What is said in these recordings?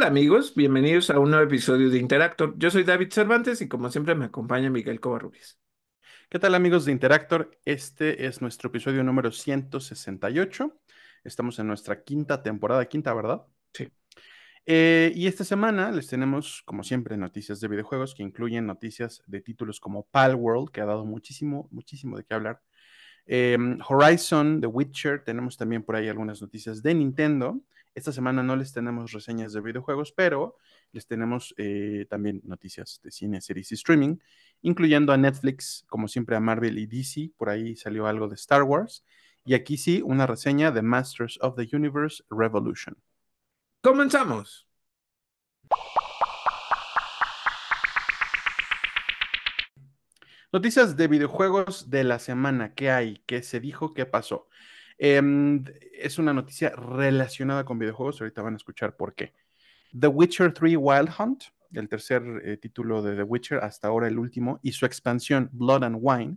Hola amigos, bienvenidos a un nuevo episodio de Interactor. Yo soy David Cervantes y como siempre me acompaña Miguel Covarrubias. ¿Qué tal amigos de Interactor? Este es nuestro episodio número 168. Estamos en nuestra quinta temporada, quinta, ¿verdad? Sí. Eh, y esta semana les tenemos, como siempre, noticias de videojuegos que incluyen noticias de títulos como Palworld, que ha dado muchísimo, muchísimo de qué hablar. Em, Horizon, The Witcher, tenemos también por ahí algunas noticias de Nintendo. Esta semana no les tenemos reseñas de videojuegos, pero les tenemos eh, también noticias de cine, series y streaming, incluyendo a Netflix, como siempre a Marvel y DC. Por ahí salió algo de Star Wars. Y aquí sí, una reseña de Masters of the Universe Revolution. ¡Comenzamos! Noticias de videojuegos de la semana. ¿Qué hay? ¿Qué se dijo? ¿Qué pasó? Em, es una noticia relacionada con videojuegos. Ahorita van a escuchar por qué. The Witcher 3 Wild Hunt, el tercer eh, título de The Witcher, hasta ahora el último, y su expansión Blood and Wine,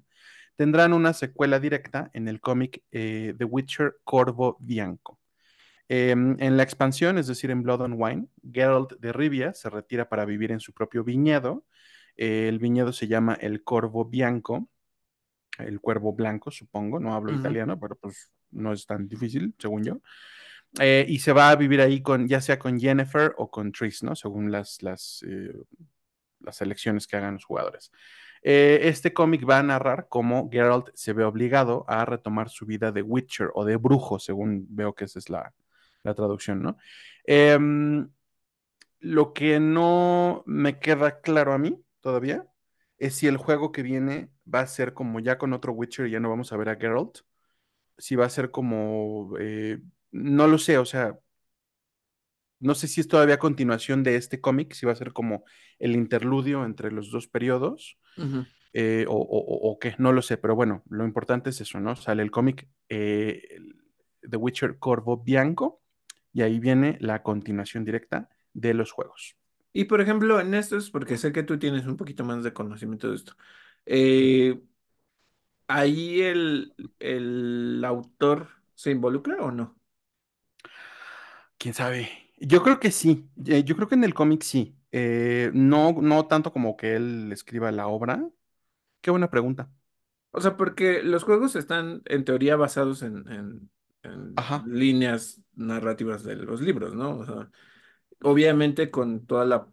tendrán una secuela directa en el cómic eh, The Witcher Corvo Bianco. Em, en la expansión, es decir, en Blood and Wine, Geralt de Rivia se retira para vivir en su propio viñedo. Eh, el viñedo se llama el Corvo Bianco, el cuervo blanco, supongo, no hablo italiano, pero pues no es tan difícil, según yo. Eh, y se va a vivir ahí con, ya sea con Jennifer o con Tris, ¿no? Según las, las, eh, las elecciones que hagan los jugadores. Eh, este cómic va a narrar cómo Geralt se ve obligado a retomar su vida de Witcher o de brujo, según veo que esa es la, la traducción, ¿no? Em, lo que no me queda claro a mí todavía es si el juego que viene va a ser como ya con otro Witcher y ya no vamos a ver a Geralt, si va a ser como, eh, no lo sé, o sea, no sé si es todavía continuación de este cómic, si va a ser como el interludio entre los dos periodos, eh, o, qué, no lo sé, pero bueno, lo importante es eso, ¿no? Sale el cómic eh, The Witcher Corvo Bianco, y ahí viene la continuación directa de los juegos. Y por ejemplo, en estos, porque sé que tú tienes un poquito más de conocimiento de esto, eh, ¿ahí el, el autor se involucra o no? ¿Quién sabe? Yo creo que sí. Eh, Yo creo que en el cómic sí. Eh, no, no tanto como que él escriba la obra. Qué buena pregunta. O sea, porque los juegos están en teoría basados en, en- en líneas narrativas de los libros, ¿no? O sea, obviamente con toda la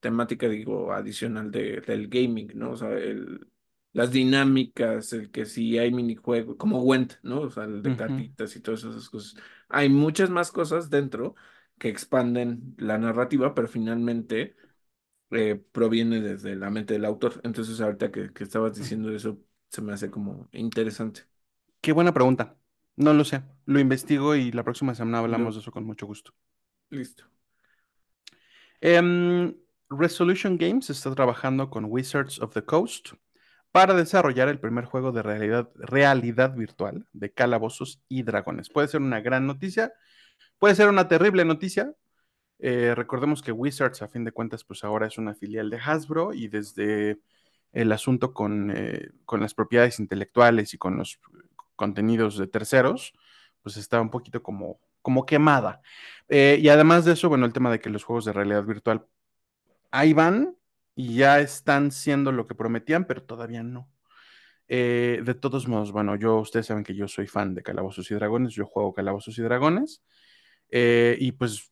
temática, digo, adicional de- del gaming, ¿no? O sea, el, las dinámicas, el que si hay minijuegos, como Gwent, ¿no? O sea, el de ujú. cartitas y todas esas cosas. Hay muchas más cosas dentro que expanden la narrativa, pero finalmente eh, proviene desde la mente del autor. Entonces, ahorita que, que estabas diciendo eso, se me hace como interesante. Qué buena pregunta. No lo sé. Lo investigo y la próxima semana hablamos de eso con mucho gusto. listo. Em, Resolution Games está trabajando con Wizards of the Coast para desarrollar el primer juego de realidad, virtual de calabozos y dragones. Puede ser una gran noticia, puede ser una terrible noticia. Eh, recordemos que Wizards, a fin de cuentas, pues ahora es una filial de Hasbro y desde el asunto con, eh, con las propiedades intelectuales y con los contenidos de terceros, pues está un poquito como, como quemada. Eh, y además de eso, bueno, el tema de que los juegos de realidad virtual ahí van y ya están siendo lo que prometían, pero todavía no. Eh, de todos modos, bueno, yo, ustedes saben que yo soy fan de Calabozos y Dragones, yo juego Calabozos y Dragones, eh, y pues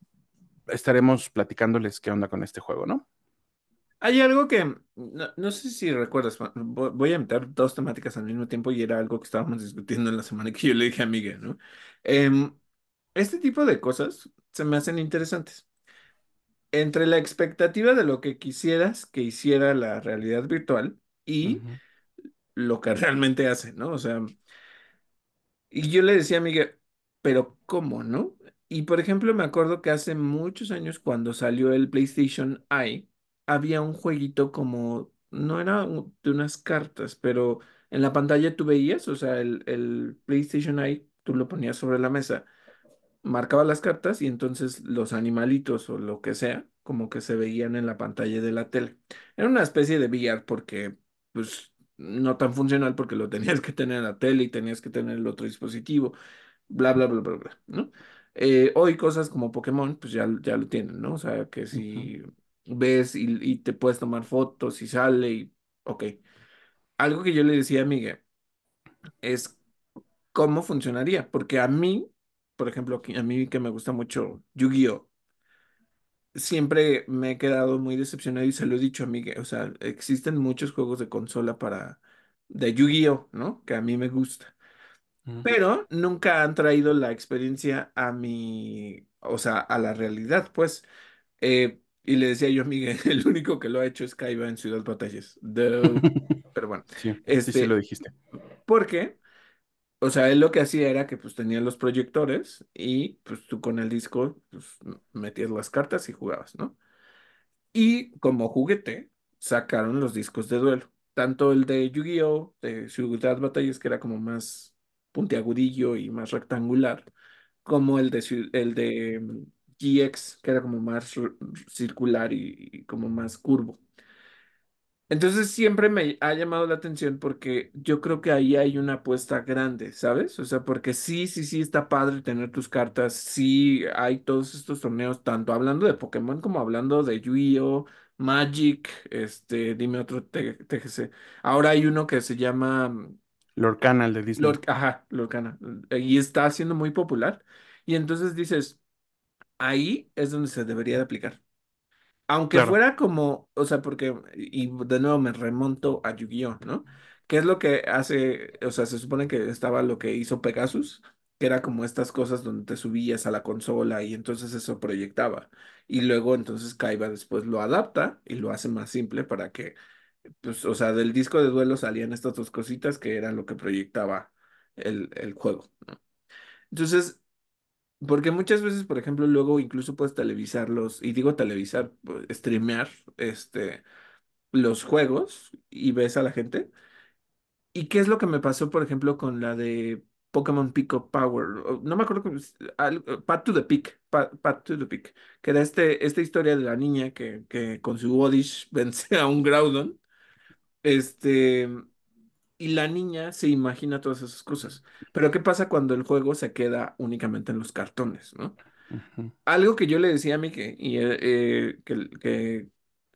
estaremos platicándoles qué onda con este juego, ¿no? Hay algo que, no, no sé si recuerdas, voy a meter dos temáticas al mismo tiempo y era algo que estábamos discutiendo en la semana que yo le dije a Miguel, ¿no? Em, este tipo de cosas se me hacen interesantes. Entre la expectativa de lo que quisieras que hiciera la realidad virtual y lo que realmente hace, ¿no? O sea, Y yo le decía a Miguel, pero ¿cómo, no? Y por ejemplo, me acuerdo que hace muchos años cuando salió el PlayStation Eye, había un jueguito como, no era un- de unas cartas, pero en la pantalla tú veías, o sea, el, el PlayStation Eye, tú lo ponías sobre la mesa, marcaba las cartas y entonces los animalitos o lo que sea, como que se veían en la pantalla de la tele. Era una especie de VR porque, pues, no tan funcional porque lo tenías que tener en la tele y tenías que tener el otro dispositivo, bla, bla, bla, bla, bla, ¿no? Eh, hoy cosas como Pokémon, pues ya, ya lo tienen, ¿no? O sea, que si ves y, y te puedes tomar fotos y sale y, ok. Algo que yo le decía a Miguel es cómo funcionaría, porque a mí, por ejemplo, a mí que me gusta mucho Yu-Gi-Oh! Siempre me he quedado muy decepcionado y se lo he dicho a Miguel, o sea, existen muchos juegos de consola para, de Yu-Gi-Oh! ¿no? Que a mí me gusta. pero nunca han traído la experiencia a mi, o sea, a la realidad, pues. Eh, y le decía yo a Miguel, el único que lo ha hecho es Kaiba en Ciudad Batallas. Pero bueno, Sí, sí, sí lo este, dijiste. porque, o sea, él lo que hacía era que pues tenía los proyectores y pues tú con el disco pues metías las cartas y jugabas, ¿no? Y como juguete, sacaron los discos de duelo. Tanto el de Yu-Gi-Oh! de Ciudad Batallas, que era como más puntiagudillo y más rectangular, como el de, el de mm, GX, que era como más circular y como más curvo. Entonces siempre me ha llamado la atención porque yo creo que ahí hay una apuesta grande, ¿sabes? O sea, porque sí, sí, sí está padre tener tus cartas, sí hay todos estos torneos, tanto hablando de Pokémon como hablando de Yu-Gi-Oh, Magic, este, dime otro TGC. Ahora hay uno que se llama mm, Lord Canal de Disney. Lord, ajá, Lorcana, y está siendo muy popular. Y entonces dices, ahí es donde se debería de aplicar. Aunque Claro. fuera como, o sea, porque, y de nuevo me remonto a Yu-Gi-Oh, ¿no? ¿Qué es lo que hace? O sea, se supone que estaba lo que hizo Pegasus, que era como estas cosas donde te subías a la consola y entonces eso proyectaba. Y luego entonces Kaiba después lo adapta y lo hace más simple para que, pues, o sea, del disco de duelo salían estas dos cositas que eran lo que proyectaba el, el juego, ¿no? Entonces, porque muchas veces, por ejemplo, luego incluso puedes televisarlos, y digo televisar, pues, streamear, este, los juegos y ves a la gente. ¿Y qué es lo que me pasó, por ejemplo, con la de Pokémon Pick Up Power? No me acuerdo cómo es, Path to the Peak, Pa- Path to the Peak, que era este, esta historia de la niña que, que con su Oddish vence a un Groudon, este, y la niña se imagina todas esas cosas. Pero ¿qué pasa cuando el juego se queda únicamente en los cartones, ¿no? Algo que yo le decía a Mike, y eh, eh, que, que,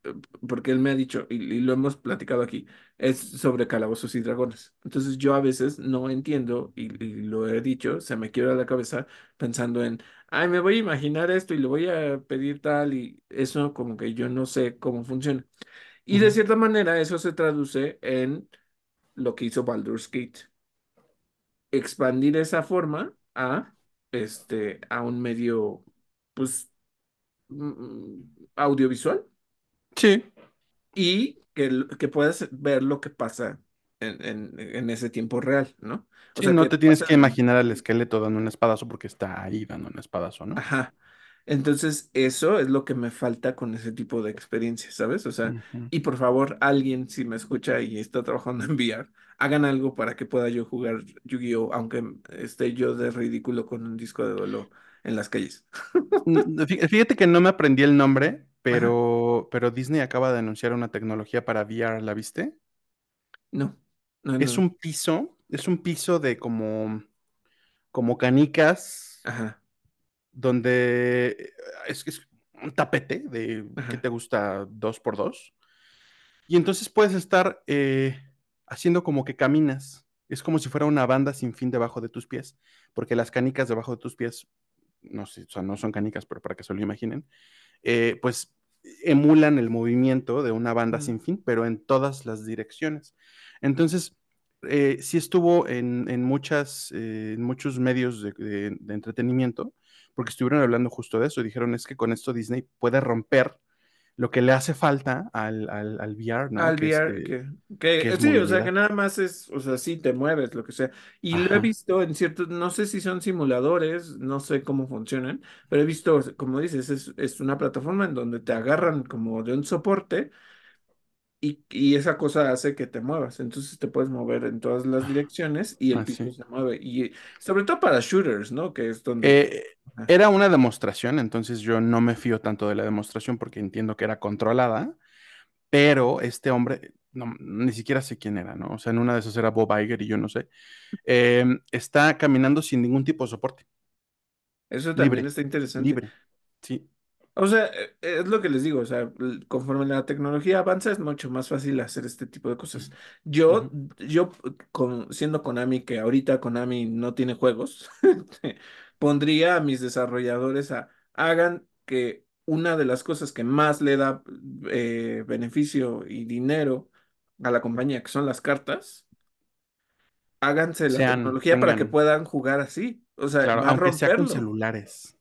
eh, porque él me ha dicho, y, y lo hemos platicado aquí, es sobre calabozos y dragones. Entonces yo a veces no entiendo, y, y lo he dicho, se me quiebra la cabeza pensando en, ay, me voy a imaginar esto y le voy a pedir tal, y eso como que yo no sé cómo funciona. Y de cierta manera eso se traduce en lo que hizo Baldur's Gate, expandir esa forma a, este, a un medio, pues mm, audiovisual Sí, y que, que puedas ver lo que pasa en, en- en ese tiempo real, ¿no? O sí, sea, no te tienes pasa que imaginar al esqueleto dando un espadazo porque está ahí dando un espadazo, ¿no? Ajá. Entonces, eso es lo que me falta con ese tipo de experiencias, ¿sabes? O sea, y por favor, alguien, si me escucha y está trabajando en VR, hagan algo para que pueda yo jugar Yu-Gi-Oh, aunque esté yo de ridículo con un disco de duelo en las calles. Fí- Fíjate que no me aprendí el nombre, Ajá. pero, pero Disney acaba de anunciar una tecnología para VR, ¿la viste? No, no, no. Es no. un piso, es un piso de como, como canicas, Ajá, donde eh, es, es un tapete de, ¿qué ajá. te gusta? Dos por dos. Y entonces puedes estar eh, haciendo como que caminas. Es como si fuera una banda sin fin debajo de tus pies, porque las canicas debajo de tus pies, no sé, o sea, no son canicas, pero para que se lo imaginen, eh, pues emulan el movimiento de una banda Mm. sin fin, pero en todas las direcciones. Entonces, eh, sí estuvo en, en muchas, en muchos medios de, de- de entretenimiento, porque estuvieron hablando justo de eso. Dijeron, es que con esto Disney puede romper lo que le hace falta al, al, al VR, ¿no? Al Que VR, que, que que es sí, o sea, que movilidad. nada más es, o sea, sí te mueves, lo que sea. Y lo he Ajá. visto en ciertos, no sé si son simuladores, no sé cómo funcionan, pero he visto, como dices, es, es una plataforma en donde te agarran como de un soporte y, y esa cosa hace que te muevas. Entonces te puedes mover en todas las direcciones y el piso Así. se mueve. Y sobre todo para shooters, ¿no? Que es donde... Eh, era una demostración, entonces yo no me fío tanto de la demostración porque entiendo que era controlada, pero este hombre, no, ni siquiera sé quién era, ¿no? O sea, en una de esas era Bob Iger y yo no sé. Eh, está caminando sin ningún tipo de soporte. Eso también libre, está interesante. libre. Sí. O sea, e- es lo que les digo, o sea, l- conforme la tecnología avanza es mucho más fácil hacer este tipo de cosas. Yo, Ujú. yo con, siendo Konami, que ahorita Konami no tiene juegos, pondría a mis desarrolladores a hagan que una de las cosas que más le da eh, beneficio y dinero a la compañía, que son las cartas, háganse la Sean, tecnología para que tengan, puedan jugar así. O sea, claro, va a aunque sea con romperlo. celulares.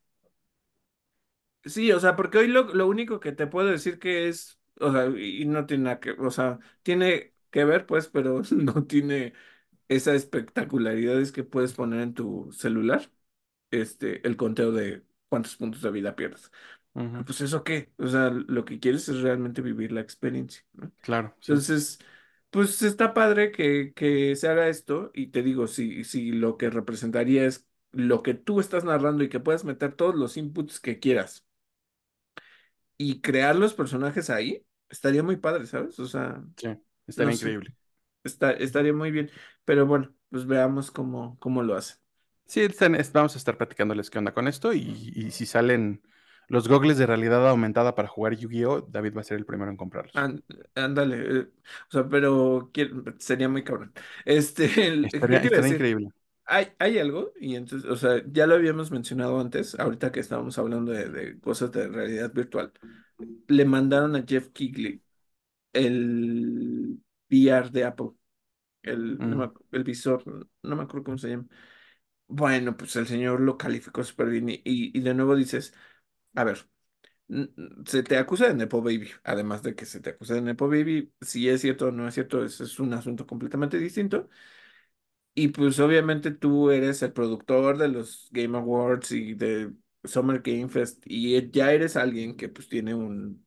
Sí, o sea, porque hoy lo, lo único que te puedo decir que es, o sea, y no tiene nada que, o sea, tiene que ver, pues, pero no tiene esa espectacularidad es que puedes poner en tu celular, este, el conteo de cuántos puntos de vida pierdes. Ujú. Pues eso qué, o sea, lo que quieres es realmente vivir la experiencia, ¿no? Claro, sí. Entonces, pues está padre que, que se haga esto y te digo, si, si lo que representaría es lo que tú estás narrando y que puedas meter todos los inputs que quieras y crear los personajes ahí, estaría muy padre, ¿sabes? O sea, Sí, no estaría sé, increíble. está, estaría muy bien. Pero bueno, pues veamos cómo, cómo lo hacen. Sí, están- es- vamos a estar platicándoles qué onda con esto y, y si salen los gogles de realidad aumentada para jugar Yu-Gi-Oh, David va a ser el primero en comprarlos. Án- Ándale, eh, o sea, pero sería muy cabrón. Este, el- increíble. Hay, hay algo, y entonces, o sea, ya lo habíamos mencionado antes, ahorita que estábamos hablando de, de cosas de realidad virtual. Le mandaron a Jeff Keighley el VR de Apple, el, Mm, el visor, no me acuerdo cómo se llama. Bueno, pues el señor lo calificó súper bien y, y de nuevo dices, a ver, se te acusa de Nepo Baby, además de que se te acusa de Nepo Baby, si es cierto o no es cierto, eso es un asunto completamente distinto. Y pues obviamente tú eres el productor de los Game Awards y de Summer Game Fest y e- ya eres alguien que pues tiene un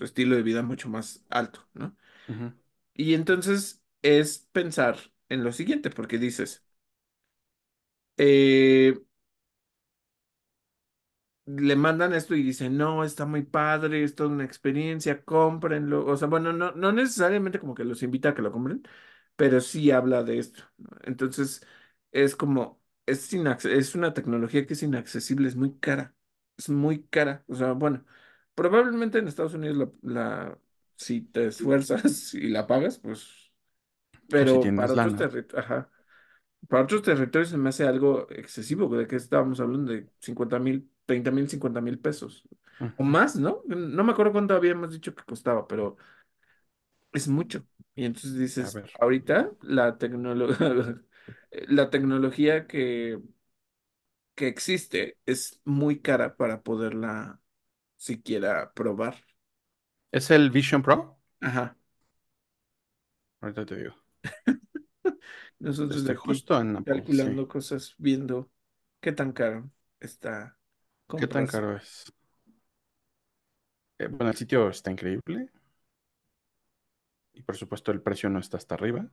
estilo de vida mucho más alto, ¿no? ujú. Y entonces es pensar en lo siguiente, porque dices, eh, le mandan esto y dicen, no, está muy padre, es toda una experiencia, cómprenlo. O sea, bueno, no, no necesariamente como que los invita a que lo compren, pero sí habla de esto. ¿no? Entonces, es como, es, es una tecnología que es inaccesible, es muy cara, es muy cara. O sea, bueno, probablemente en Estados Unidos la, la- si te esfuerzas y la pagas, pues, si pero para otros territorios, ajá. Para otros territorios se me hace algo excesivo, ¿de que estábamos hablando? De cincuenta mil, treinta mil, cincuenta mil pesos. O más, ¿no? No me acuerdo cuánto habíamos dicho que costaba, pero es mucho. Y entonces dices, ahorita la tecnología, la tecnología que, que existe es muy cara para poderla siquiera probar. ¿es el Vision Pro? Ajá. Ahorita te digo. Nosotros de Estoy aquí justo en Apple, sí. calculando cosas, viendo qué tan caro está ¿Qué tan caro es? Eh, bueno, el sitio está increíble y por supuesto el precio no está hasta arriba.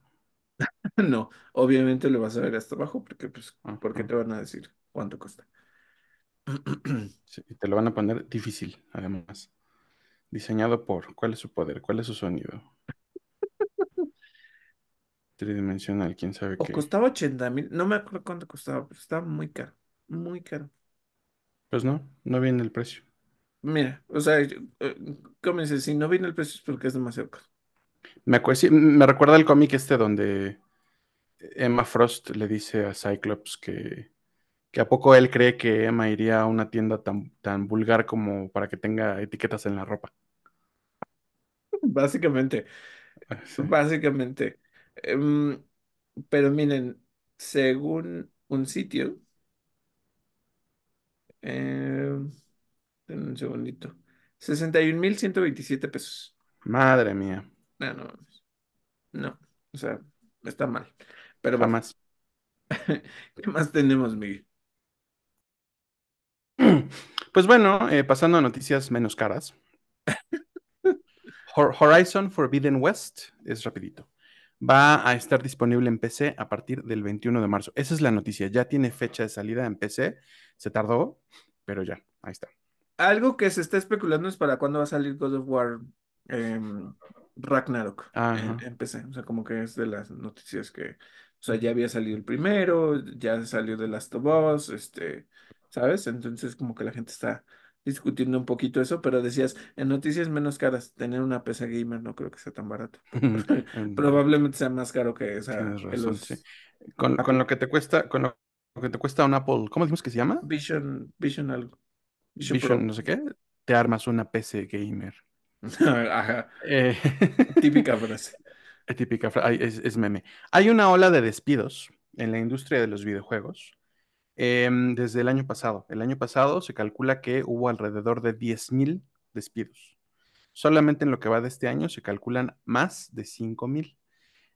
No, obviamente lo vas a ver hasta abajo porque, pues, ¿por qué Ajá. te van a decir cuánto cuesta? Sí, y te lo van a poner difícil, además. Diseñado por, ¿cuál es su poder? ¿Cuál es su sonido? Tridimensional, quién sabe O qué. costaba ochenta mil, no me acuerdo cuánto costaba, pero estaba muy caro, muy caro. Pues no, no viene el precio. Mira, o sea, yo- eh. Si no viene el precio es porque es demasiado caro. Me, acue- sí, me recuerda el cómic este donde Emma Frost le dice a Cyclops que, que a poco él cree que Emma iría a una tienda tan, tan vulgar como para que tenga etiquetas en la ropa. Básicamente, Sí. básicamente. Em, pero miren, según un sitio, denme un segundito, sesenta y un mil ciento veintisiete pesos. Madre mía, No, no, no, o sea, está mal. Pero bueno. jamás. ¿Qué más tenemos, Miguel? Pues bueno, eh, pasando a noticias menos caras. Hor- Horizon Forbidden West es rapidito. Va a estar disponible en PC a partir del 21 de marzo. Esa es la noticia. Ya tiene fecha de salida en PC. Se tardó, pero ya, ahí está. Algo que se está especulando es para cuándo va a salir God of War em, Ragnarok en, PC. O sea, como que es de las noticias que, o sea, ya había salido el primero, ya salió The Last of Us, este, ¿sabes? Entonces como que la gente está discutiendo un poquito eso, pero decías, en noticias menos caras, tener una PC gamer no creo que sea tan barato. En- Probablemente sea más caro que esa, Tienes que razón, sí. Con, con lo que te cuesta, con lo que te cuesta un Apple, ¿cómo dijimos que se llama? Vision, Vision algo, Vision no sé qué, te armas una PC gamer. Ajá, Eh, típica frase. es típica, fra- ay, es, es meme. Hay una ola de despidos en la industria de los videojuegos em, desde el año pasado. El año pasado se calcula que hubo alrededor de 10.000 despidos. Solamente en lo que va de este año se calculan más de 5.000.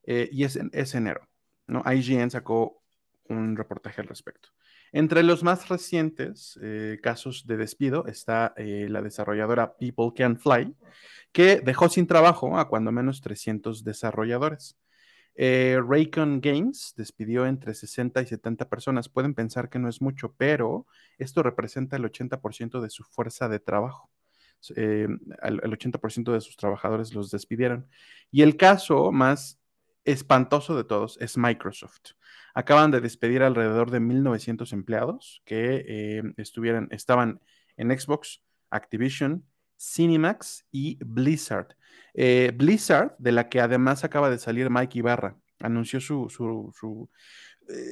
eh, y es, en- es enero, ¿no? IGN sacó un reportaje al respecto. Entre los más recientes eh, casos de despido está eh, la desarrolladora People Can Fly, que dejó sin trabajo a cuando menos 300 desarrolladores. Eh, Raycon Games despidió entre 60 y 70 personas. Pueden pensar que no es mucho, pero esto representa el 80% de su fuerza de trabajo. El 80% de sus trabajadores los despidieron. Y el caso más espantoso de todos es Microsoft. Acaban de despedir alrededor de 1.900 empleados que eh, estuvieran, estaban en Xbox, Activision, Cinemax y Blizzard. Eh, Blizzard, de la que además acaba de salir Mike Ibarra, anunció su, su, su,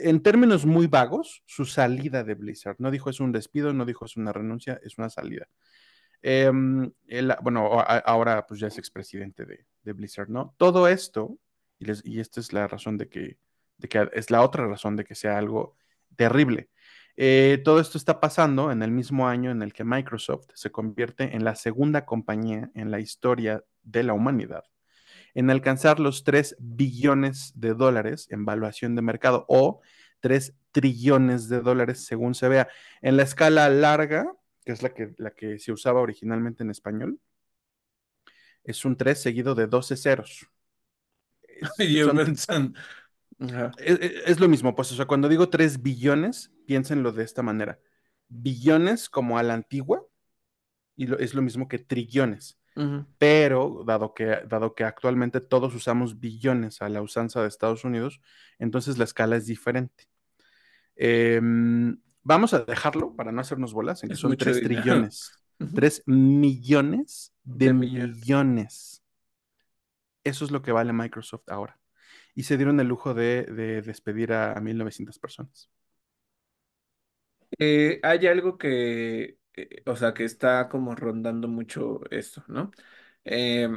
en términos muy vagos, su salida de Blizzard. No dijo es un despido, no dijo es una renuncia, es una salida. Eh, él, bueno, ahora pues ya es expresidente de, de, Blizzard, ¿no? Todo esto, y, esta es la razón de que, de que, es la otra razón de que sea algo terrible. Eh, todo esto está pasando en el mismo año en el que Microsoft se convierte en la segunda compañía en la historia de la humanidad en alcanzar los 3 billones de dólares en valuación de mercado o 3 trillones de dólares según se vea. En la escala larga, que es la que, la que se usaba originalmente en español, es un 3 seguido de 12 ceros. Es, son, es, es, lo mismo, pues, o sea, cuando digo 3 billones, piénsenlo de esta manera. Billones como a la antigua, y lo, es lo mismo que trillones. Uh -huh. Pero dado que, dado que actualmente todos usamos billones a la usanza de Estados Unidos, entonces la escala es diferente. Eh, vamos a dejarlo para no hacernos bolas en que es son 3 dinero. trillones. Uh -huh. 3 millones de, De millones. millones. Eso es lo que vale Microsoft ahora. Y se dieron el lujo de, de despedir a, a 1.900 personas. Eh, hay algo que, eh, o sea, que está como rondando mucho esto, ¿no? Eh,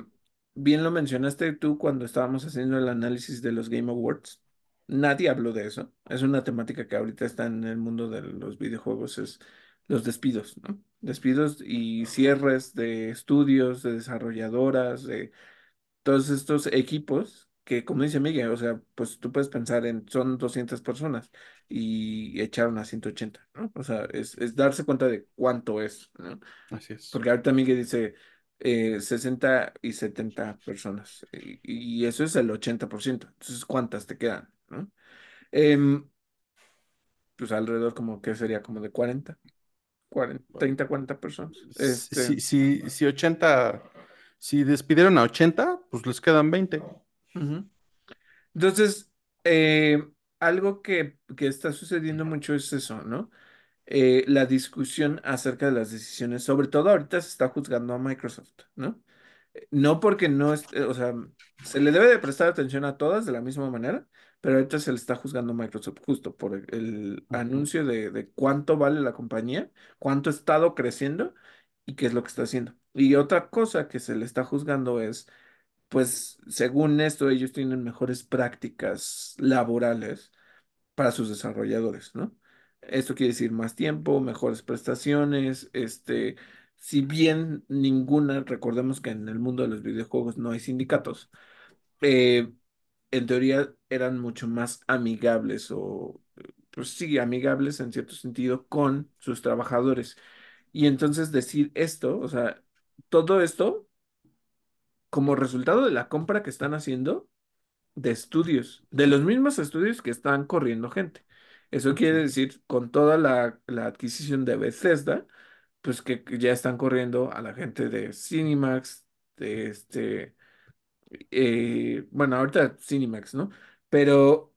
bien lo mencionaste tú cuando estábamos haciendo el análisis de los Game Awards. Nadie habló de eso. Es una temática que ahorita está en el mundo de los videojuegos, es los despidos, ¿no? Despidos y cierres de estudios, de desarrolladoras, de todos estos equipos que, como dice Miguel, o sea, pues tú puedes pensar en, son 200 personas y echaron a 180, ¿no? O sea, es, es darse cuenta de cuánto es, ¿no? Así es. Porque ahorita Miguel dice eh, 60 y 70 personas y, y, eso es el 80%. Entonces, ¿cuántas te quedan, no? Eh, pues alrededor como que sería como de 40. 40, 30, 40 personas. Este... Si, si, si 80, si despidieron a 80, pues les quedan 20. Uh -huh. Entonces, eh, algo que, que, está sucediendo mucho es eso, ¿no? Eh, la discusión acerca de las decisiones, sobre todo ahorita se está juzgando a Microsoft, ¿no? No porque no, es, o sea, se le debe de prestar atención a todas de la misma manera, pero ahorita se le está juzgando a Microsoft justo por el, el uh -huh. anuncio de, de, cuánto vale la compañía, cuánto ha estado creciendo y qué es lo que está haciendo. Y otra cosa que se le está juzgando es, pues, según esto, ellos tienen mejores prácticas laborales para sus desarrolladores, ¿no? Esto quiere decir más tiempo, mejores prestaciones, este, si bien ninguna, recordemos que en el mundo de los videojuegos no hay sindicatos, eh, en teoría eran mucho más amigables o, pues sí, amigables en cierto sentido con sus trabajadores. Y entonces decir esto, o sea, todo esto como resultado de la compra que están haciendo de estudios, de los mismos estudios que están corriendo gente. Eso quiere decir, con toda la, la adquisición de Bethesda, pues que ya están corriendo a la gente de Cinemax, de este, eh, bueno, ahorita Cinemax, ¿no? Pero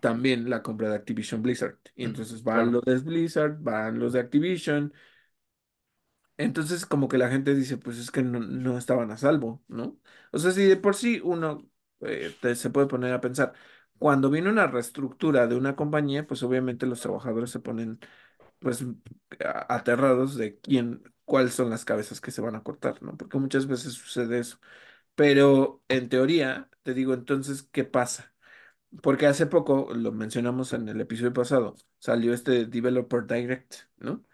también la compra de Activision Blizzard. Y entonces van Claro, los de Blizzard, van los de Activision. Entonces como que la gente dice, pues es que no, no estaban a salvo, ¿no? O sea, si de por sí uno eh, se puede poner a pensar, cuando viene una reestructura de una compañía, pues obviamente los trabajadores se ponen pues aterrados de quién, cuáles son las cabezas que se van a cortar, ¿no? Porque muchas veces sucede eso. Pero en teoría, te digo, entonces, ¿qué pasa? Porque hace poco, lo mencionamos en el episodio pasado, salió este Developer Direct, ¿no?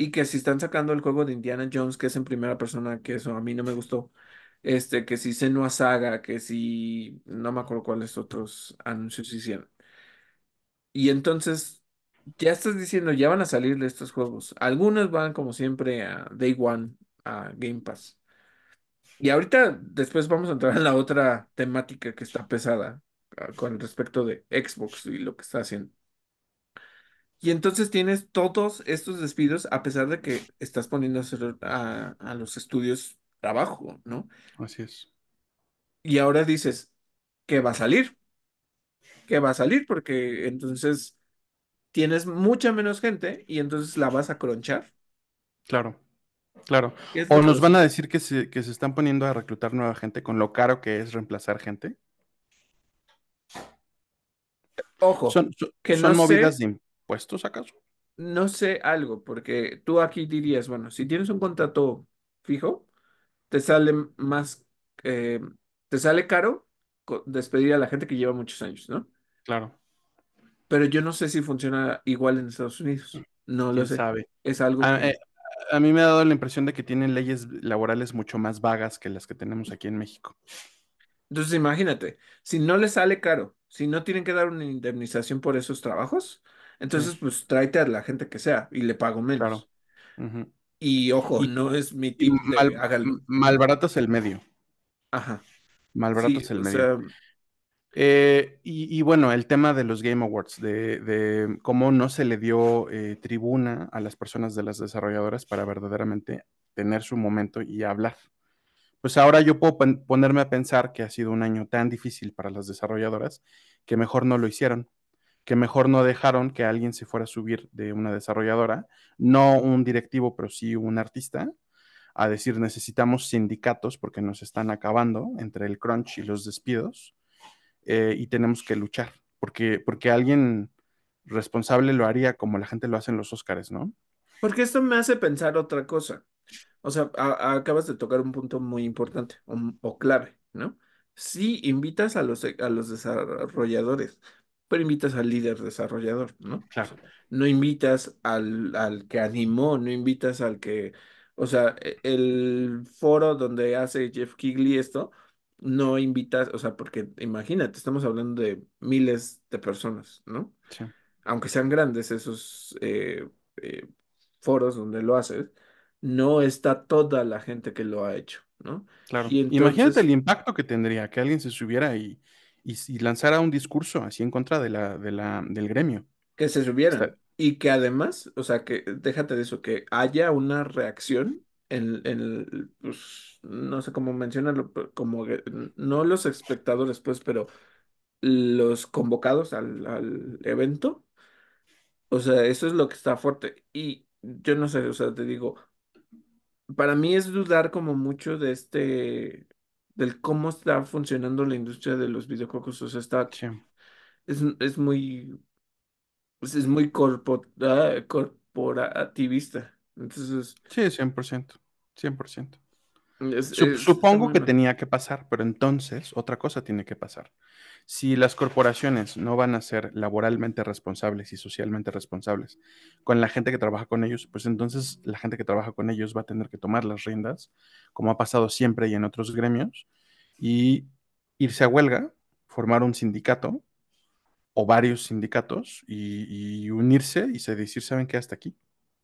Y que si están sacando el juego de Indiana Jones, que es en primera persona, que eso a mí no me gustó, este, que si Senua Saga, que si, no me acuerdo cuáles otros anuncios hicieron. Y entonces, ya estás diciendo, ya van a salir de estos juegos. Algunos van como siempre a Day One, a Game Pass. Y ahorita, después vamos a entrar en la otra temática que está pesada, ah, con respecto de Xbox y lo que está haciendo. Y entonces tienes todos estos despidos a pesar de que estás poniendo a, hacer a, a los estudios trabajo, ¿no? así es. Y ahora dices, ¿qué va a salir? ¿Qué va a salir? Porque entonces tienes mucha menos gente y entonces la vas a cronchar. Claro, claro. ¿Qué es O que nos van a decir que se, que se están poniendo a reclutar nueva gente con lo caro que es reemplazar gente. Ojo, ¿Son, son, que no son movidas de impuestos acaso? no sé algo, porque tú aquí dirías, bueno, si tienes un contrato fijo, te sale más, eh, te sale caro despedir a la gente que lleva muchos años, ¿no? Claro, pero yo no sé si funciona igual en Estados Unidos. No lo sé. sabe. Es algo A, que... eh, a mí me ha dado la impresión de que tienen leyes laborales mucho más vagas que las que tenemos aquí en México. Entonces imagínate, si no les sale caro, si no tienen que dar una indemnización por esos trabajos, entonces pues tráete a la gente que sea y le pago claro. menos. Ujú. Y ojo, Y, no es mi tip mal, hágalo. malbaratas el medio. Ajá. Sí, Malbaratas el o medio. sea, Eh, y, y bueno, el tema de los Game Awards, de, de cómo no se le dio eh, tribuna a las personas de las desarrolladoras para verdaderamente tener su momento y hablar. Pues ahora yo puedo pon- ponerme a pensar que ha sido un año tan difícil para las desarrolladoras que mejor no lo hicieron, que mejor no dejaron que alguien se fuera a subir de una desarrolladora, no un directivo, pero sí un artista, a decir necesitamos sindicatos porque nos están acabando entre el crunch y los despidos eh, y tenemos que luchar, porque, porque alguien responsable lo haría como la gente lo hace en los Óscares, ¿no? porque esto me hace pensar otra cosa. O sea, acabas de tocar un punto muy importante o, o clave, ¿no? Sí, invitas a los, a los desarrolladores, pero invitas al líder desarrollador, ¿no? Claro, no invitas al, al que animó, no invitas al que, o sea, e- el foro donde hace Jeff Kigley esto, no invitas, o sea, porque imagínate, estamos hablando de miles de personas, ¿no? sí, aunque sean grandes esos eh, eh, foros donde lo haces, no está toda la gente que lo ha hecho, ¿no? claro. Y Imagínate el impacto que tendría que alguien se subiera y, y, y lanzara un discurso así en contra de la, de la, del gremio. que se subieran y que además, o sea, que déjate de eso, que haya una reacción en, en el, pues, no sé cómo mencionarlo, como no los espectadores, pues, pero los convocados al, al evento, o sea, eso es lo que está fuerte. Y yo no sé, o sea, te digo, Para mí es dudar como mucho de este, del cómo está funcionando la industria de los videojuegos. O sea, está, sí, es, es muy, pues, es muy corpo- ah, corporativista. Entonces, sí, 100%, 100%. es, Sup- es- supongo que tenía que pasar, pero entonces otra cosa tiene que pasar. Si las corporaciones no van a ser laboralmente responsables y socialmente responsables con la gente que trabaja con ellos, pues entonces la gente que trabaja con ellos va a tener que tomar las riendas, como ha pasado siempre y en otros gremios, y irse a huelga, formar un sindicato o varios sindicatos y, y unirse y se decir, ¿saben qué? Hasta aquí.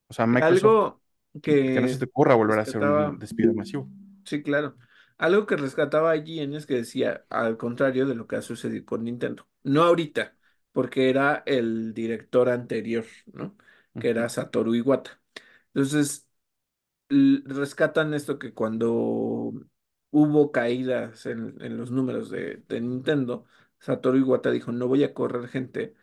O sea, Microsoft, Algo que no se que te ocurra volver a hacer un despido masivo. sí, claro. Algo que rescataba en es que decía, al contrario de lo que ha sucedido con Nintendo. No ahorita, porque era el director anterior, ¿no? Que era Satoru Iwata. Entonces, rescatan esto que cuando hubo caídas en, en los números de, de Nintendo, Satoru Iwata dijo, no voy a correr gente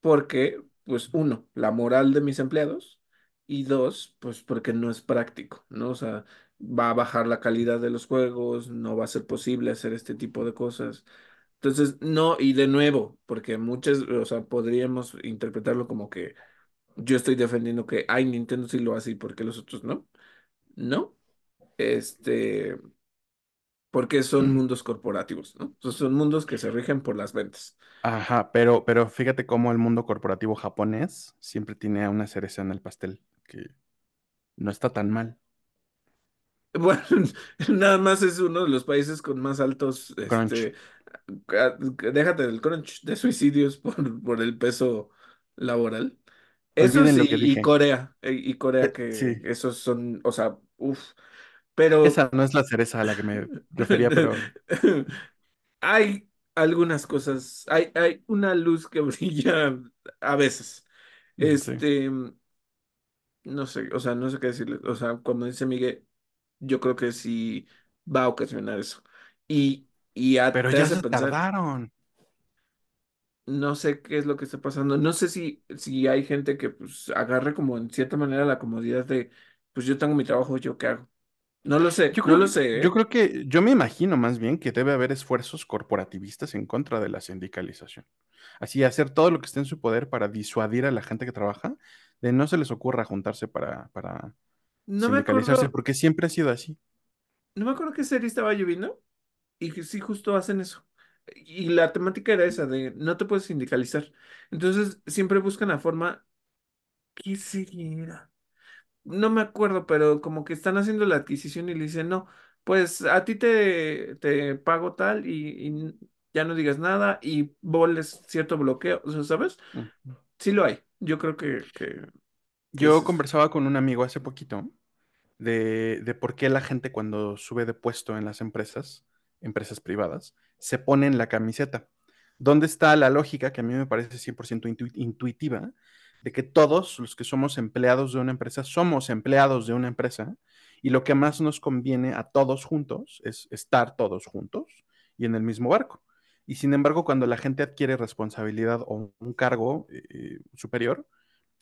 porque, pues, uno, la moral de mis empleados y dos, pues porque no es práctico, ¿no? O sea, va a bajar la calidad de los juegos, no va a ser posible hacer este tipo de cosas. Entonces, no, y de nuevo, porque muchas, o sea, podríamos interpretarlo como que yo estoy defendiendo que, ay, Nintendo sí lo hace y por qué los otros no. No, este, porque son mundos corporativos, ¿no? Entonces, son mundos que se rigen por las ventas. Ajá, pero, pero fíjate cómo el mundo corporativo japonés siempre tiene una cereza en el pastel, que no está tan mal. Bueno, nada más es uno de los países con más altos, Crunch. este, ca- déjate del crunch, de suicidios por, por el peso laboral. Eso Olviden lo sí, que y dije. Corea, y Corea Eh, que sí, esos son, o sea, uff, pero esa no es la cereza a la que me refería, pero hay algunas cosas, hay, hay una luz que brilla a veces. mm, sí. Este, no sé, o sea, no sé qué decirle, o sea, cuando dice Miguel, yo creo que sí va a ocasionar eso. Y, y ya Pero te ya hace se pensar. tardaron. No sé qué es lo que está pasando. No sé si, si hay gente que pues agarre como en cierta manera la comodidad de, pues yo tengo mi trabajo, ¿yo qué hago? No lo sé, Yo no creo lo que, sé, yo ¿eh? creo que, yo me imagino más bien que debe haber esfuerzos corporativistas en contra de la sindicalización. Así, hacer todo lo que esté en su poder para disuadir a la gente que trabaja, de no se les ocurra juntarse para, para No me acuerdo, porque siempre ha sido así. no me acuerdo qué serie estaba lloviendo y que sí justo hacen eso. Y la temática era esa de no te puedes sindicalizar. Entonces siempre buscan la forma, ¿qué serie era? No me acuerdo, pero como que están haciendo la adquisición y le dicen, no, pues a ti te, te pago tal y, y ya no digas nada y voles cierto bloqueo, ¿sabes? Ujú. Sí lo hay. Yo creo que, que, es Yo conversaba con un amigo hace poquito de, de por qué la gente cuando sube de puesto en las empresas, empresas privadas, se pone en la camiseta. ¿Dónde está la lógica que a mí me parece 100% intu- intuitiva de que todos los que somos empleados de una empresa somos empleados de una empresa y lo que más nos conviene a todos juntos es estar todos juntos y en el mismo barco? Y sin embargo, cuando la gente adquiere responsabilidad o un cargo eh, superior,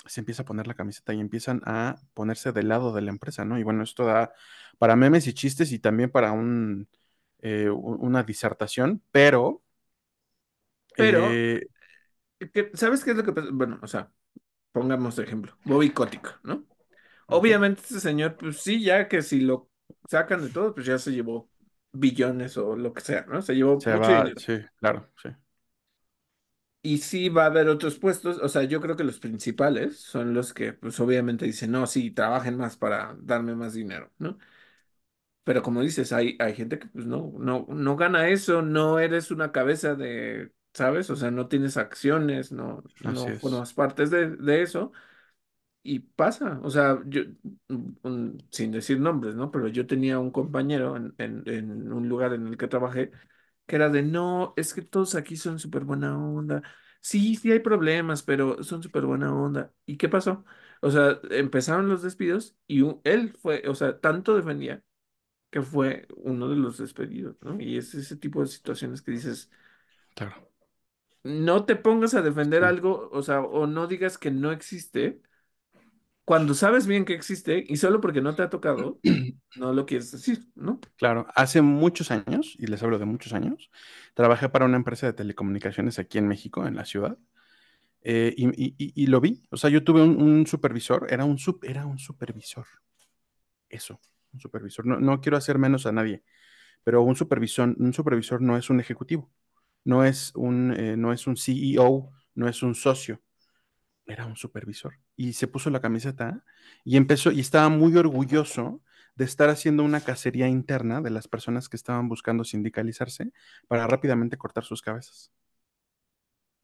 se empieza a poner la camiseta y empiezan a ponerse del lado de la empresa, ¿no? Y bueno, esto da para memes y chistes y también para un, eh, una disertación, pero Pero, eh, ¿qué- ¿sabes qué es lo que pasa? Bueno, o sea, pongamos de ejemplo, Bobby Kotick, ¿no? Obviamente este señor, pues sí, ya que si lo sacan de todo, pues ya se llevó billones o lo que sea, ¿no? Se llevó se mucho va, dinero. sí, claro, sí, Y sí va a haber otros puestos, o sea, yo creo que los principales son los que, pues obviamente dicen, no, sí, trabajen más para darme más dinero, ¿no? Pero como dices, hay, hay gente que pues no, no, no gana eso, no eres una cabeza de, ¿sabes? O sea, no tienes acciones, no, así no es, formas parte de, de eso y pasa. O sea, yo, un- sin decir nombres, ¿no? Pero yo tenía un compañero en, en, en un lugar en el que trabajé que era de, no, es que todos aquí son súper buena onda. Sí, sí hay problemas, pero son súper buena onda. ¿Y qué pasó? O sea, empezaron los despidos y un- él fue, o sea, tanto defendía que fue uno de los despedidos, ¿no? Y es ese tipo de situaciones que dices, claro, no te pongas a defender sí. algo, o sea, o no digas que no existe, cuando sabes bien que existe y solo porque no te ha tocado, no lo quieres decir, ¿no? Claro, hace muchos años, y les hablo de muchos años, trabajé para una empresa de telecomunicaciones aquí en México, en la ciudad, eh, y, y- y- y lo vi. O sea, yo tuve un, un supervisor, era un, era un supervisor, eso, un supervisor. No, no quiero hacer menos a nadie, pero un supervisor, un supervisor no es un ejecutivo, no es un, eh, no es un CEO, no es un socio, era un supervisor. Y se puso la camiseta y empezó, y estaba muy orgulloso de estar haciendo una cacería interna de las personas que estaban buscando sindicalizarse para rápidamente cortar sus cabezas.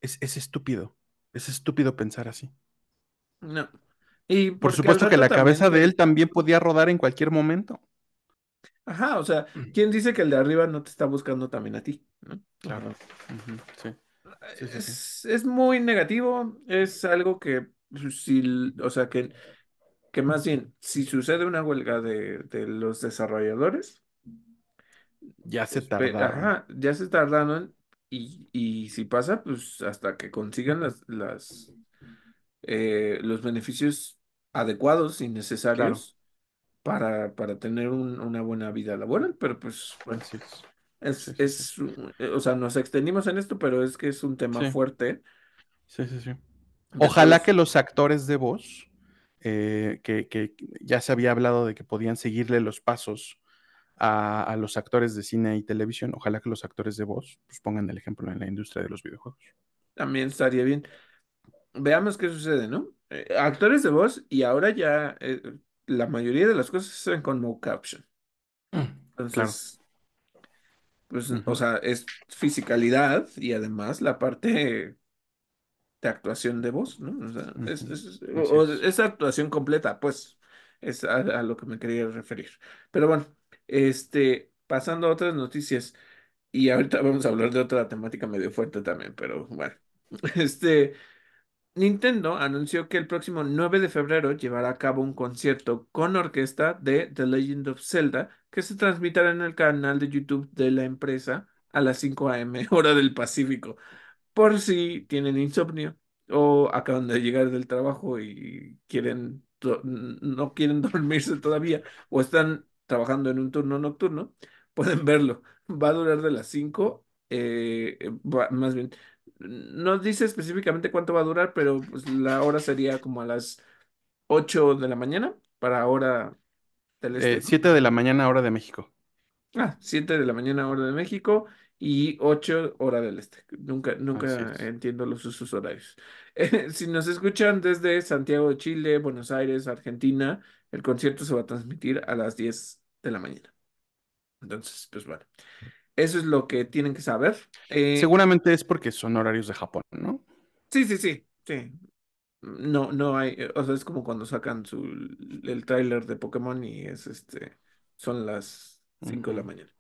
Es, es estúpido, es estúpido pensar así. No. Y Por supuesto que la también cabeza de él también podía rodar en cualquier momento. Ajá, o sea, ¿quién dice que el de arriba no te está buscando también a ti, Claro. Sí, sí, sí, sí. es, muy negativo, es algo que, si, o sea, que, que más bien, si sucede una huelga de, de los desarrolladores, Ya se tardaron. ajá, ya se tardaron y, y si pasa, pues hasta que consigan las, las, eh, los beneficios adecuados y Claro, necesarios para, para tener un- una buena vida laboral, pero pues bueno, así es. Es, es, eh, o sea, nos extendimos en esto, pero es que es un tema fuerte sí, sí, sí. Ojalá que los actores de voz, eh, que, que ya se había hablado de que podían seguirle los pasos a, a los actores de cine y televisión, ojalá que los actores de voz pues, pongan el ejemplo en la industria de los videojuegos. También estaría bien. Veamos qué sucede, ¿no? Eh, actores de voz y ahora ya eh, la mayoría de las cosas se hacen con no caption. Mm, Claro. Pues, o sea, es fisicalidad y además la parte de actuación de voz, ¿no? O sea, es, o, actuación completa, pues, es a, a lo que me quería referir. Pero bueno, este, pasando a otras noticias, y ahorita vamos a hablar de otra temática medio fuerte también, pero bueno, este, Nintendo anunció que el próximo 9 de febrero llevará a cabo un concierto con orquesta de The Legend of Zelda que se transmitirá en el canal de YouTube de la empresa a las 5 a.m. hora del Pacífico por si tienen insomnio o acaban de llegar del trabajo y quieren no quieren dormirse todavía o están trabajando en un turno nocturno, pueden verlo. Va a durar de las 5, eh, eh, más bien, no dice específicamente cuánto va a durar, pero pues la hora sería como a las 8 de la mañana para hora del Eh, ¿no? 7 de la mañana, hora de México. Ah, 7 de la mañana hora de México y 8 hora del este. Nunca, nunca entiendo los usos horarios. Eh, si nos escuchan desde Santiago de Chile, Buenos Aires, Argentina, el concierto se va a transmitir a las 10 de la mañana. Entonces, pues bueno, eso es lo que tienen que saber. Eh, Seguramente es porque son horarios de Japón, ¿no? sí, sí, sí, sí. No, no hay, eh, o sea, es como cuando sacan su, el tráiler de Pokémon y es este, son las 5 de la Ujú. mañana.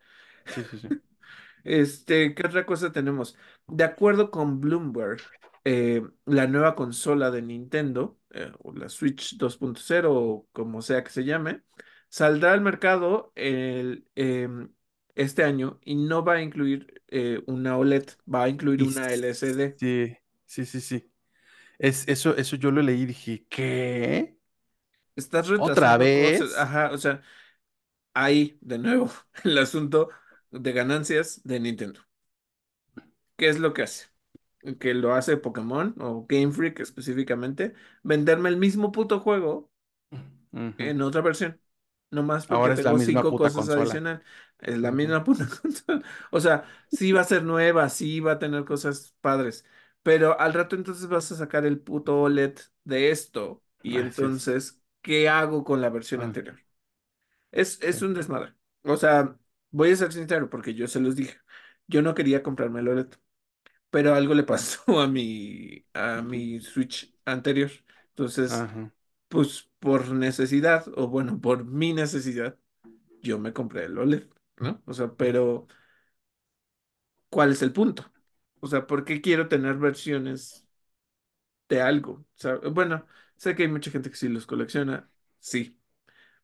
Sí, sí, sí. Este, ¿qué otra cosa tenemos? De acuerdo con Bloomberg, eh, la nueva consola de Nintendo, eh, o la Switch 2.0, o como sea que se llame, saldrá al mercado el, em, este año y no va a incluir eh, una OLED, va a incluir Y una LCD. sí, sí, sí, sí. Es, eso, eso yo lo leí y dije, ¿qué? Estás ¿Otra retrasando cosas, vez? ajá, o sea, ahí de nuevo el asunto de ganancias de Nintendo. ¿Qué es lo que hace? Que lo hace Pokémon o Game Freak específicamente, venderme el mismo puto juego en otra versión. No más porque Ahora es la tengo misma cinco puta cosas consola. adicionales. Es la misma puta consola. O sea, sí va a ser nueva, sí va a tener cosas padres. Pero al rato entonces vas a sacar el puto OLED de esto. Y es. entonces, ¿qué hago con la versión Ah, anterior? Es, sí. es un desmadre. O sea, voy a ser sincero porque yo se los dije. Yo no quería comprarme el OLED pero algo le pasó a mi, a mi Switch anterior. Entonces, Ajá. pues por necesidad, o bueno, por mi necesidad, yo me compré el OLED, ¿no? O sea, pero ¿cuál es el punto? O sea, ¿por qué quiero tener versiones de algo? O sea, bueno, sé que hay mucha gente que sí los colecciona, sí,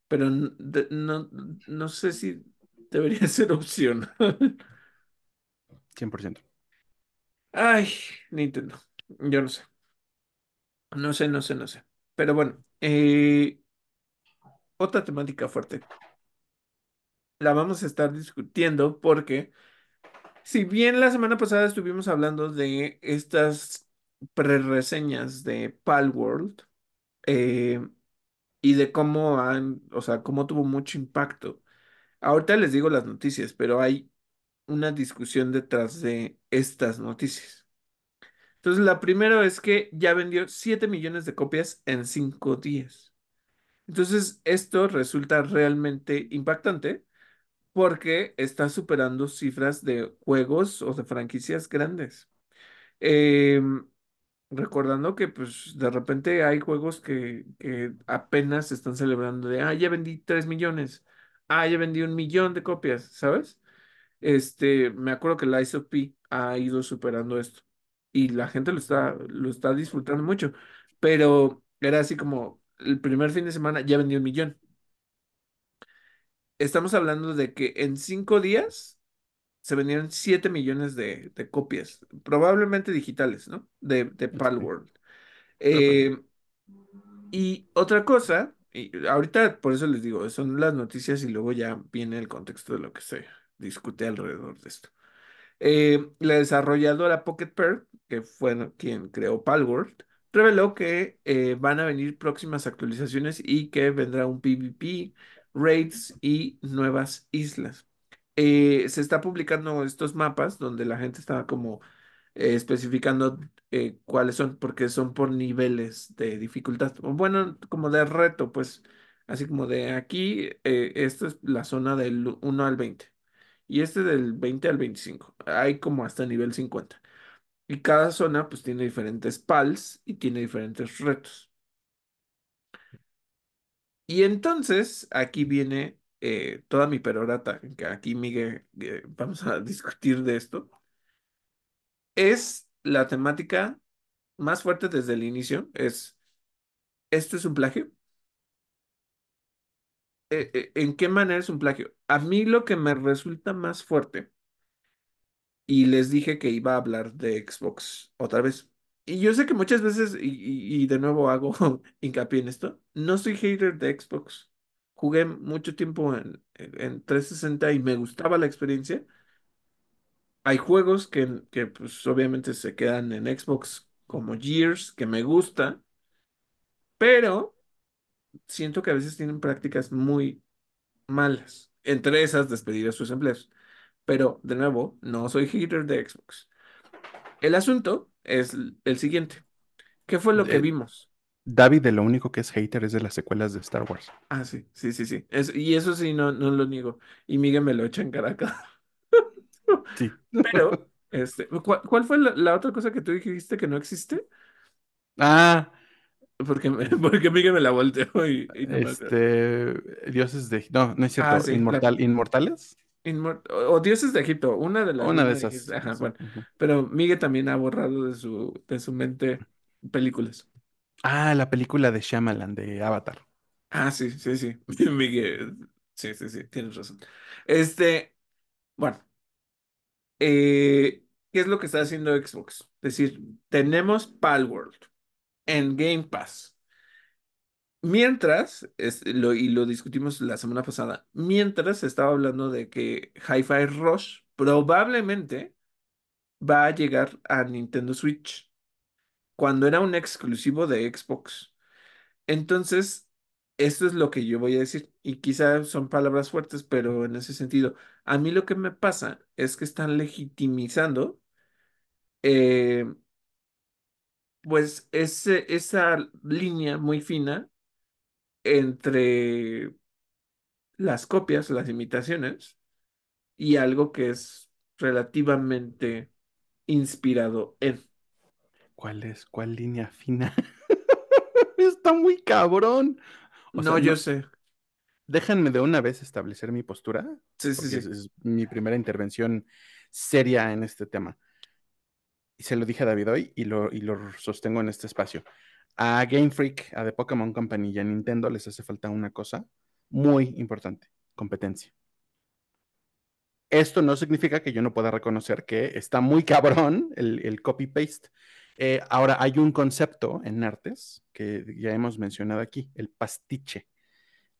pero de- no, no sé si debería ser opción. 100%. Ay, Nintendo, yo no sé, no sé, no sé, no sé. Pero bueno, eh, otra temática fuerte. La vamos a estar discutiendo porque, si bien la semana pasada estuvimos hablando de estas pre-reseñas de Palworld eh, y de cómo han, o sea, cómo tuvo mucho impacto. Ahorita les digo las noticias, pero hay una discusión detrás de estas noticias. Entonces, la primera es que ya vendió 7 millones de copias en 5 días. Entonces, esto resulta realmente impactante porque está superando cifras de juegos o de franquicias grandes. Em, recordando que pues de repente hay juegos que, que apenas se están celebrando de, ah, ya vendí 3 millones, ah, ya vendí un millón de copias, ¿sabes? Este, me acuerdo que Lies of ha ido superando esto y la gente lo está, lo está disfrutando mucho, pero era así como el primer fin de semana ya vendí un millón. Estamos hablando de que en cinco días se vendieron 7 millones de, de copias, probablemente digitales, ¿no? De, de Palworld. Eh, y otra cosa, y ahorita por eso les digo, son las noticias y luego ya viene el contexto de lo que se discute alrededor de esto. Eh, la desarrolladora Pocket Pair, que fue quien creó Palworld, reveló que eh, van a venir próximas actualizaciones y que vendrá un PvP, raids y nuevas islas. Eh, se está publicando estos mapas donde la gente está como eh, especificando eh, cuáles son, porque son por niveles de dificultad. Bueno, como de reto, pues, así como de aquí, esta es la zona del uno al 20 y este del 20 al 25. Hay como hasta nivel 50. Y cada zona pues tiene diferentes pals y tiene diferentes retos. Y entonces aquí viene eh, toda mi perorata, que aquí Miguel, eh, vamos a discutir de esto. Es la temática más fuerte desde el inicio, es, ¿esto es un plagio? Eh, ¿en qué manera es un plagio? A mí lo que me resulta más fuerte y les dije que iba a hablar de Xbox otra vez. Y yo sé que muchas veces, y, y- de nuevo hago hincapié en esto, no soy hater de Xbox. Jugué mucho tiempo en, en 360 y me gustaba la experiencia. Hay juegos que, que pues obviamente se quedan en Xbox como Gears, que me gusta, pero siento que a veces tienen prácticas muy malas. Entre esas, despedir a sus empleados. Pero, de nuevo, no soy hater de Xbox. El asunto es el siguiente. ¿Qué fue lo que Eh, vimos? David, de lo único que es hater es de las secuelas de Star Wars. Ah, sí, sí, sí, sí. Es- y eso sí, no, no lo niego. Y Miguel me lo echa en cara cada- Sí. Pero, este, ¿cuál, cuál fue la, la otra cosa que tú dijiste que no existe? Ah, Porque, porque Miguel me la volteó y, y no este, dioses de... No, no es Ah, cierto. la, Inmortal, ¿Inmortales? Inmor- o, Dioses de Egipto, una de las Una de esas. Ajá, bueno. Pero Miguel también ha borrado de su, de su mente películas. Ah, la película de Shyamalan de Avatar. Ah, sí, sí, sí. Miguel, sí, sí, sí, tienes razón. Este, bueno, eh, ¿qué es lo que está haciendo Xbox? Es decir, tenemos Palworld en Game Pass. Mientras, es, lo, y lo discutimos la semana pasada, mientras estaba hablando de que Hi-Fi Rush probablemente va a llegar a Nintendo Switch cuando era un exclusivo de Xbox. Entonces, esto es lo que yo voy a decir, y quizá son palabras fuertes, pero en ese sentido, a mí lo que me pasa es que están legitimizando, eh, pues, ese, esa línea muy fina entre las copias, las imitaciones, y algo que es relativamente inspirado en. ¿Cuál es? ¿Cuál línea fina? Está muy cabrón. O No, sea, yo no, sé. déjenme de una vez establecer mi postura, Sí, sí, porque es, sí. es mi primera intervención seria en este tema. Y se lo dije a David hoy y lo, y lo sostengo en este espacio. A Game Freak, a The Pokémon Company y a Nintendo les hace falta una cosa muy importante, competencia. Esto no significa que yo no pueda reconocer que está muy cabrón el, copy-paste. Eh, ahora, hay un concepto en artes que ya hemos mencionado aquí, el pastiche.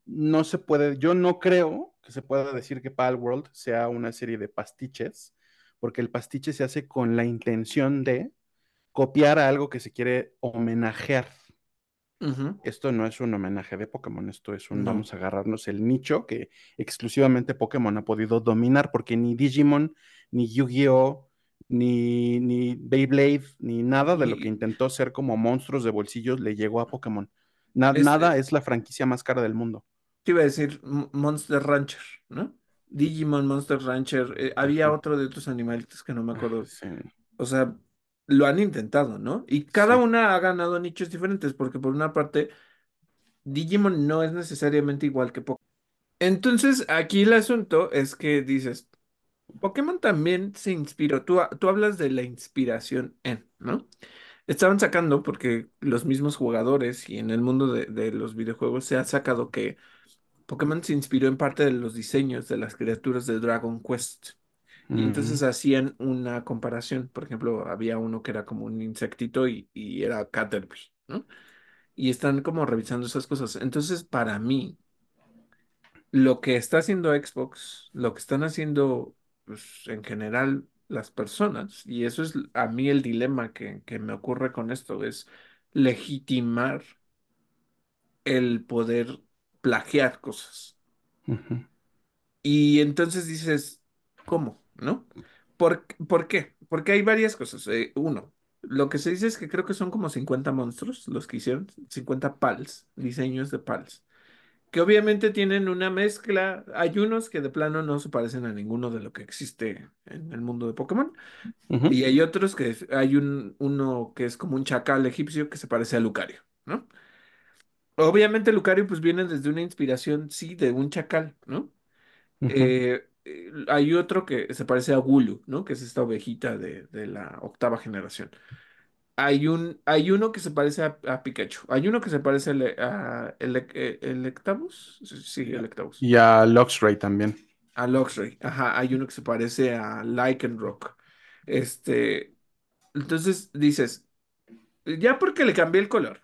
No se puede, yo no creo que se pueda decir que Palworld sea una serie de pastiches, porque el pastiche se hace con la intención de copiar a algo que se quiere homenajear. Esto no es un homenaje de Pokémon, esto es un No. vamos a agarrarnos el nicho que exclusivamente Pokémon ha podido dominar, porque ni Digimon, ni Yu-Gi-Oh, ni, ni Beyblade, ni nada de lo que intentó ser como monstruos de bolsillos le llegó a Pokémon. Na- es, nada es la franquicia más cara del mundo. te iba a decir Monster Rancher, ¿no? Digimon, Monster Rancher. eh, había otro de otros animalitos que no me Ah, acuerdo. Sí, O sea, lo han intentado, ¿no? Y cada sí. una ha ganado nichos diferentes, porque por una parte, Digimon no es necesariamente igual que Pokémon. Entonces, aquí el asunto es que dices, Pokémon también se inspiró. Tú, tú hablas de la inspiración en, ¿no? Estaban sacando, porque los mismos jugadores y en el mundo de, de los videojuegos se ha sacado que Pokémon se inspiró en parte de los diseños de las criaturas de Dragon Quest. Y entonces hacían una comparación. Por ejemplo, había uno que era como un insectito y, y era Caterpie, ¿no? Y están como revisando esas cosas. Entonces, para mí, lo que está haciendo Xbox, lo que están haciendo, pues, en general las personas, y eso es a mí el dilema que, que me ocurre con esto, es legitimar el poder plagiar cosas. Y entonces dices, ¿cómo? ¿No? ¿Por, por qué? Porque hay varias cosas. Eh, uno, lo que se dice es que creo que son como 50 monstruos los que hicieron, 50 PALs, diseños de PALs, que obviamente tienen una mezcla. Hay unos que de plano no se parecen a ninguno de lo que existe en el mundo de Pokémon, y hay otros que hay un, uno que es como un chacal egipcio que se parece a Lucario, ¿no? Obviamente Lucario pues viene desde una inspiración, sí, de un chacal, ¿no? Eh, eh, hay otro que se parece a Gulu, ¿no? Que es esta ovejita de, de la octava generación. Hay un, hay uno que se parece a, a Pikachu. Hay uno que se parece a, Le- a eh, Electabuzz. Sí, Electabuzz. Y a Luxray también. A Luxray. Ajá, hay uno que se parece a Lycanroc. Este, entonces dices, ya porque le cambié el color,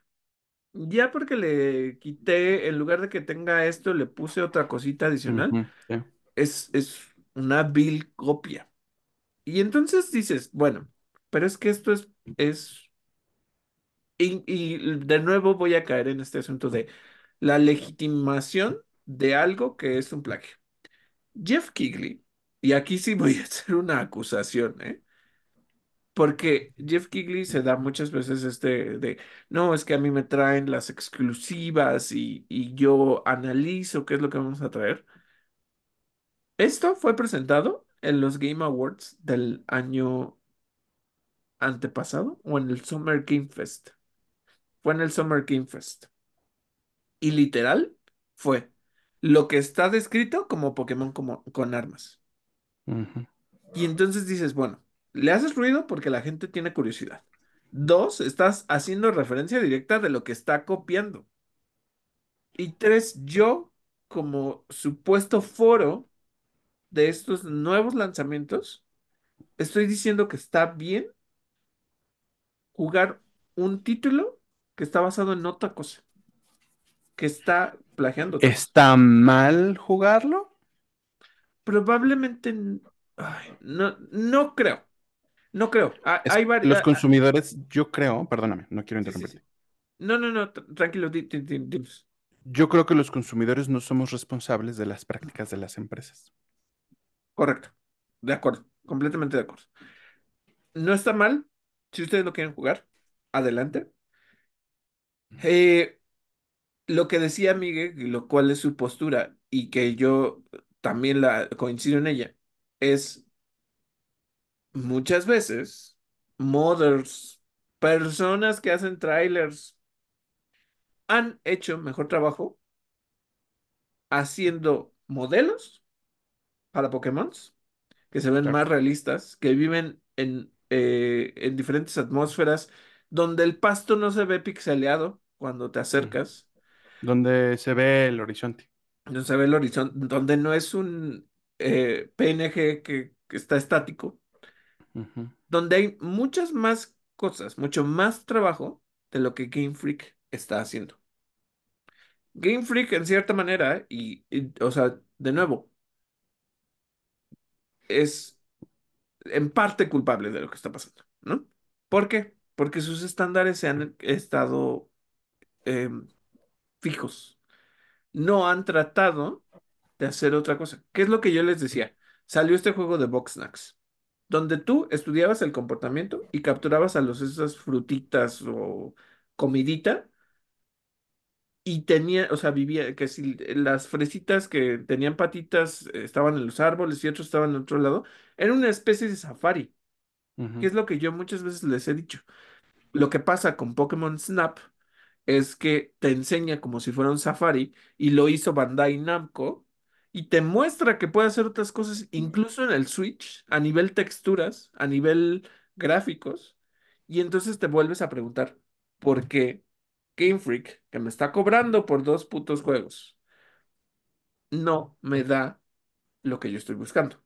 ya porque le quité, en lugar de que tenga esto, le puse otra cosita adicional, Ujú, sí. Es, es una vil copia. Y entonces dices, bueno, pero es que esto es, es, y, y de nuevo voy a caer en este asunto de la legitimación de algo que es un plagio. Jeff Kigley, y aquí sí voy a hacer una acusación, ¿eh? Porque Jeff Kigley se da muchas veces este de, no, es que a mí me traen las exclusivas y, y yo analizo qué es lo que vamos a traer. Esto fue presentado en los Game Awards del año antepasado o en el Summer Game Fest. Fue en el Summer Game Fest. Y literal fue lo que está descrito como Pokémon como, con armas. Y entonces dices, bueno, le haces ruido porque la gente tiene curiosidad. Dos, estás haciendo referencia directa de lo que está copiando. Y tres, yo como supuesto foro de estos nuevos lanzamientos, estoy diciendo que está bien jugar un título que está basado en otra cosa. que está plagiando. ¿Está mal jugarlo? Probablemente, ay, no, no creo, no creo. Es Hay los varias, consumidores, yo creo, perdóname, no quiero sí, sí, sí. interrumpirte. No, no, no, tr- tranquilo, di- di- di- dinos. Yo creo que los consumidores no somos responsables de las prácticas de las empresas. Correcto, de acuerdo, completamente de acuerdo. No está mal, si ustedes lo quieren jugar, adelante. Eh, lo que decía Miguel, lo cual es su postura, y que yo también la coincido en ella, es muchas veces modders, personas que hacen trailers, han hecho mejor trabajo haciendo modelos para Pokémon que se ven Claro. más realistas, que viven en, eh, en diferentes atmósferas, donde el pasto no se ve pixeleado cuando te Ujú. acercas, Donde se ve el horizonte. no se ve el horizonte, donde no es un eh, PNG que, que está estático, Ujú. donde hay muchas más cosas, mucho más trabajo de lo que Game Freak está haciendo. Game Freak, en cierta manera, y, y, o sea, de nuevo, es en parte culpable de lo que está pasando, ¿no? ¿Por qué? Porque sus estándares se han estado em, fijos. No han tratado de hacer otra cosa. ¿Qué es lo que yo les decía? Salió este juego de Boxnax, donde tú estudiabas el comportamiento y capturabas a los esas frutitas o comidita y tenía, o sea, vivía, que si las fresitas que tenían patitas eh, estaban en los árboles y otros estaban en otro lado, era una especie de safari, que es lo que yo muchas veces les he dicho. Lo que pasa con Pokémon Snap es que te enseña como si fuera un safari y lo hizo Bandai Namco y te muestra que puede hacer otras cosas incluso en el Switch a nivel texturas, a nivel gráficos y entonces te vuelves a preguntar ¿por qué Game Freak, que me está cobrando por dos putos juegos, no me da lo que yo estoy buscando?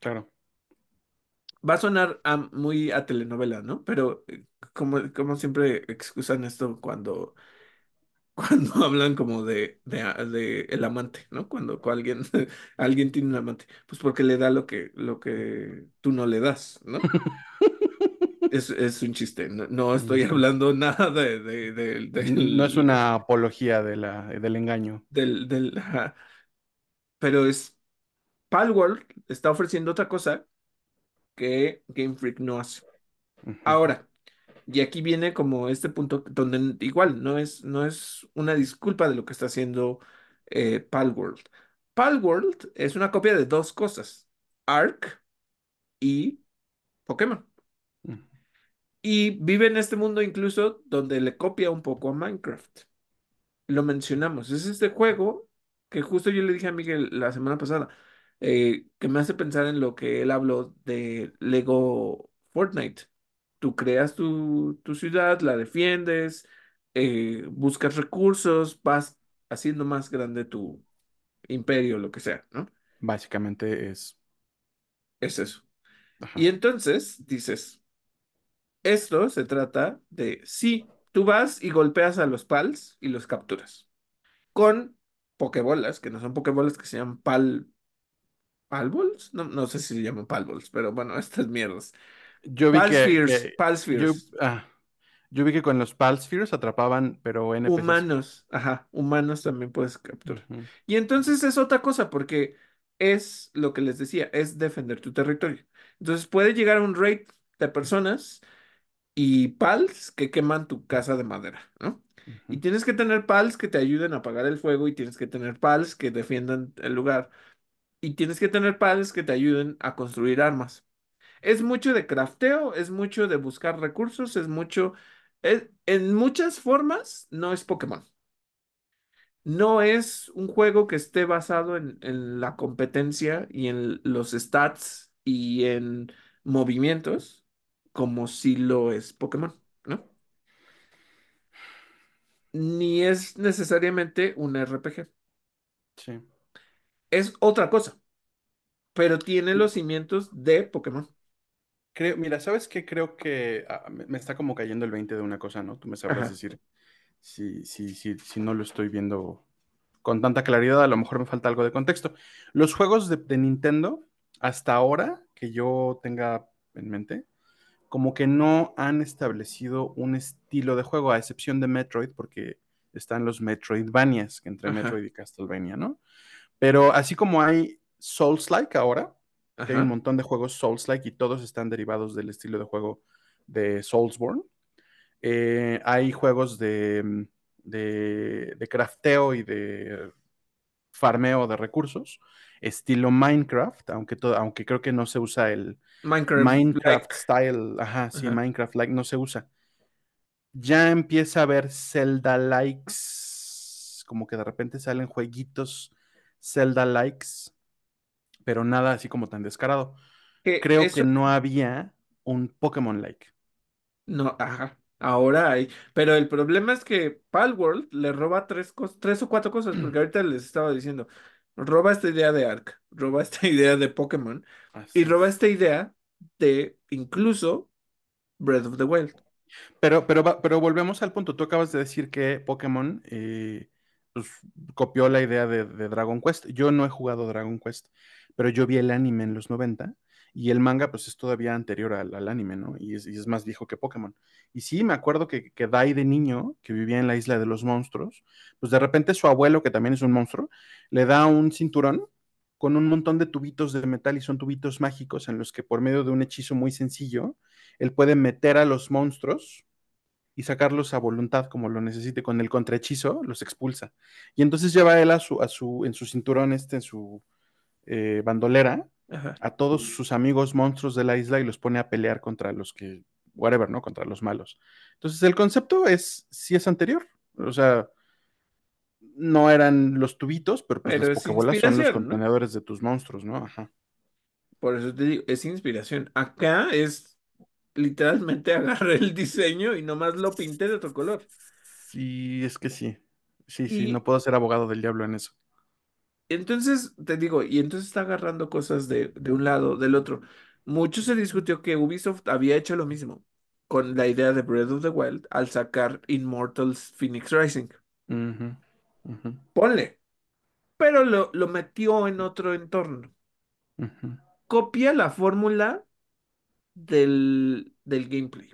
Claro. Va a sonar a- muy a telenovela, ¿no? Pero eh, como, como siempre excusan esto cuando, cuando hablan como de, de, de el amante, ¿no? Cuando, cuando alguien, alguien tiene un amante, pues porque le da lo que, lo que tú no le das, ¿no? Es, es un chiste, no, no estoy hablando nada de, de- del, No es una apología de la, del engaño. del, del- ajá. Pero es, Palworld está ofreciendo otra cosa que Game Freak no hace. Ahora, y aquí viene como este punto donde igual no es, no es una disculpa de lo que está haciendo eh, Palworld. Palworld es una copia de dos cosas, Ark y Pokémon. Y vive en este mundo incluso donde le copia un poco a Minecraft. Lo mencionamos. Es este juego que justo yo le dije a Miguel la semana pasada, eh, que me hace pensar en lo que él habló de Lego Fortnite. Tú creas tu, tu ciudad, la defiendes, eh, buscas recursos, vas haciendo más grande tu imperio, lo que sea, ¿no? Básicamente es. Es eso. Ajá. Y entonces dices, esto se trata de, sí, tú vas y golpeas a los pals y los capturas. con pokebolas, que no son pokebolas que se llaman pal, palballs, no, no sé si se llaman palballs, pero bueno, estas mierdas. Yo vi que, Palspheres, que yo, palspheres, ah, yo vi que con los Palspheres atrapaban, pero NPCs. humanos, ajá, humanos también puedes capturar. Y entonces es otra cosa, porque es lo que les decía, es defender tu territorio. Entonces puede llegar un raid de personas y pals que queman tu casa de madera, ¿no? Y tienes que tener pals que te ayuden a apagar el fuego y tienes que tener pals que defiendan el lugar. y tienes que tener padres que te ayuden a construir armas. Es mucho de crafteo, es mucho de buscar recursos, es mucho, es- en muchas formas no es Pokémon. No es un juego que esté basado en, en la competencia y en los stats y en movimientos, como si lo es Pokémon, ¿no? Ni es necesariamente un RPG. Sí. Es otra cosa, pero tiene los cimientos de Pokémon. Creo, mira, ¿sabes qué? Creo que ah, me, me está como cayendo el 20 de una cosa, ¿no? Tú me sabrás Ajá, decir si, si, si, si no lo estoy viendo con tanta claridad, a lo mejor me falta algo de contexto. Los juegos de, de Nintendo, hasta ahora, que yo tenga en mente, como que no han establecido un estilo de juego, a excepción de Metroid, porque están los Metroidvanias, entre Metroid ajá, y Castlevania, ¿no? Pero así como hay Souls-like ahora, hay un montón de juegos Souls-like y todos están derivados del estilo de juego de Soulsborne, eh, hay juegos de, de, de crafteo y de farmeo de recursos, estilo Minecraft, aunque, todo, aunque creo que no se usa el Minecraft Minecraft like. style, ajá, sí, Ajá. Minecraft like no se usa. Ya empieza a haber Zelda likes, como que de repente salen jueguitos Zelda likes, pero nada así como tan descarado. Creo que no había un Pokémon like. no, ajá. Ahora hay. Pero el problema es que Palworld le roba tres, tres o cuatro cosas, porque ahorita les estaba diciendo, roba esta idea de Ark, roba esta idea de Pokémon y roba es. esta idea de incluso Breath of the Wild. Pero, pero, pero volvemos al punto. Tú acabas de decir que Pokémon eh, pues, copió la idea de, de Dragon Quest. Yo no he jugado Dragon Quest, pero yo vi el anime en los 90 y el manga pues es todavía anterior al, anime, ¿no? Y es, y es más viejo que Pokémon. Y sí, me acuerdo que, que Dai de niño, que vivía en la isla de los monstruos, pues de repente su abuelo, que también es un monstruo, le da un cinturón con un montón de tubitos de metal y son tubitos mágicos en los que por medio de un hechizo muy sencillo, él puede meter a los monstruos y sacarlos a voluntad como lo necesite con el contrahechizo, los expulsa. Y entonces lleva él a su, a su, en su cinturón, este, en su eh, bandolera, Ajá. a todos sus amigos monstruos de la isla y los pone a pelear contra los que, whatever, ¿no? Contra los malos. Entonces el concepto es, sí es anterior, o sea, no eran los tubitos, pero pues las Pero es pokebolas son los contenedores de tus monstruos, ¿no? Ajá. Por eso te digo, es inspiración. Acá es literalmente agarré el diseño y nomás lo pinté de otro color. Sí, es que sí. Sí, sí, no puedo ser abogado del diablo en eso. Entonces te digo, y entonces está agarrando cosas de, de un lado, del otro. Mucho se discutió que Ubisoft había hecho lo mismo con la idea de Breath of the Wild al sacar Immortals Phoenix Rising. Ponle, pero lo, lo metió en otro entorno. Copia la fórmula del, del gameplay,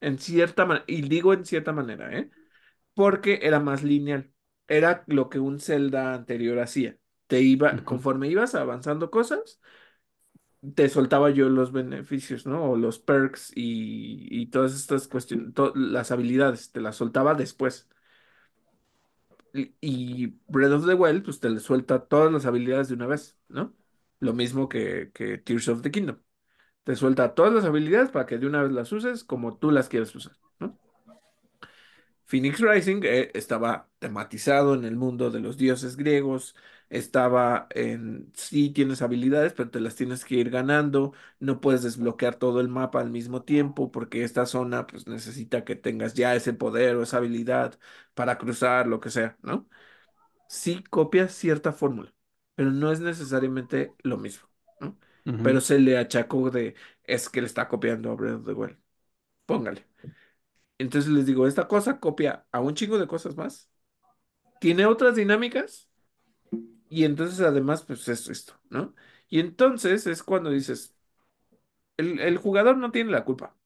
en cierta manera, y digo en cierta manera, ¿eh? Porque era más lineal. Era lo que un Zelda anterior hacía. Te iba, conforme ibas avanzando cosas, te soltaba yo los beneficios, ¿no? O los perks y, y todas estas cuestiones, to- las habilidades, te las soltaba después. Y, y Breath of the Wild, pues te le suelta todas las habilidades de una vez, ¿no? Lo mismo que, que Tears of the Kingdom. Te suelta todas las habilidades para que de una vez las uses como tú las quieras usar, ¿no? Phoenix Rising eh, estaba tematizado en el mundo de los dioses griegos, estaba en, sí tienes habilidades, pero te las tienes que ir ganando, no puedes desbloquear todo el mapa al mismo tiempo porque esta zona pues necesita que tengas ya ese poder o esa habilidad para cruzar, lo que sea, ¿no? Sí copia cierta fórmula, pero no es necesariamente lo mismo, ¿no? Pero se le achacó de, es que le está copiando a Breath of the Wild. Póngale. Entonces les digo, esta cosa copia a un chingo de cosas más. Tiene otras dinámicas y entonces además, pues es esto, ¿no? Y entonces es cuando dices, el, el jugador no tiene la culpa.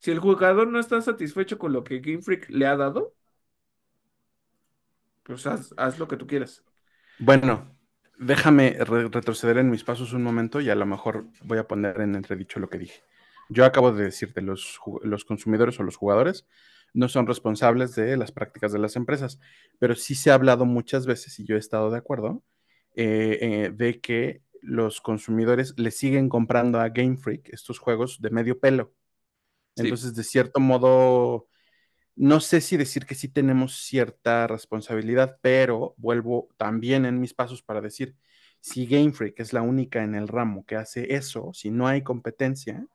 Si el jugador no está satisfecho con lo que Game Freak le ha dado, pues haz, haz lo que tú quieras. Bueno, déjame re- retroceder en mis pasos un momento y a lo mejor voy a poner en entredicho lo que dije. Yo acabo de decirte, los, los consumidores o los jugadores no son responsables de las prácticas de las empresas, pero sí se ha hablado muchas veces, y yo he estado de acuerdo, eh, eh, de que los consumidores le siguen comprando a Game Freak estos juegos de medio pelo. Sí, Entonces, de cierto modo, no sé si decir que sí tenemos cierta responsabilidad, pero vuelvo también en mis pasos para decir, si Game Freak es la única en el ramo que hace eso, si no hay competencia,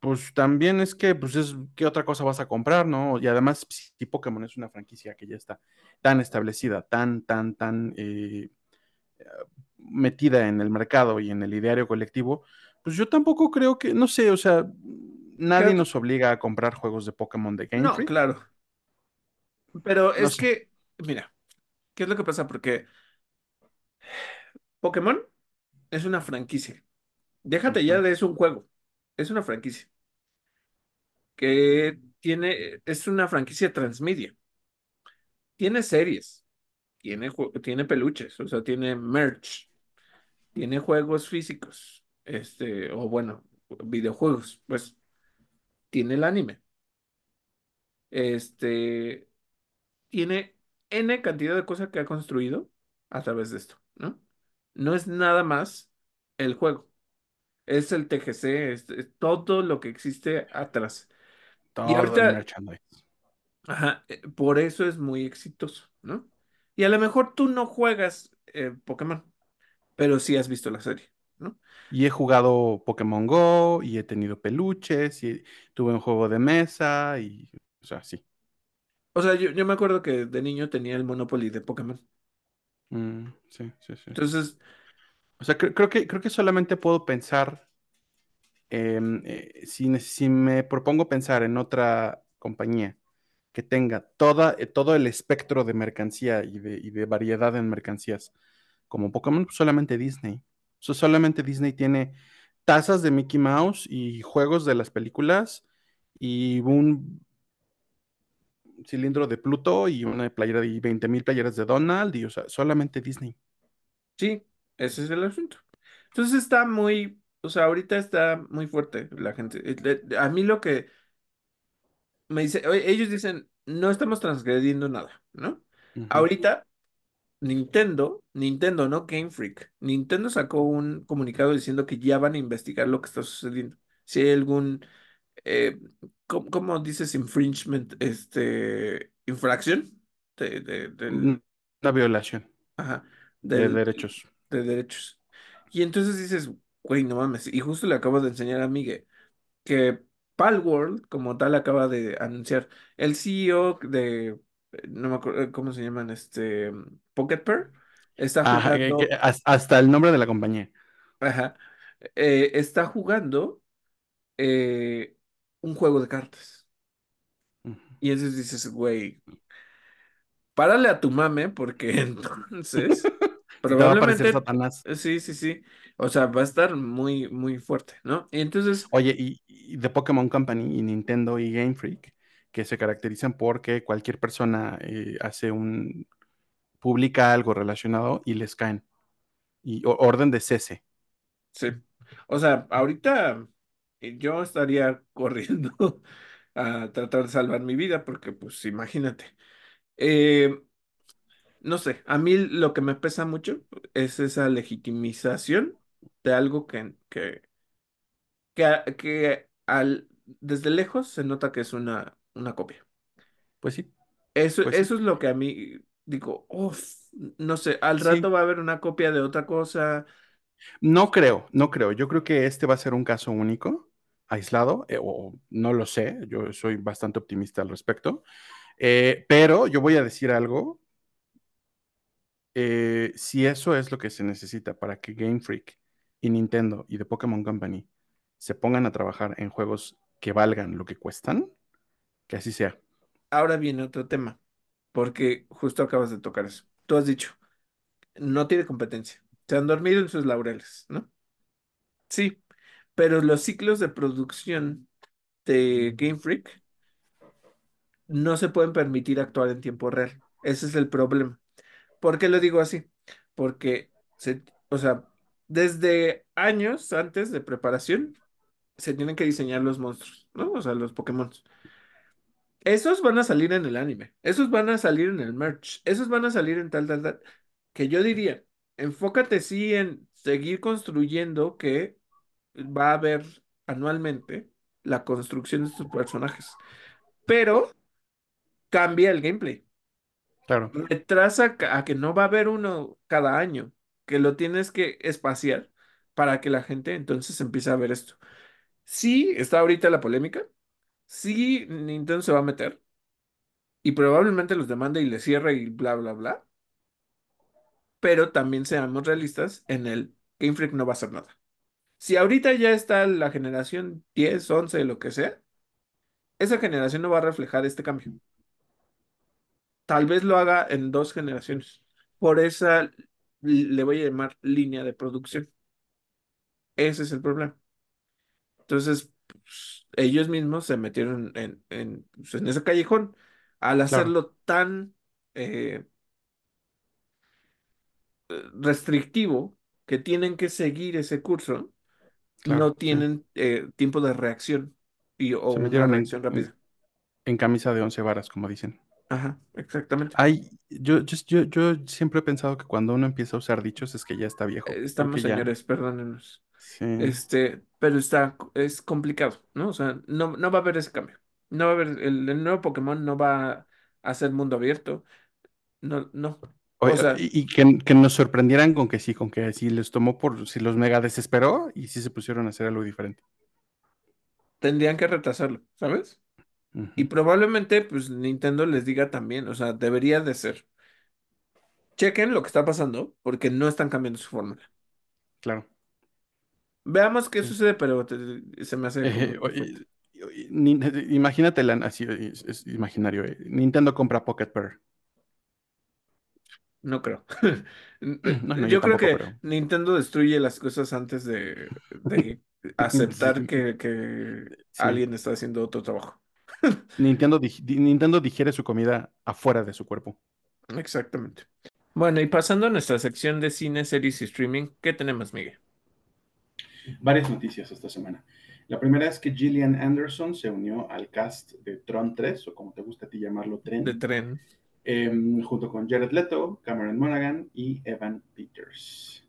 pues también es que, pues es, ¿qué otra cosa vas a comprar, no? Y además, si Pokémon es una franquicia que ya está tan establecida, tan, tan, tan eh, metida en el mercado y en el ideario colectivo, pues yo tampoco creo que, no sé, o sea, ¿qué nadie nos obliga a comprar juegos de Pokémon de Game No, claro. Pero No es sé. que, mira, ¿qué es lo que pasa? Porque Pokémon es una franquicia. Déjate ya de es un juego. Es una franquicia que tiene, es una franquicia transmedia. Tiene series, tiene, tiene peluches, o sea, tiene merch, tiene juegos físicos, este, o bueno, videojuegos, pues tiene el anime, este, tiene N cantidad de cosas que ha construido a través de esto, ¿no? No es nada más el juego, es el TGC, es, es todo lo que existe atrás. Y Todo el ahorita, ajá, eh, por eso es muy exitoso, ¿no? Y a lo mejor tú no juegas eh, Pokémon. pero sí has visto la serie, ¿no? Y he jugado Pokémon Go y he tenido peluches y tuve un juego de mesa y, o sea, sí. O sea, yo, yo me acuerdo que de niño tenía el Monopoly de Pokémon. Mm, sí, sí, sí. Entonces, O sea, cre- creo que, creo que solamente puedo pensar, em, eh, si, me propongo pensar en otra compañía que tenga toda, eh, todo el espectro de mercancía y de, y de variedad en mercancías, como Pokémon, pues solamente Disney. O sea, solamente Disney tiene tazas de Mickey Mouse y juegos de las películas y un cilindro de Pluto y una playera y 20 mil playeras de Donald y, o sea, solamente Disney. sí, ese es el asunto. Entonces está muy, o sea, ahorita está muy fuerte la gente. Eh, de- A mí lo que me dice, ellos dicen, no estamos transgrediendo nada, ¿no? Ahorita Nintendo, Nintendo, no Game Freak, Nintendo sacó un comunicado diciendo que ya van a investigar lo que está sucediendo. Si hay algún eh, ¿cómo, cómo dices infringement? Este, infracción de, de- del, Una violación ajá, de derechos. De derechos. Y entonces dices, güey, no mames. Y justo le acabo de enseñar a Miguel que Palworld, como tal, acaba de anunciar el CEO de, no me acuerdo eh, cómo se llaman, este, Pocket Pair, está Ajá, que- que jugando, has- hasta el nombre de la compañía. ajá, eh, está jugando eh, un juego de cartas. Y entonces dices, güey, párale a tu mame, porque entonces Si te va a aparecer probablemente, Satanás. eh, sí, sí, sí. O sea, va a estar muy, muy fuerte, ¿no? Y entonces, Oye, y, y de Pokémon Company y Nintendo y Game Freak, que se caracterizan porque cualquier persona eh, hace un, publica algo relacionado y les caen. Y o- orden de cese. sí. O sea, ahorita eh, yo estaría corriendo a tratar de salvar mi vida, porque pues imagínate. Eh, no sé, a mí lo que me pesa mucho es esa legitimización de algo que, que, que, al, desde lejos se nota que es una, una copia. Pues sí, Eso, pues sí. eso es lo que a mí digo, uff, no sé, al rato Sí, va a haber una copia de otra cosa. no creo, no creo. Yo creo que este va a ser un caso único, aislado, eh, o no lo sé, yo soy bastante optimista al respecto. Eh, pero yo voy a decir algo, eh, si eso es lo que se necesita para que Game Freak y Nintendo y The Pokémon Company se pongan a trabajar en juegos que valgan lo que cuestan, que así sea. Ahora viene otro tema, porque justo acabas de tocar eso. Tú has dicho, no tiene competencia. Se han dormido en sus laureles, ¿no? Sí, pero los ciclos de producción de Game Freak no se pueden permitir actuar en tiempo real. Ese es el problema. ¿Por qué lo digo así? Porque, se, o sea, desde años antes de preparación se tienen que diseñar los monstruos, ¿no? O sea, los Pokémon. Esos van a salir en el anime, esos van a salir en el merch, esos van a salir en tal, tal, tal. Que yo diría, enfócate sí en seguir construyendo que va a haber anualmente la construcción de estos personajes, pero cambia el gameplay. Claro, Retrasa ca- a que no va a haber uno cada año, que lo tienes que espaciar para que la gente entonces empiece a ver esto. Sí, está ahorita la polémica, sí, Nintendo se va a meter y probablemente los demande y les cierre y bla, bla, bla, pero también seamos realistas, en el Game Freak no va a hacer nada. Si ahorita ya está la generación 10 11 lo que sea, esa generación no va a reflejar este cambio. Tal vez lo haga en dos generaciones. Por esa le voy a llamar línea de producción. Ese es el problema. Entonces, pues, ellos mismos se metieron en, en, pues, en ese callejón al claro, hacerlo tan eh, restrictivo que tienen que seguir ese curso, claro, no sí. tienen eh, tiempo de reacción y, o Se una reacción en- rápida. en camisa de once varas, como dicen. Ajá, exactamente. Ay, yo, yo, yo, yo siempre he pensado que cuando uno empieza a usar dichos es que ya está viejo. Eh, Estamos, ya. señores, perdónenos. Sí. Este, pero está, es complicado, ¿no? O sea, no, no va a haber ese cambio. No va a haber, el, el nuevo Pokémon no va a ser mundo abierto. No, no. O sea, y y que, que nos sorprendieran con que sí, con que sí les tomó por, si los mega desesperó y sí se pusieron a hacer algo diferente. tendrían que retrasarlo, ¿sabes? Y probablemente, pues, Nintendo les diga también, o sea, debería de ser. Chequen lo que está pasando, porque no están cambiando su fórmula. claro. Veamos qué Sí. sucede, pero te- se me hace Eh, muy fuerte. oye, oye, ni- imagínate, la- así es, es imaginario. eh, Nintendo compra Pocket Pair. No creo. No, no, yo Yo creo que pero Nintendo destruye las cosas antes de, de aceptar sí, que, que sí. alguien está haciendo otro trabajo. Nintendo, dig- Nintendo digiere su comida afuera de su cuerpo. Exactamente. Bueno, y pasando a nuestra sección de cine, series y streaming, ¿qué tenemos, Miguel? Varias noticias esta semana. La primera es que Gillian Anderson se unió al cast de Tron 3, o como te gusta a ti llamarlo, De Tren, tren. eh, junto con Jared Leto, Cameron Monaghan y Evan Peters.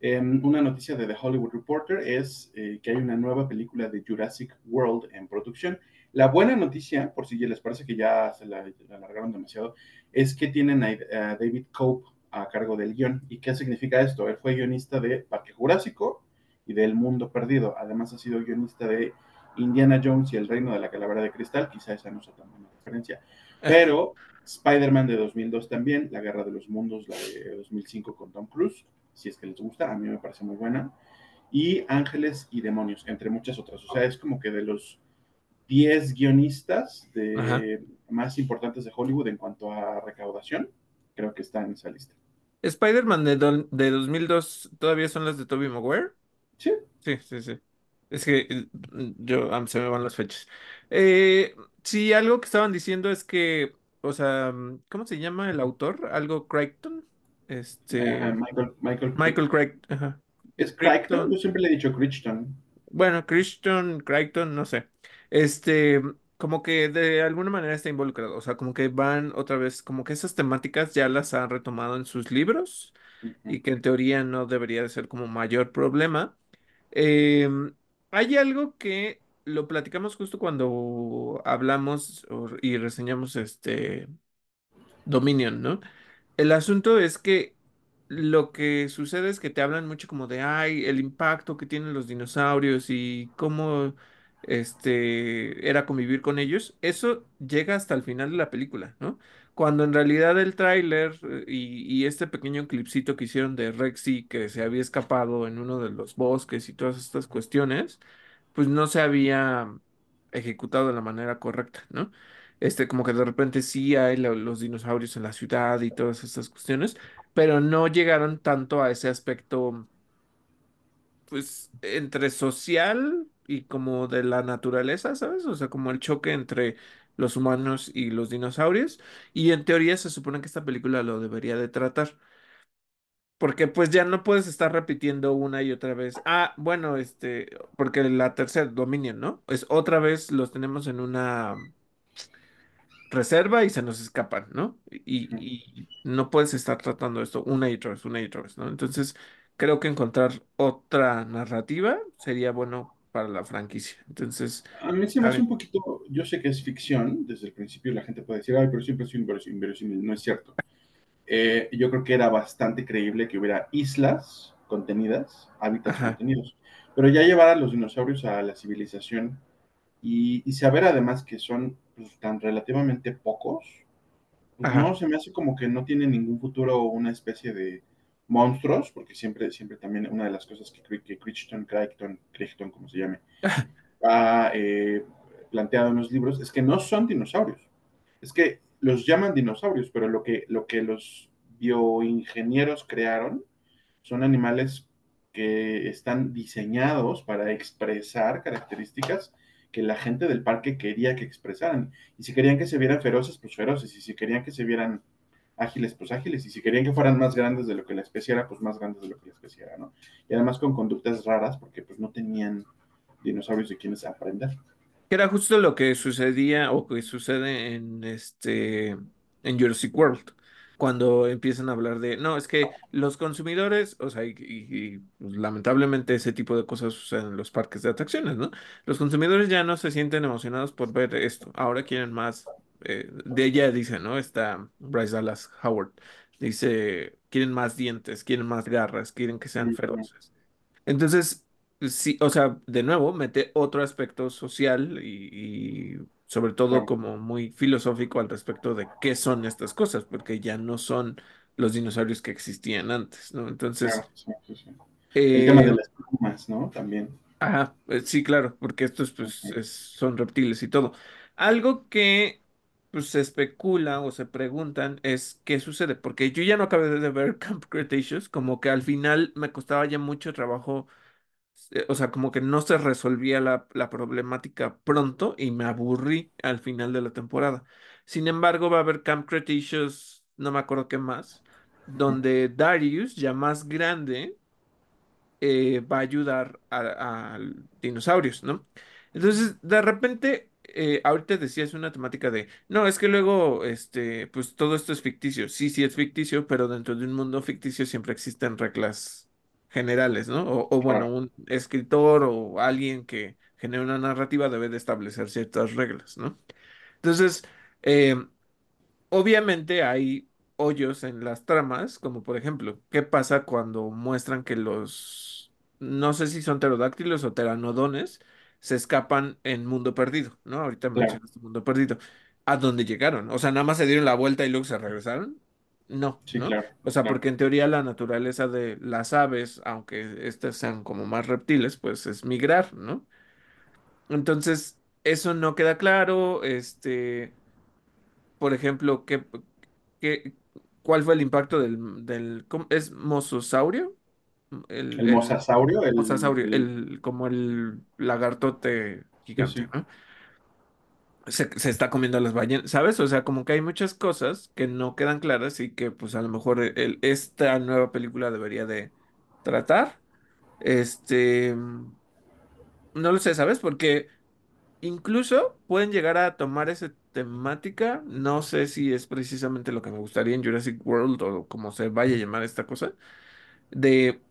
Eh, una noticia de The Hollywood Reporter es eh, que hay una nueva película de Jurassic World en producción. La buena noticia, por si les parece que ya se la, la alargaron demasiado, es que tienen a, a David Cope a cargo del guion. ¿Y qué significa esto? Él fue guionista de Parque Jurásico y de El Mundo Perdido. Además ha sido guionista de Indiana Jones y El Reino de la Calavera de Cristal. Quizá esa no sea tan buena referencia. Pero Spider-Man de 2002 también, La Guerra de los Mundos, la de 2005 con Tom Cruise si es que les gusta, a mí me parece muy buena. y Ángeles y Demonios, entre muchas otras. O sea, es como que de los 10 guionistas Ajá. de, más importantes de Hollywood en cuanto a recaudación, creo que está en esa lista. Spider-Man de, de 2002 todavía son las de Tobey Maguire. Sí, Sí, sí, sí. Es que eh, yo se me van las fechas. Eh, sí, algo que estaban diciendo es que, o sea, mm, ¿cómo se llama el autor? Algo Crichton. uh, Este, Michael, Michael Michael Crichton. Ajá. ¿Es Crichton? Yo siempre le he dicho Crichton. Bueno, Christian, Crichton, no sé. Este, como que de alguna manera está involucrado. O sea, como que van otra vez, como que esas temáticas ya las han retomado en sus libros y que en teoría no debería de ser como mayor problema. Em, hay algo que lo platicamos justo cuando hablamos y reseñamos este Dominion, ¿no? El asunto es que lo que sucede es que te hablan mucho como de, ay, el impacto que tienen los dinosaurios y cómo este era convivir con ellos. Eso llega hasta el final de la película, ¿no? Cuando en realidad el tráiler eh, y, este pequeño clipcito que hicieron de Rexy que se había escapado en uno de los bosques y todas estas cuestiones, pues no se había ejecutado de la manera correcta, ¿no? Este, como que de repente sí hay lo- los dinosaurios en la ciudad y todas estas cuestiones, pero no llegaron tanto a ese aspecto, pues, entre social y como de la naturaleza, ¿sabes? O sea, como el choque entre los humanos y los dinosaurios. Y en teoría se supone que esta película lo debería de tratar. Porque pues ya no puedes estar repitiendo una y otra vez. Ah, bueno, este, porque la tercera, Dominion, ¿no? Es otra vez los tenemos en una reserva y se nos escapan, ¿no? Y, y no puedes estar tratando esto una y otra vez, una y otra vez, ¿no? Entonces, creo que encontrar otra narrativa sería bueno para la franquicia. Entonces, A mí se me hace un poquito, yo sé que es ficción, desde el principio la gente puede decir, ay, pero siempre es inverosímil, inverosímil. no es cierto. Eh, yo creo que era bastante creíble que hubiera islas contenidas, hábitats ajá, contenidos, pero ya llevar a los dinosaurios a la civilización y, y saber además que son pues, tan relativamente pocos, pues no, se me hace como que no tiene ningún futuro una especie de monstruos, porque siempre, siempre también una de las cosas que, que Crichton, Crichton, Crichton, como se llame, ha eh, planteado en los libros es que no son dinosaurios. Es que los llaman dinosaurios, pero lo que, lo que los bioingenieros crearon son animales que están diseñados para expresar características que la gente del parque quería que expresaran. Y si querían que se vieran feroces, pues feroces. Y si querían que se vieran ágiles, pues ágiles. Y si querían que fueran más grandes de lo que la especie era, pues más grandes de lo que la especie era, ¿no? Y además con conductas raras, porque pues no tenían dinosaurios de quienes aprender. Era justo lo que sucedía o que sucede en este en Jurassic World. Cuando empiezan a hablar de, no, es que los consumidores, o sea, y, y- y, pues, lamentablemente ese tipo de cosas suceden en los parques de atracciones, ¿no? Los consumidores ya no se sienten emocionados por ver esto, ahora quieren más. eh, de ella dice, ¿no? Está Bryce Dallas Howard, dice, quieren más dientes, quieren más garras, quieren que sean feroces. Entonces, sí, o sea, de nuevo, mete otro aspecto social y, y sobre todo como muy filosófico al respecto de qué son estas cosas, porque ya no son los dinosaurios que existían antes, ¿no? Entonces, claro, sí, sí, sí. El tema eh, de las plumas, ¿no? También. ajá, eh, sí, claro, porque estos pues es- son reptiles y todo. Algo que pues se especula o se preguntan es qué sucede, porque yo ya no acabé de ver Camp Cretaceous, como que al final me costaba ya mucho trabajo eh, O sea, como que no se resolvía la, la problemática pronto y me aburrí al final de la temporada. Sin embargo, va a haber Camp Cretaceous, no me acuerdo qué más, donde Darius, ya más grande, eh, va a ayudar a, a dinosaurios, ¿no? Entonces, de repente, eh, ahorita decías una temática de, no, es que luego, este, pues todo esto es ficticio. Sí, sí es ficticio, pero dentro de un mundo ficticio siempre existen reglas generales, ¿no? O, o bueno, Claro, un escritor o alguien que genera una narrativa debe de establecer ciertas reglas, ¿no? Entonces, eh, Obviamente hay hoyos en las tramas, como por ejemplo, ¿qué pasa cuando muestran que los, no sé si son pterodáctilos o pteranodones, se escapan en Mundo Perdido, ¿no? Ahorita claro. mencionaste Mundo Perdido. ¿A dónde llegaron? O sea, nada más se dieron la vuelta y luego se regresaron. No, Sí, ¿no? claro, O sea, claro, porque en teoría la naturaleza de las aves, aunque estas sean como más reptiles, pues es migrar, ¿no? Entonces, eso no queda claro. Este, por ejemplo, ¿qué, qué, cuál fue el impacto del, del, ¿cómo? ¿es mososaurio? El, El el mosasaurio, el, mosasaurio, el- como el lagartote sí, gigante, sí, ¿no? Se, se está comiendo a las ballenas, ¿sabes? O sea, como que hay muchas cosas que no quedan claras y que pues a lo mejor el, esta nueva película debería de tratar. Este, no lo sé, ¿sabes? Porque incluso pueden llegar a tomar esa temática. No sé si es precisamente lo que me gustaría en Jurassic World o como se vaya a llamar esta cosa, de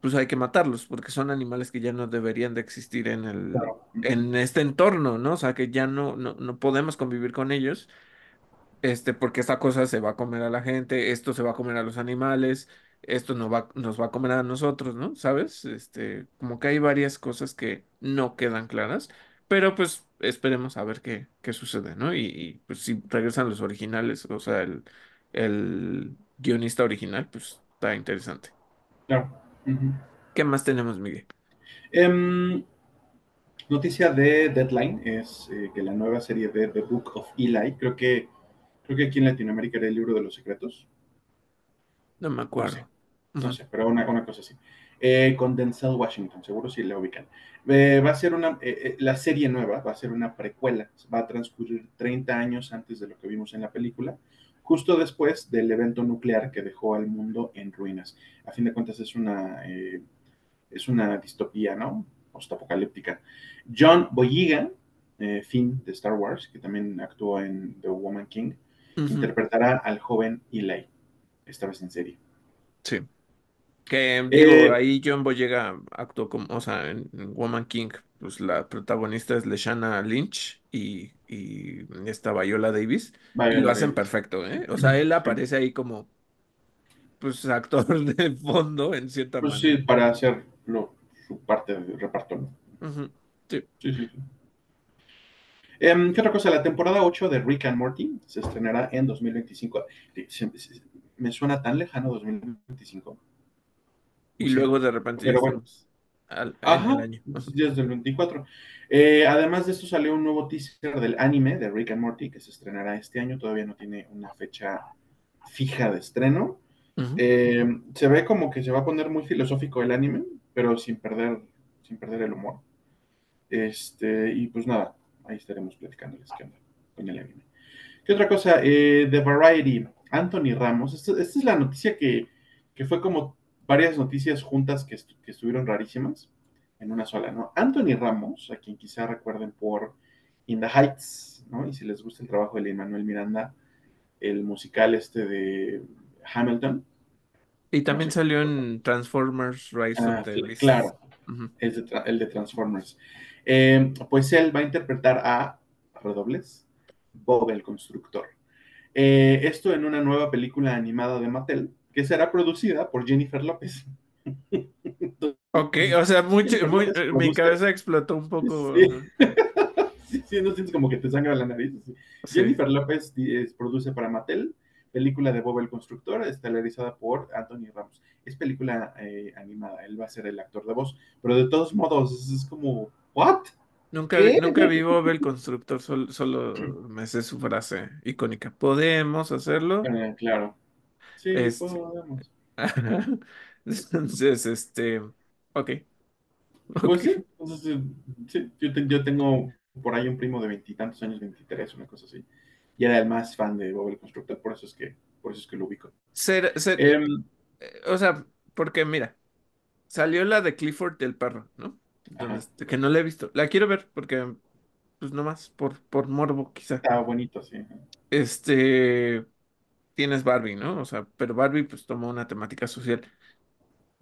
pues hay que matarlos porque son animales que ya no deberían de existir en el, claro. en este entorno, ¿no? O sea, que ya no, no, no podemos convivir con ellos este, porque esta cosa se va a comer a la gente, esto se va a comer a los animales, esto no va, nos va a comer a nosotros, ¿no? ¿Sabes? Este, como que hay varias cosas que no quedan claras, pero pues esperemos a ver qué, qué sucede, ¿no? Y, y, pues si regresan los originales, o sea, el, el guionista original, pues está interesante. claro. ¿Qué más tenemos, Miguel? Em, noticia de Deadline es eh, que la nueva serie de The Book of Eli, creo que, creo que aquí en Latinoamérica era el libro de los secretos, No me no sé, acuerdo. no sé, pero una, una cosa así. Eh, con Denzel Washington, seguro si la ubican. Eh, va a ser una, eh, la serie nueva va a ser una precuela, va a transcurrir 30 años antes de lo que vimos en la película, justo después del evento nuclear que dejó al mundo en ruinas. A fin de cuentas es una, eh, es una distopía, ¿no? Postapocalíptica. John Boyega, eh, Finn de Star Wars, que también actuó en The Woman King, interpretará al joven Eli, esta vez en serie. Sí. Que digo, Eh, ahí John Boyega actuó como, o sea, en, en Woman King, pues la protagonista es Leshana Lynch y, y esta Viola Davis, y lo hacen Davis. perfecto, ¿eh? O sea, él Sí. aparece ahí como, pues, actor de fondo, en cierta Pues sí, manera. para hacer lo, su parte de reparto, Sí. Sí, sí, sí. Em, ¿Qué otra cosa? La temporada 8 de Rick and Morty se estrenará en 2025. Se- se- Me suena tan lejano 2025. No Y sé. luego de repente Pero bueno. Al- Ajá, año. Ujú. desde el 24. Eh, además de esto salió un nuevo teaser del anime de Rick and Morty que se estrenará este año. Todavía no tiene una fecha fija de estreno. Ujú. Eh, se ve como que se va a poner muy filosófico el anime, pero sin perder, sin perder el humor. Este, y pues nada, ahí estaremos platicándoles qué onda con el anime. ¿Qué otra cosa? Eh, The Variety, Anthony Ramos. Esta, esta es la noticia que, que, fue como varias noticias juntas que, est que, estuvieron rarísimas en una sola, ¿no? Anthony Ramos, a quien quizá recuerden por In the Heights, ¿no? Y si les gusta el trabajo de Lin Manuel Miranda, el musical este de Hamilton. Y también no sé. salió en Transformers Rise ah, of the Beasts. Claro, uh -huh. es de el de Transformers. Eh, pues él va a interpretar a redobles Bob el Constructor. Eh, esto en una nueva película animada de Mattel que será producida por Jennifer López. ok, o sea, mucho, muy, mi cabeza explotó un poco. Sí. sí, sí, no sientes como que te sangra la nariz. Sí. Jennifer López es, produce para Mattel película de Bob el Constructor, estelarizada por Anthony Ramos. Es película eh, animada, él va a ser el actor de voz, pero de todos modos es como, ¿what? Nunca, vi, nunca vi Bob el Constructor, solo, solo me sé su frase icónica. ¿Podemos hacerlo? Eh, claro. Sí, este... podemos. Entonces, este, ok. okay. Pues sí, entonces, sí yo, te, yo, tengo por ahí un primo de veintitantos años, 23, una cosa así. Y era el más fan de Bob el Constructor, por eso es que, por eso es que lo ubico. Ser, ser, eh, o sea, porque mira, salió la de Clifford del perro, ¿no? Donde, que no la he visto. La quiero ver porque, pues nomás, por, por morbo quizá. Está bonito, sí. Este, tienes Barbie, ¿no? O sea, pero Barbie pues tomó una temática social.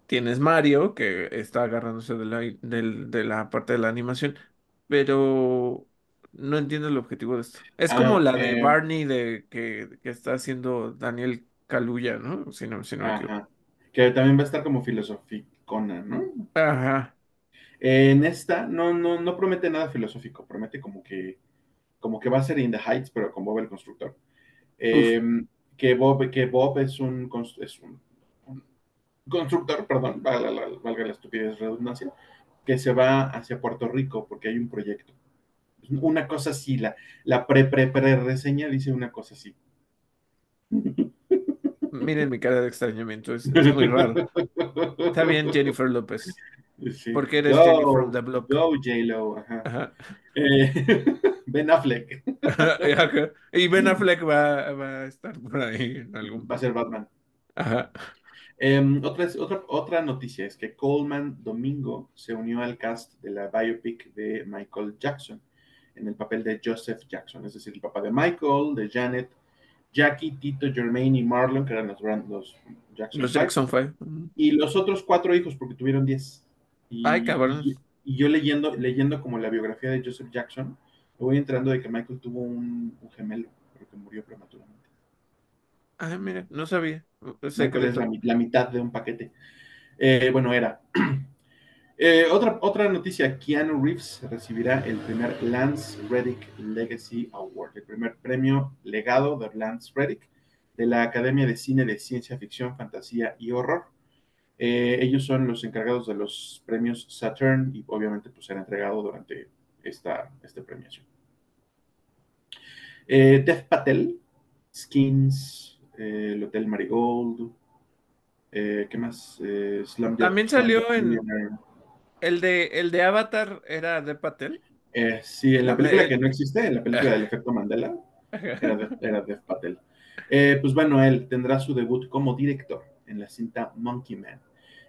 Tienes Mario, que está agarrándose de la, de, de la parte de la animación, pero no entiendo el objetivo de esto. Es Ah, como la eh, de Barney de que, que, está haciendo Daniel Kaluuya, ¿no? Si no, si no me ajá. equivoco. Que también va a estar como filosoficona, ¿no? Ajá. En esta no, no, no promete nada filosófico, promete como que, como que va a ser In the Heights, pero con Bob el Constructor. Eh, que Bob, que Bob es un, es un, un constructor, perdón, valga la, valga la estupidez redundancia, que se va hacia Puerto Rico porque hay un proyecto. Una cosa así, la, la pre, pre, pre reseña dice una cosa así. Miren mi cara de extrañamiento, es, es muy raro. Está bien, Jennifer López. Sí. Porque eres Go, Jenny from the Block. Go, J-Lo. Ajá. Ajá. Eh, ben Affleck. Y Ben Affleck va, va a estar por ahí en algún va a ser Batman. Ajá. Eh, otra, otra, otra noticia es que Coleman Domingo se unió al cast de la biopic de Michael Jackson en el papel de Joseph Jackson, es decir, el papá de Michael, de Janet, Jackie, Tito, Jermaine y Marlon, que eran los, los Jackson. Los Jackson fue. Y los otros cuatro hijos, porque tuvieron diez. Y, Ay, cabrón. Y, y, yo leyendo, leyendo como la biografía de Joseph Jackson, me voy entrando de que Michael tuvo un, un gemelo, pero que murió prematuramente. Ah, mira, no sabía. Es la, la, mitad de un paquete. Eh, bueno, era. Eh, otra, otra noticia, Keanu Reeves recibirá el primer Lance Reddick Legacy Award, el primer premio legado de Lance Reddick de la Academia de Cine de Ciencia Ficción, Fantasía y Horror. Eh, ellos son los encargados de los premios Saturn y obviamente pues será entregado durante esta, esta premiación. Eh, Dev Patel, Skins, eh, el Hotel Marigold, eh, ¿qué más? Slum También salió en... ¿El de, ¿El de Avatar era de Patel? Eh, sí, en la película que no existe, en la película del efecto Mandela, era de, era Dev Patel. Eh, pues bueno, él tendrá su debut como director en la cinta Monkey Man.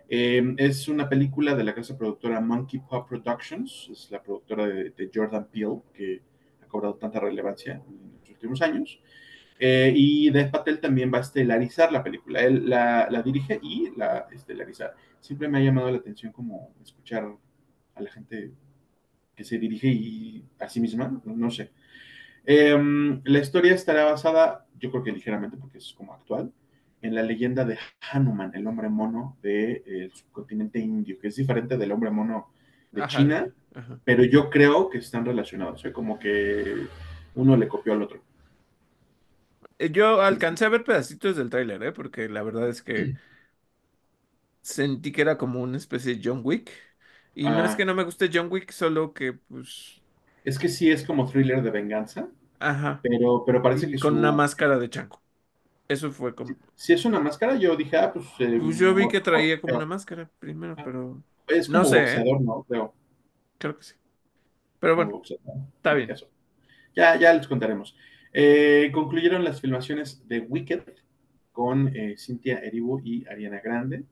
Eh, es una película de la casa productora Monkey Pop Productions, es la productora de, Jordan Peele, que ha cobrado tanta relevancia en los últimos años. Eh, y Dev Patel también va a estelarizar la película. Él la, dirige y la estelariza. Siempre me ha llamado la atención como escuchar a la gente que se dirige y a sí misma, no sé. Eh, la historia estará basada, yo creo que ligeramente porque es como actual, en la leyenda de Hanuman, el hombre mono del de, subcontinente indio, que es diferente del hombre mono de ajá, China, ajá. pero yo creo que están relacionados, ¿eh? como que uno le copió al otro. Yo alcancé a ver pedacitos del tráiler, ¿eh? porque la verdad es que sentí que era como una especie de John Wick. Y ah. no es que no me guste John Wick, solo que pues... Es que sí es como thriller de venganza. Ajá. Pero, pero parece que Con su... una máscara de chanco. Eso fue como... Si es una máscara, yo dije, ah, pues... Eh, pues yo vi que traía como una máscara primero, pero... Es como no sé. boxeador, ¿no? Creo. Creo que sí. Pero bueno, está bien. Eso. Ya, ya les contaremos. Eh, concluyeron las filmaciones de Wicked con eh, Cynthia Erivo y Ariana Grande.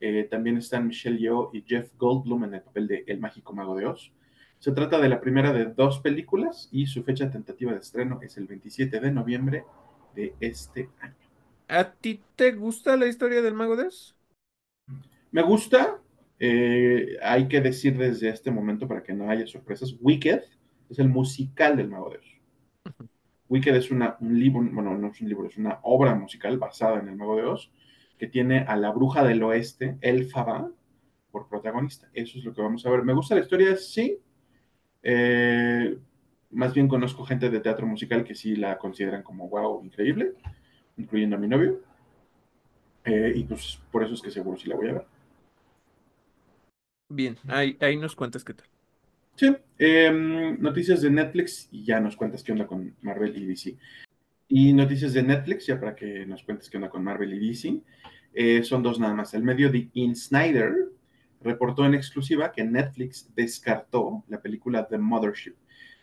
Eh, también están Michelle Yeoh y Jeff Goldblum en el papel de El Mágico Mago de Oz. Se trata de la primera de dos películas y su fecha tentativa de estreno es el 27 de noviembre de este año. ¿A ti te gusta la historia del Mago de Oz? Me gusta. Eh, hay que decir desde este momento para que no haya sorpresas. Wicked es el musical del Mago de Oz. Wicked es una, un libro, bueno, no es un libro, es una obra musical basada en el Mago de Oz, que tiene a la bruja del oeste, Elfaba, por protagonista. Eso es lo que vamos a ver. Me gusta la historia, sí. Eh, más bien conozco gente de teatro musical que sí la consideran como wow, increíble, incluyendo a mi novio. Eh, y pues por eso es que seguro sí la voy a ver. Bien, ahí, ahí nos cuentas qué tal. Sí, eh, noticias de Netflix y ya nos cuentas qué onda con Marvel y DC. Y noticias de Netflix, ya para que nos cuentes qué onda con Marvel y DC, eh, son dos nada más. El medio de In Snyder reportó en exclusiva que Netflix descartó la película The Mothership.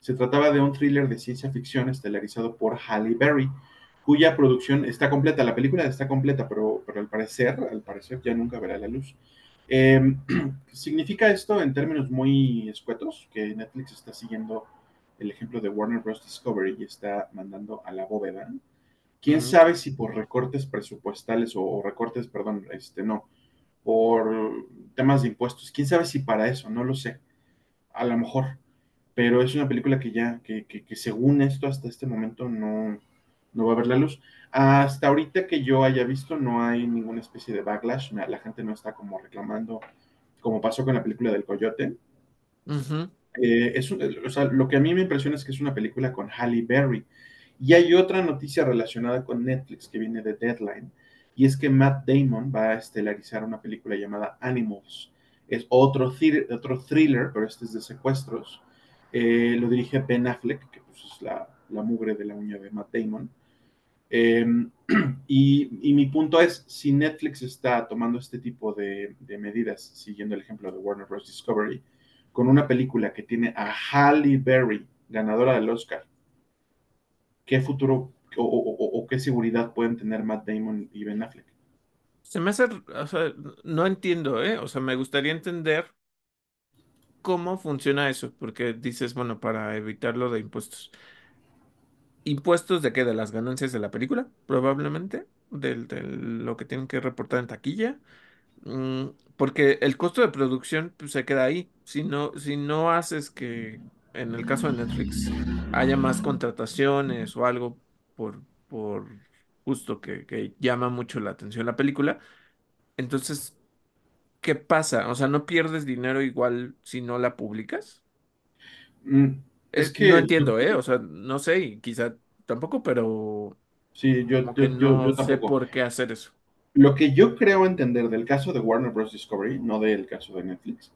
Se trataba de un thriller de ciencia ficción estelarizado por Halle Berry, cuya producción está completa. La película está completa, pero, pero al parecer, al parecer ya nunca verá la luz. Eh, ¿Significa esto en términos muy escuetos que Netflix está siguiendo el ejemplo de Warner Bros. Discovery y está mandando a la bóveda? ¿Quién uh -huh. sabe si por recortes presupuestales o, o, recortes, perdón, este no, por temas de impuestos? ¿Quién sabe si para eso? No lo sé. A lo mejor. Pero es una película que ya, que, que, que según esto, hasta este momento no, no va a ver la luz. Hasta ahorita que yo haya visto, no hay ninguna especie de backlash. La gente no está como reclamando, como pasó con la película del Coyote. Uh -huh. eh, es o sea, lo que a mí me impresiona es que es una película con Halle Berry. Y hay otra noticia relacionada con Netflix que viene de Deadline, y es que Matt Damon va a estelarizar una película llamada Animals. Es otro, otro thriller, pero este es de secuestros. Eh, lo dirige Ben Affleck, que pues, es la, la, mugre de la uña de Matt Damon. Eh, y, y, mi punto es, si Netflix está tomando este tipo de, de, medidas, siguiendo el ejemplo de Warner Bros. Discovery, con una película que tiene a Halle Berry, ganadora del Oscar, ¿qué futuro o, o, qué seguridad pueden tener Matt Damon y Ben Affleck? Se me hace, no entiendo, ¿eh? O sea, me gustaría entender cómo funciona eso, porque dices, bueno, para evitarlo de impuestos. ¿Impuestos de qué? ¿De las ganancias de la película? Probablemente. De, de lo que tienen que reportar en taquilla. Mm, porque el costo de producción pues, se queda ahí. Si no, si no haces que, en el caso de Netflix, haya más contrataciones o algo por, por justo que, que llama mucho la atención la película, entonces, ¿qué pasa? O sea, ¿no pierdes dinero igual si no la publicas? Mm, es Eh, no que entiendo, ¿eh? O sea, no sé, y quizá tampoco, pero sí, yo, que yo, yo, no yo sé tampoco. por qué hacer eso. Lo que yo creo entender del caso de Warner Bros. Discovery, no del caso de Netflix,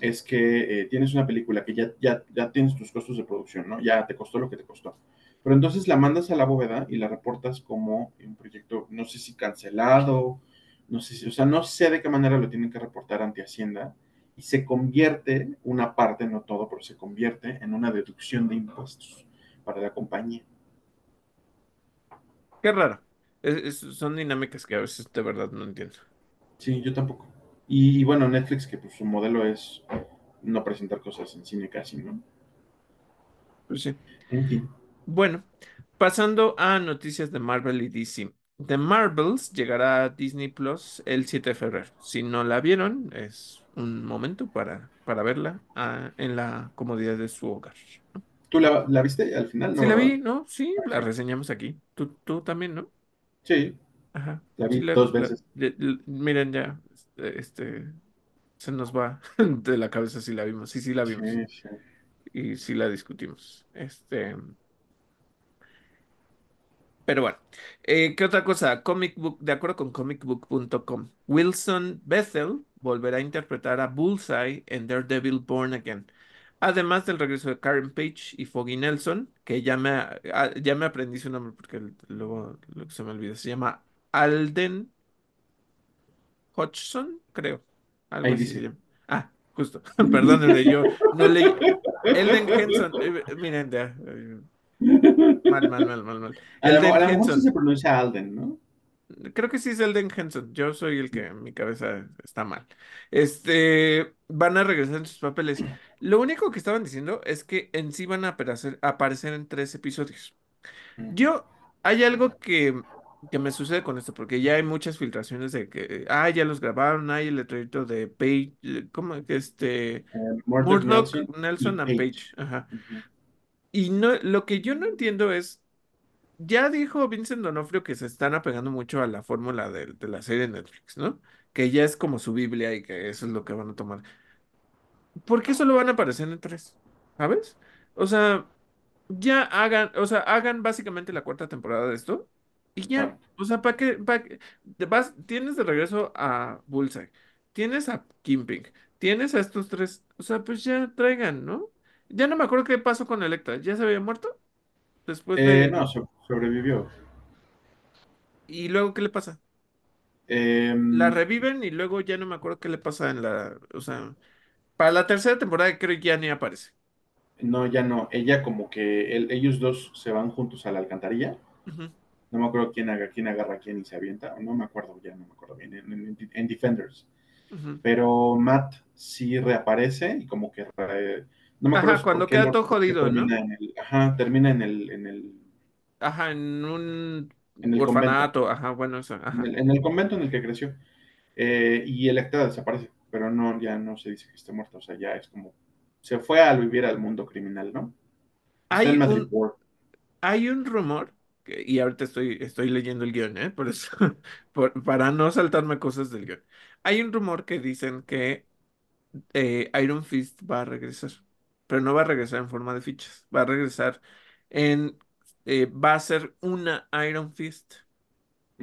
es que eh, tienes una película que ya, ya, ya tienes tus costos de producción, ¿no? Ya te costó lo que te costó. Pero entonces la mandas a la bóveda y la reportas como un proyecto, no sé si cancelado, no sé si, o sea, no sé de qué manera lo tienen que reportar ante Hacienda y se convierte, una parte, no todo, pero se convierte en una deducción de impuestos para la compañía. Qué raro. Es- es- son dinámicas que a veces de verdad no entiendo. Sí, yo tampoco. Y, y bueno, Netflix, que pues su modelo es no presentar cosas en cine casi, ¿no? Pues sí. En fin. Bueno, pasando a noticias de Marvel y DC. The Marvels llegará a Disney Plus el 7 de febrero. Si no la vieron, es un momento para, para verla ah, en la comodidad de su hogar. ¿Tú la, la viste al final? Sí la vi, ¿no? Sí, la reseñamos aquí. Tú, tú también, ¿no? Sí, Ajá. la Sí, vi la, dos veces. miren ya, este, este, se nos va de la cabeza si la vimos. Sí, sí la vimos. Sí, sí. Y sí la discutimos. Este. Pero bueno, eh, ¿qué otra cosa? Comic Book, de acuerdo con comicbook.com, Wilson Bethel volverá a interpretar a Bullseye en Daredevil Born Again. Además del regreso de Karen Page y Foggy Nelson, que ya me, ah, ya me aprendí su nombre porque luego, se me olvida, se llama Alden Hodgson, creo. Algo así se llama. Ah, justo. Perdónenme, yo no leí. Elden Henson. eh, miren, ya. Mal, mal, mal, mal, mal. A a Elden sí Henson. se pronuncia Alden, ¿no? Creo que sí es Elden Henson. Yo soy el que en mi cabeza está mal. Este, van a regresar en sus papeles. Lo único que estaban diciendo es que en sí van a aparecer, aparecer en tres episodios. Mm. Yo, hay algo que, que me sucede con esto, porque ya hay muchas filtraciones de que, ah, ya los grabaron, hay el letrerito de Page, ¿cómo este? Eh, Murdoch Nelson Nelson and Page. Page. Ajá. Y no, lo que yo no entiendo es, ya dijo Vincent D'Onofrio que se están apegando mucho a la fórmula de, de la serie Netflix, ¿no? Que ya es como su Biblia y que eso es lo que van a tomar. ¿Por qué solo van a aparecer en tres? ¿Sabes? O sea, ya hagan, o sea, hagan básicamente la cuarta temporada de esto y ya. O sea, ¿para qué? ¿Para qué? Vas, tienes de regreso a Bullseye, tienes a Kingpin, tienes a estos tres. O sea, pues ya traigan, ¿no? Ya no me acuerdo qué pasó con Electra. ¿Ya se había muerto? Después Eh, no, de... so- sobrevivió. ¿Y luego qué le pasa? Eh, La reviven y luego ya no me acuerdo qué le pasa en la... O sea, para la tercera temporada creo que ya ni aparece. no, ya no. Ella como que el- ellos dos se van juntos a la alcantarilla. No me acuerdo quién, haga, quién agarra a quién y se avienta. No me acuerdo ya, no me acuerdo bien. En, en- en Defenders. Pero Matt sí reaparece y como que re- no me acuerdo Ajá, cuando queda todo jodido, ¿no? en el, ajá, termina en el, en el, Ajá, en un en el convento, ajá, bueno, eso, en ajá. el, en el convento en el que creció. Eh, y Electra desaparece, pero no, ya no se dice que esté muerta, o sea, ya es como, se fue a vivir al mundo criminal, ¿no? Está en Hay Madrid un, hay un rumor, y ahorita estoy, estoy leyendo el guion, ¿eh? Por eso, por- para no saltarme cosas del guion. Hay un rumor que dicen que eh, Iron Fist va a regresar, pero no va a regresar en forma de fichas, va a regresar en eh, va a ser una Iron Fist,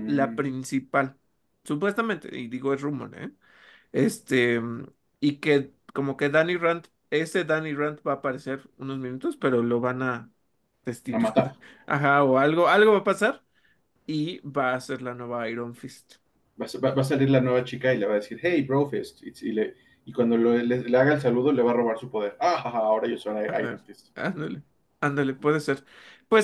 la Mm, principal, supuestamente, y digo es rumor, ¿eh? Este, y que como que Danny Rand, ese Danny Rand va a aparecer unos minutos, pero lo van a a destituir. matar. Ajá, o algo, algo va a pasar y va a ser la nueva Iron Fist. Va, a va- va a salir la nueva chica y le va a decir, hey, Brofist. Y, y le, y cuando lo- le, le haga el saludo, le va a robar su poder. Ah, ahora yo soy Iron Fist. ándale, ándale, puede ser.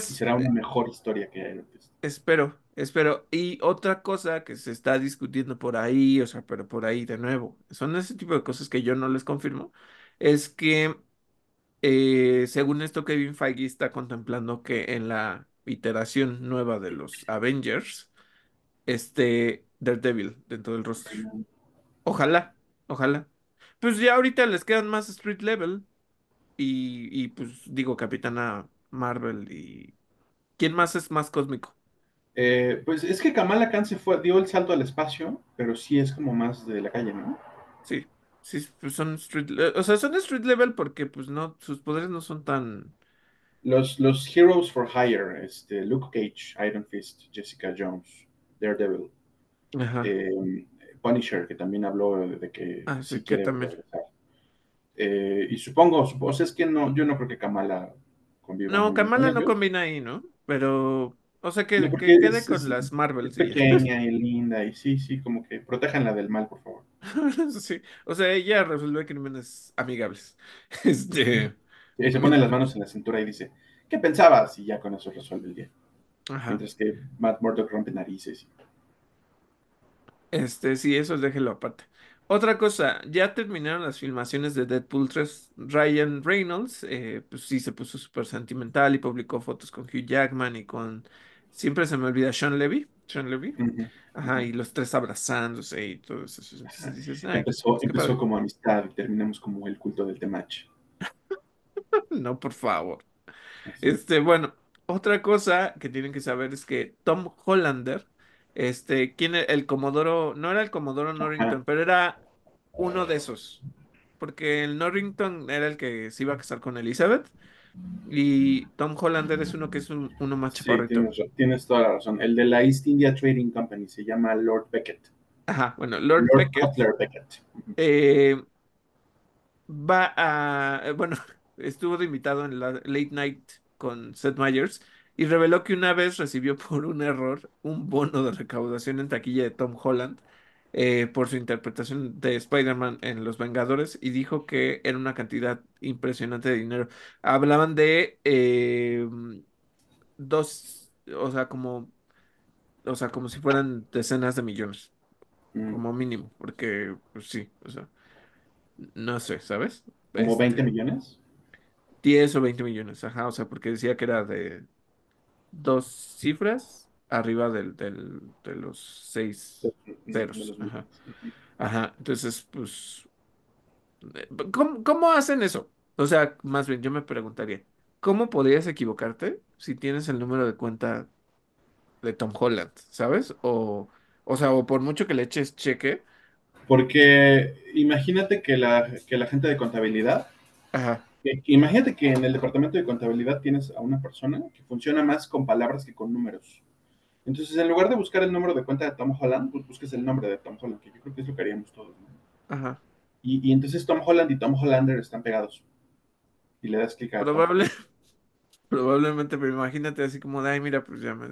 Y Pues será una mejor historia que Iron Fist. espero, espero. Y otra cosa que se está discutiendo por ahí, o sea, pero por ahí de nuevo, son ese tipo de cosas que yo no les confirmo, es que eh, según esto Kevin Feige está contemplando que en la iteración nueva de los Avengers esté Daredevil dentro del roster. Ojalá, ojalá. Pues ya ahorita les quedan más street level y, y pues digo Capitana Marvel y ¿quién más es más cósmico? Eh, pues es que Kamala Khan se fue, dio el salto al espacio, pero sí es como más de la calle, ¿no? Sí, sí, pues son street, le- o sea, son street level porque pues no, sus poderes no son tan, Los, los Heroes for Hire, este, Luke Cage, Iron Fist, Jessica Jones, Daredevil, ajá, eh, Punisher, que también habló de, que así sí que también. Eh, y supongo, supongo, o sea, es que no, yo no creo que Kamala conviva No, Kamala no combina ahí, ¿no? Pero, o sea, No, que, que quede es, con es, las Marvels es y pequeña y linda, y sí, sí, como que protéjanla del mal, por favor. Sí, o sea, ella resuelve crímenes amigables. Este, Y se pone las manos en la cintura y dice, ¿qué pensabas? Y ya con eso resuelve el día. ajá. Mientras que Matt Murdock rompe narices. Este, sí, eso déjelo aparte. Otra cosa, ya terminaron las filmaciones de Deadpool 3. Ryan Reynolds, eh, pues sí, se puso súper sentimental y publicó fotos con Hugh Jackman y con, siempre se me olvida, Sean Levy. Sean Levy. Ajá, y los tres abrazándose y todo eso. Entonces dices, ay, Empezó, pues empezó como amistad y terminamos como el culto del temach. No, por favor. Así. Este, bueno, otra cosa que tienen que saber es que Tom Hollander, este, ¿quién era el Comodoro? No era el Comodoro. Norrington, pero era uno de esos. Porque el Norrington era el que se iba a casar con Elizabeth y Tom Hollander es uno que es un- uno más Sí, chaparrito. tienes, tienes toda la razón. El de la East India Trading Company se llama Lord Beckett. Ajá, bueno, Lord Lord Beckett eh, va a, bueno, estuvo de invitado en la Late Night con Seth Meyers y reveló que una vez recibió por un error un bono de recaudación en taquilla de Tom Holland eh, por su interpretación de Spider-Man en Los Vengadores y dijo que era una cantidad impresionante de dinero. Hablaban de eh, dos, o sea, como, o sea, como si fueran decenas de millones, Mm, como mínimo, porque pues sí, o sea, no sé, ¿sabes? Como 20 Este, millones. 10 o 20 millones, ajá, o sea, porque decía que era de dos cifras arriba del, del, de los seis ceros, ajá, ajá, entonces, pues, eh, ¿cómo, cómo hacen eso? O sea, más bien, yo me preguntaría, ¿cómo podrías equivocarte si tienes el número de cuenta de Tom Holland, ¿sabes? O, o sea, o por mucho que le eches cheque, Porque imagínate que la, que la gente de contabilidad, ajá, imagínate que en el departamento de contabilidad tienes a una persona que funciona más con palabras que con números. Entonces, en lugar de buscar el número de cuenta de Tom Holland, pues busques el nombre de Tom Holland, que yo creo que es lo que haríamos todos. ¿no? ajá, Y, y entonces Tom Holland y Tom Hollander están pegados. Y le das clic a probable, probablemente, pero imagínate así como de, ay, mira, pues ya me...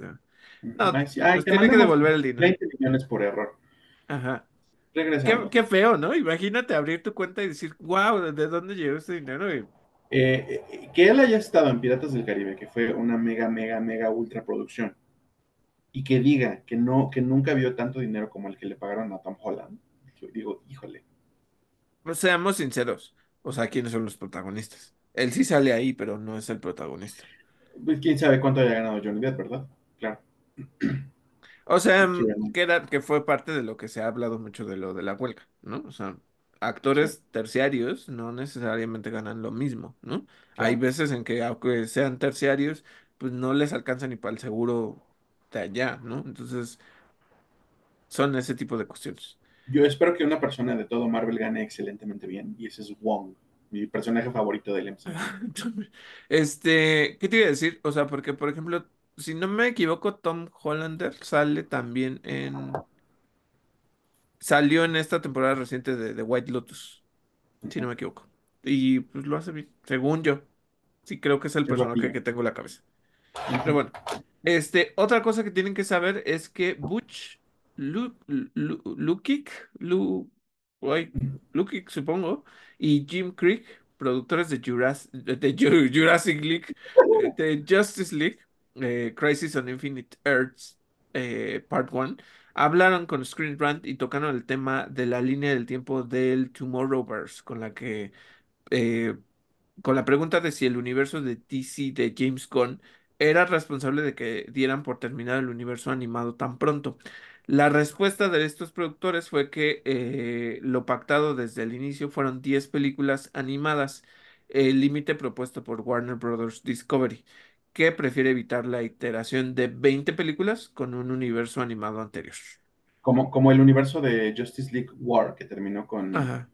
Ujú. No, Ay, sí, ay, pues tiene que devolver el dinero. 20 millones por error. Ajá. Qué, qué feo, ¿no? Imagínate abrir tu cuenta y decir, wow, ¿de dónde llegó este dinero? Y, Eh, eh, que él haya estado en Piratas del Caribe, que fue una mega, mega, mega ultra producción, y que diga que no, que nunca vio tanto dinero como el que le pagaron a Tom Holland, yo digo, híjole, pues, seamos sinceros. O sea, ¿quiénes son los protagonistas? Él sí sale ahí, pero no es el protagonista. pues quién sabe cuánto haya ganado Johnny Depp, ¿verdad? Claro. O sea, Keira que, era- que fue parte de lo que se ha hablado mucho de lo de la huelga, ¿no? O sea, Sí, actores terciarios no necesariamente ganan lo mismo, ¿no? Hay veces en que, aunque sean terciarios, pues no les alcanza ni para el seguro de allá, ¿no? Entonces, son ese tipo de cuestiones. Yo espero que una persona de todo Marvel gane excelentemente bien, y ese es Wong. mi personaje favorito del MCU. Este, ¿qué te iba a decir? O sea, porque, por ejemplo, si no me equivoco, Tom Hollander sale también en... Salió en esta temporada reciente de, de White Lotus, si no me equivoco. Y pues lo hace bien, según yo. Sí, creo que es el personaje que tengo en la cabeza. Pero bueno, este, otra cosa que tienen que saber es que Butch Lu, Lu- Lukic, Lu, Lukic, supongo, y Jim Creek, productores de Jurassic, de Ju- Jurassic League, de Justice League, eh, Crisis on Infinite Earths, eh, Part 1, hablaron con Screen Rant y tocaron el tema de la línea del tiempo del Tomorrowverse, con la que eh, con la pregunta de si el universo de DC de James Gunn era responsable de que dieran por terminado el universo animado tan pronto. La respuesta de estos productores fue que eh, lo pactado desde el inicio fueron 10 películas animadas, el límite propuesto por Warner Bros. Discovery, que prefiere evitar la iteración de 20 películas con un universo animado anterior. Como, como el universo de Justice League War, que terminó con Ajá,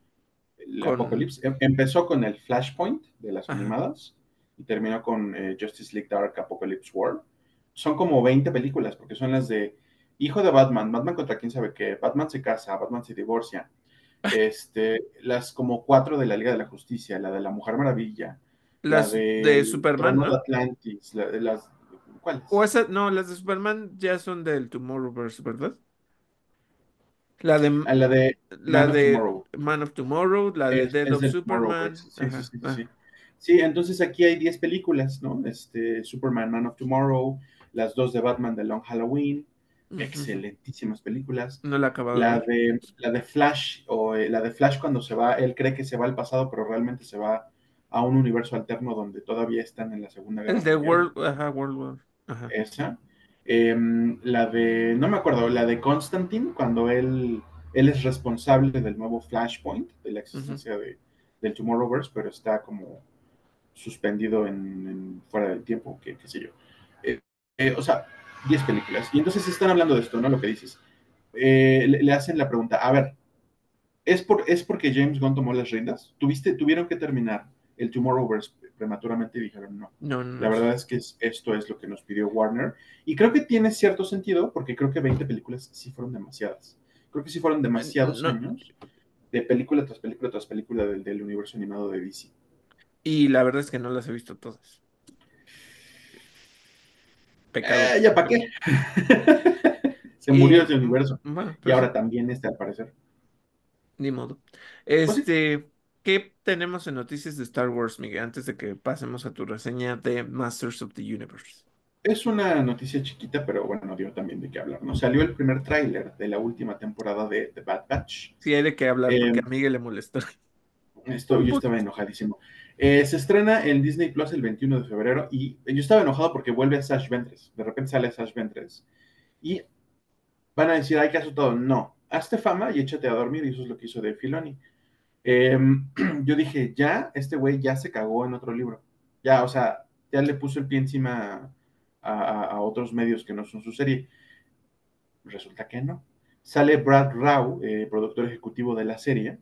el con... Apocalypse. Em- Empezó con el Flashpoint de las Ajá. animadas y terminó con eh, Justice League Dark Apocalypse War. Son como 20 películas, porque son las de Hijo de Batman, Batman contra quién sabe qué, Batman se casa, Batman se divorcia, este, las como cuatro de la Liga de la Justicia, la de la Mujer Maravilla, la Las de Superman, ¿no? Atlantis, la de las... O ¿Cuáles? esa, no, las de Superman ya son del Tomorrowverse, ¿verdad? La de, A la de la Man of de Tomorrow. Man of Tomorrow, la de Es, es of Superman. Tomorrowverse. Sí, sí, Ajá, sí, sí, ah, sí. Sí, entonces aquí hay 10 películas, ¿no? Este, Superman, Man of Tomorrow, las dos de Batman de Long Halloween, excelentísimas películas. No la de La de, la de Flash, o eh, la de Flash cuando se va, él cree que se va al pasado, pero realmente se va a un universo alterno donde todavía están en la Segunda El Guerra de. World, ajá, World War. Ajá. Esa. Eh, la de, no me acuerdo, la de Constantine, cuando él, él es responsable del nuevo Flashpoint, de la existencia de, del Tomorrowverse, pero está como suspendido en, en fuera del tiempo, qué sé yo. Eh, eh, o sea, 10 películas. Y entonces están hablando de esto, ¿no? Lo que dices. Eh, le, le, hacen la pregunta, a ver, ¿es, por, ¿es porque James Gunn tomó las riendas? ¿Tuviste, tuvieron que terminar el Tomorrowverse prematuramente y dijeron no. No, no, La no. verdad es que es, esto es lo que nos pidió Warner. Y creo que tiene cierto sentido, porque creo que 20 películas sí fueron demasiadas. Creo que sí fueron demasiados años de película tras película tras película del, del universo animado de DC. Y la verdad es que no las he visto todas. Pecado. Eh, ¿Ya para qué? Se Y murió ese mm, universo. bueno, Y pues sí, ahora también este, al parecer. ni modo. Este, ¿qué tenemos en noticias de Star Wars, Miguel? Antes de que pasemos a tu reseña de Masters of the Universe. es una noticia chiquita, pero bueno, dio también de qué hablar. ¿no? Salió el primer tráiler de la última temporada de The Bad Batch. Sí, hay de qué hablar Eh, porque a Miguel le molestó. esto, Un yo estaba enojadísimo. Eh, se estrena en Disney Plus el 21 de febrero y yo estaba enojado porque vuelve a Sash Ventres. De repente sale Sash Ventres. Y van a decir, hay que hacer todo. No, hazte fama y échate a dormir. Y eso es lo que hizo de Filoni. Eh, yo dije, ya, este güey ya se cagó en otro libro. Ya, o sea, ya le puso el pie encima a, a, otros medios que no son su serie. Resulta que no. Sale Brad Rao, eh, productor ejecutivo de la serie,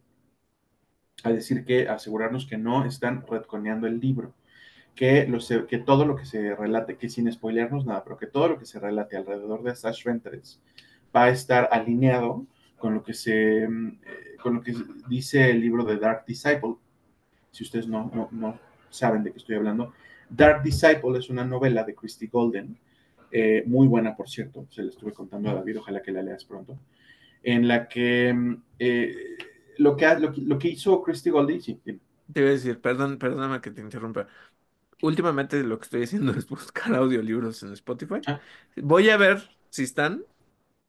a decir que asegurarnos que no están retconeando el libro, que, lo que todo lo que se relate, que sin spoilearnos nada, pero que todo lo que se relate alrededor de Sash Ventres va a estar alineado con lo que se eh, con lo que dice el libro de Dark Disciple. Si ustedes no, no, no saben de qué estoy hablando, Dark Disciple es una novela de Christy Golden, eh, muy buena por cierto, se la estuve contando a David, ojalá que la leas pronto, en la que eh, lo, que, lo, lo que hizo Christy Golden, sí, dime. Te iba a decir, perdón, perdóname que te interrumpa. Últimamente lo que estoy haciendo es buscar audiolibros en Spotify. Ah, Voy a ver si están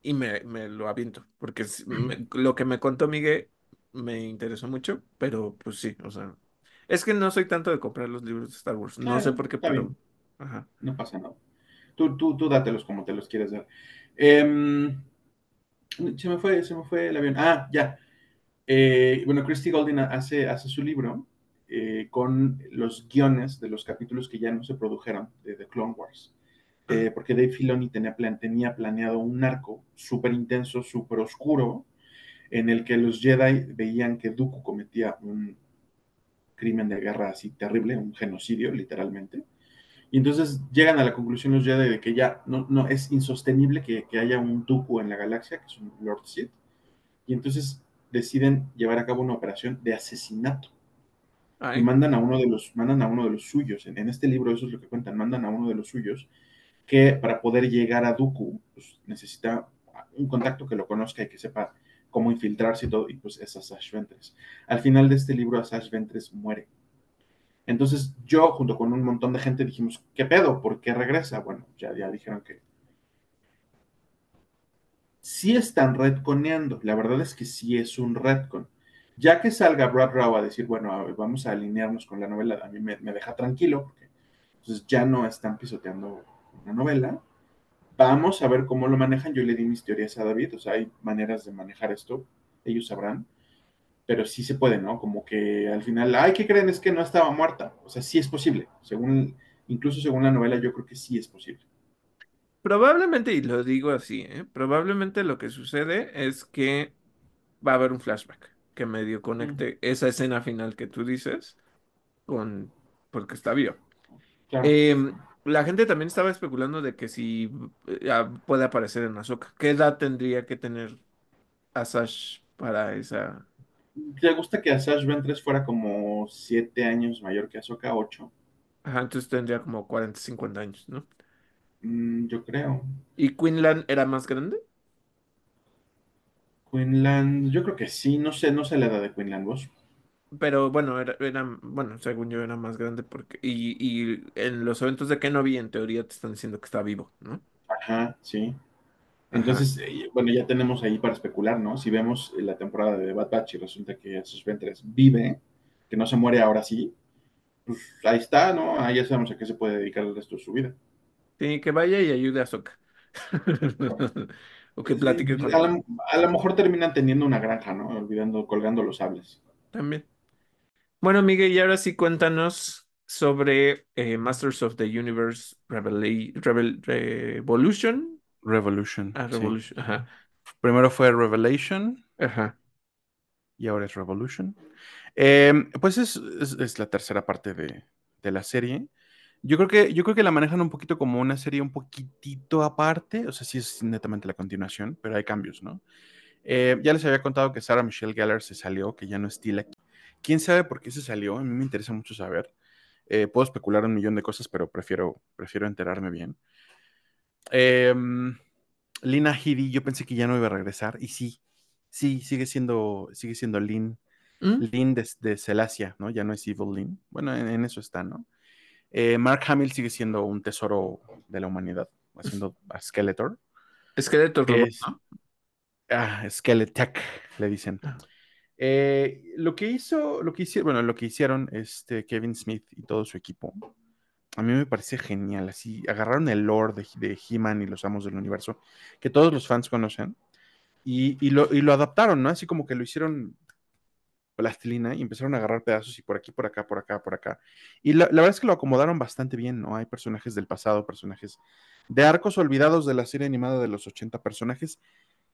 y me, me lo aviento, porque me- lo que me contó Miguel me interesó mucho, pero pues sí, o sea, es que no soy tanto de comprar los libros de Star Wars, no sé ah, por qué, pero, ajá, no pasa nada. Tú, tú, tú dátelos como te los quieres dar. Eh, se me fue, se me fue el avión. Ah, ya. Eh, bueno, Christy Golden hace, hace su libro eh, con los guiones de los capítulos que ya no se produjeron de The Clone Wars. Eh, porque Dave Filoni tenía, plan, tenía planeado un arco súper intenso, súper oscuro, en el que los Jedi veían que Dooku cometía un crimen de guerra así terrible, un genocidio literalmente. Y entonces llegan a la conclusión los Jedi de que ya no, no es insostenible que, que haya un Dooku en la galaxia, que es un Lord Sith. Y entonces deciden llevar a cabo una operación de asesinato. Ay, Y mandan a uno de los, mandan a uno de los suyos. En, en este libro eso es lo que cuentan. Mandan a uno de los suyos que para poder llegar a Dooku pues, necesita un contacto que lo conozca y que sepa cómo infiltrarse y todo, y pues es Asash Ventress. Al final de este libro, Asash Ventress muere. Entonces yo, junto con un montón de gente, dijimos, ¿qué pedo? ¿Por qué regresa? Bueno, ya, ya dijeron que sí están retconeando. La verdad es que sí es un retcon. Ya que salga Brad Rao a decir, bueno, vamos a alinearnos con la novela, a mí me, me deja tranquilo, porque entonces ya no están pisoteando una novela. Vamos a ver cómo lo manejan. Yo le di mis teorías a David, o sea, hay maneras de manejar esto, ellos sabrán, pero sí se puede, ¿no? Como que al final, ay, ¿qué creen? Es que no estaba muerta. O sea, sí es posible. Según, incluso según la novela, yo creo que sí es posible. probablemente, y lo digo así, ¿eh? Probablemente lo que sucede es que va a haber un flashback que medio conecte esa escena final que tú dices con, porque está vivo. claro. Em, la gente también estaba especulando de que si eh, ah, puede aparecer en Ahsoka. ¿Qué edad tendría que tener Asash para esa? ¿Te gusta que Asash Ventress fuera como siete años mayor que Ahsoka? Ocho. Ajá, entonces tendría como 40 50 años, ¿no? Mm, yo creo. ¿Y Quinlan era más grande? Quinlan, yo creo que sí, no sé, no sé la edad de Quinlan vos. Pero bueno, era, era, bueno, según yo era más grande porque, y, y en los eventos de Kenobi en teoría te están diciendo que está vivo, ¿no? Ajá, sí. Ajá. Entonces, eh, bueno, ya tenemos ahí para especular, ¿no? Si vemos la temporada de Bad Batch y resulta que Asash Ventress vive, que no se muere ahora sí, pues ahí está, ¿no? Ahí ya sabemos a qué se puede dedicar el resto de su vida. Sí, que vaya y ayude a Sokka. O que Sí, platique con a, a lo mejor terminan teniendo una granja, ¿no? Olvidando, colgando los sables. También. Bueno, Miguel, y ahora sí cuéntanos sobre eh, Masters of the Universe Revela- Revel- Revolution. Revolution, Ah, sí. Revolution. Ajá. Primero fue Revelation Ajá. y ahora es Revolution. Eh, pues es, es, es, la tercera parte de, de, la serie. Yo creo, que, yo creo que la manejan un poquito como una serie un poquitito aparte, o sea, sí es netamente la continuación, pero hay cambios, ¿no? Eh, ya les había contado que Sarah Michelle Gellar se salió, que ya no es Tila. ¿Quién sabe por qué se salió? A mí me interesa mucho saber. Eh, puedo especular un millón de cosas, pero prefiero, prefiero enterarme bien. Eh, Lina Headey, yo pensé que ya no iba a regresar, y sí, sí, sigue siendo, sigue siendo Lin. ¿Mm? Lin de, de Celasia, ¿no? Ya no es Evil Lin. Bueno, en, en eso está, ¿no? Eh, Mark Hamill sigue siendo un tesoro de la humanidad, haciendo a Skeletor. Robot, es ¿no? ah, Skeletech, le dicen. Eh, lo que hizo, lo que hicieron, este Kevin Smith y todo su equipo, a mí me parece genial. Así agarraron el lore de, de He-Man y los amos del universo, que todos los fans conocen, y, lo, adaptaron. Así como que lo hicieron plastilina y empezaron a agarrar pedazos y por aquí, por acá, por acá, por acá. Y la, la, verdad es que lo acomodaron bastante bien, ¿no? Hay personajes del pasado, personajes de arcos olvidados de la serie animada de los 80 personajes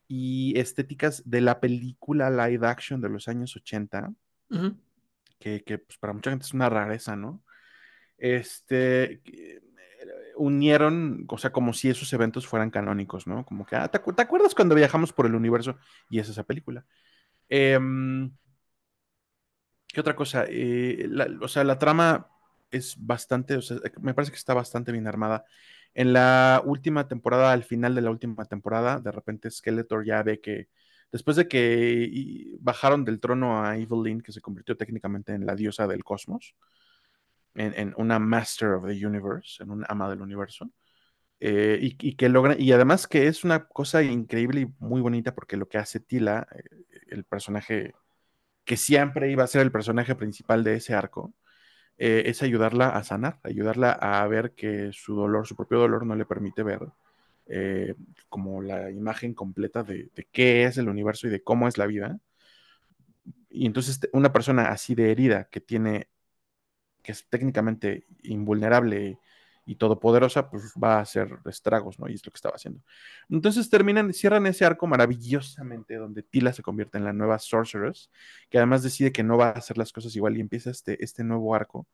y estéticas de la película live action de los años 80, Uh -huh. que, que pues, para mucha gente es una rareza, ¿no? Este, unieron, o sea, como si esos eventos fueran canónicos, ¿no? Como que, ah, ¿te, ¿te acuerdas cuando viajamos por el universo? Y es esa película. Eh, ¿Qué otra cosa? Eh, la, o sea, la trama es bastante, o sea, me parece que está bastante bien armada. En la última temporada, al final de la última temporada, de repente Skeletor ya ve que después de que bajaron del trono a Evelyn, que se convirtió técnicamente en la diosa del cosmos, en, una Master of the Universe, en un ama del universo, eh, y, y, que logra, y además que es una cosa increíble y muy bonita porque lo que hace Tila, eh, el personaje que siempre iba a ser el personaje principal de ese arco, eh, es ayudarla a sanar, ayudarla a ver que su dolor, su propio dolor no le permite ver eh, como la imagen completa de, de, qué es el universo y de cómo es la vida. Y entonces una persona así de herida que tiene, que es técnicamente invulnerable y todopoderosa, pues va a hacer estragos, ¿no? Y es lo que estaba haciendo. Entonces terminan, cierran ese arco maravillosamente donde Tila se convierte en la nueva Sorceress, que además decide que no va a hacer las cosas igual y empieza este, este nuevo arco,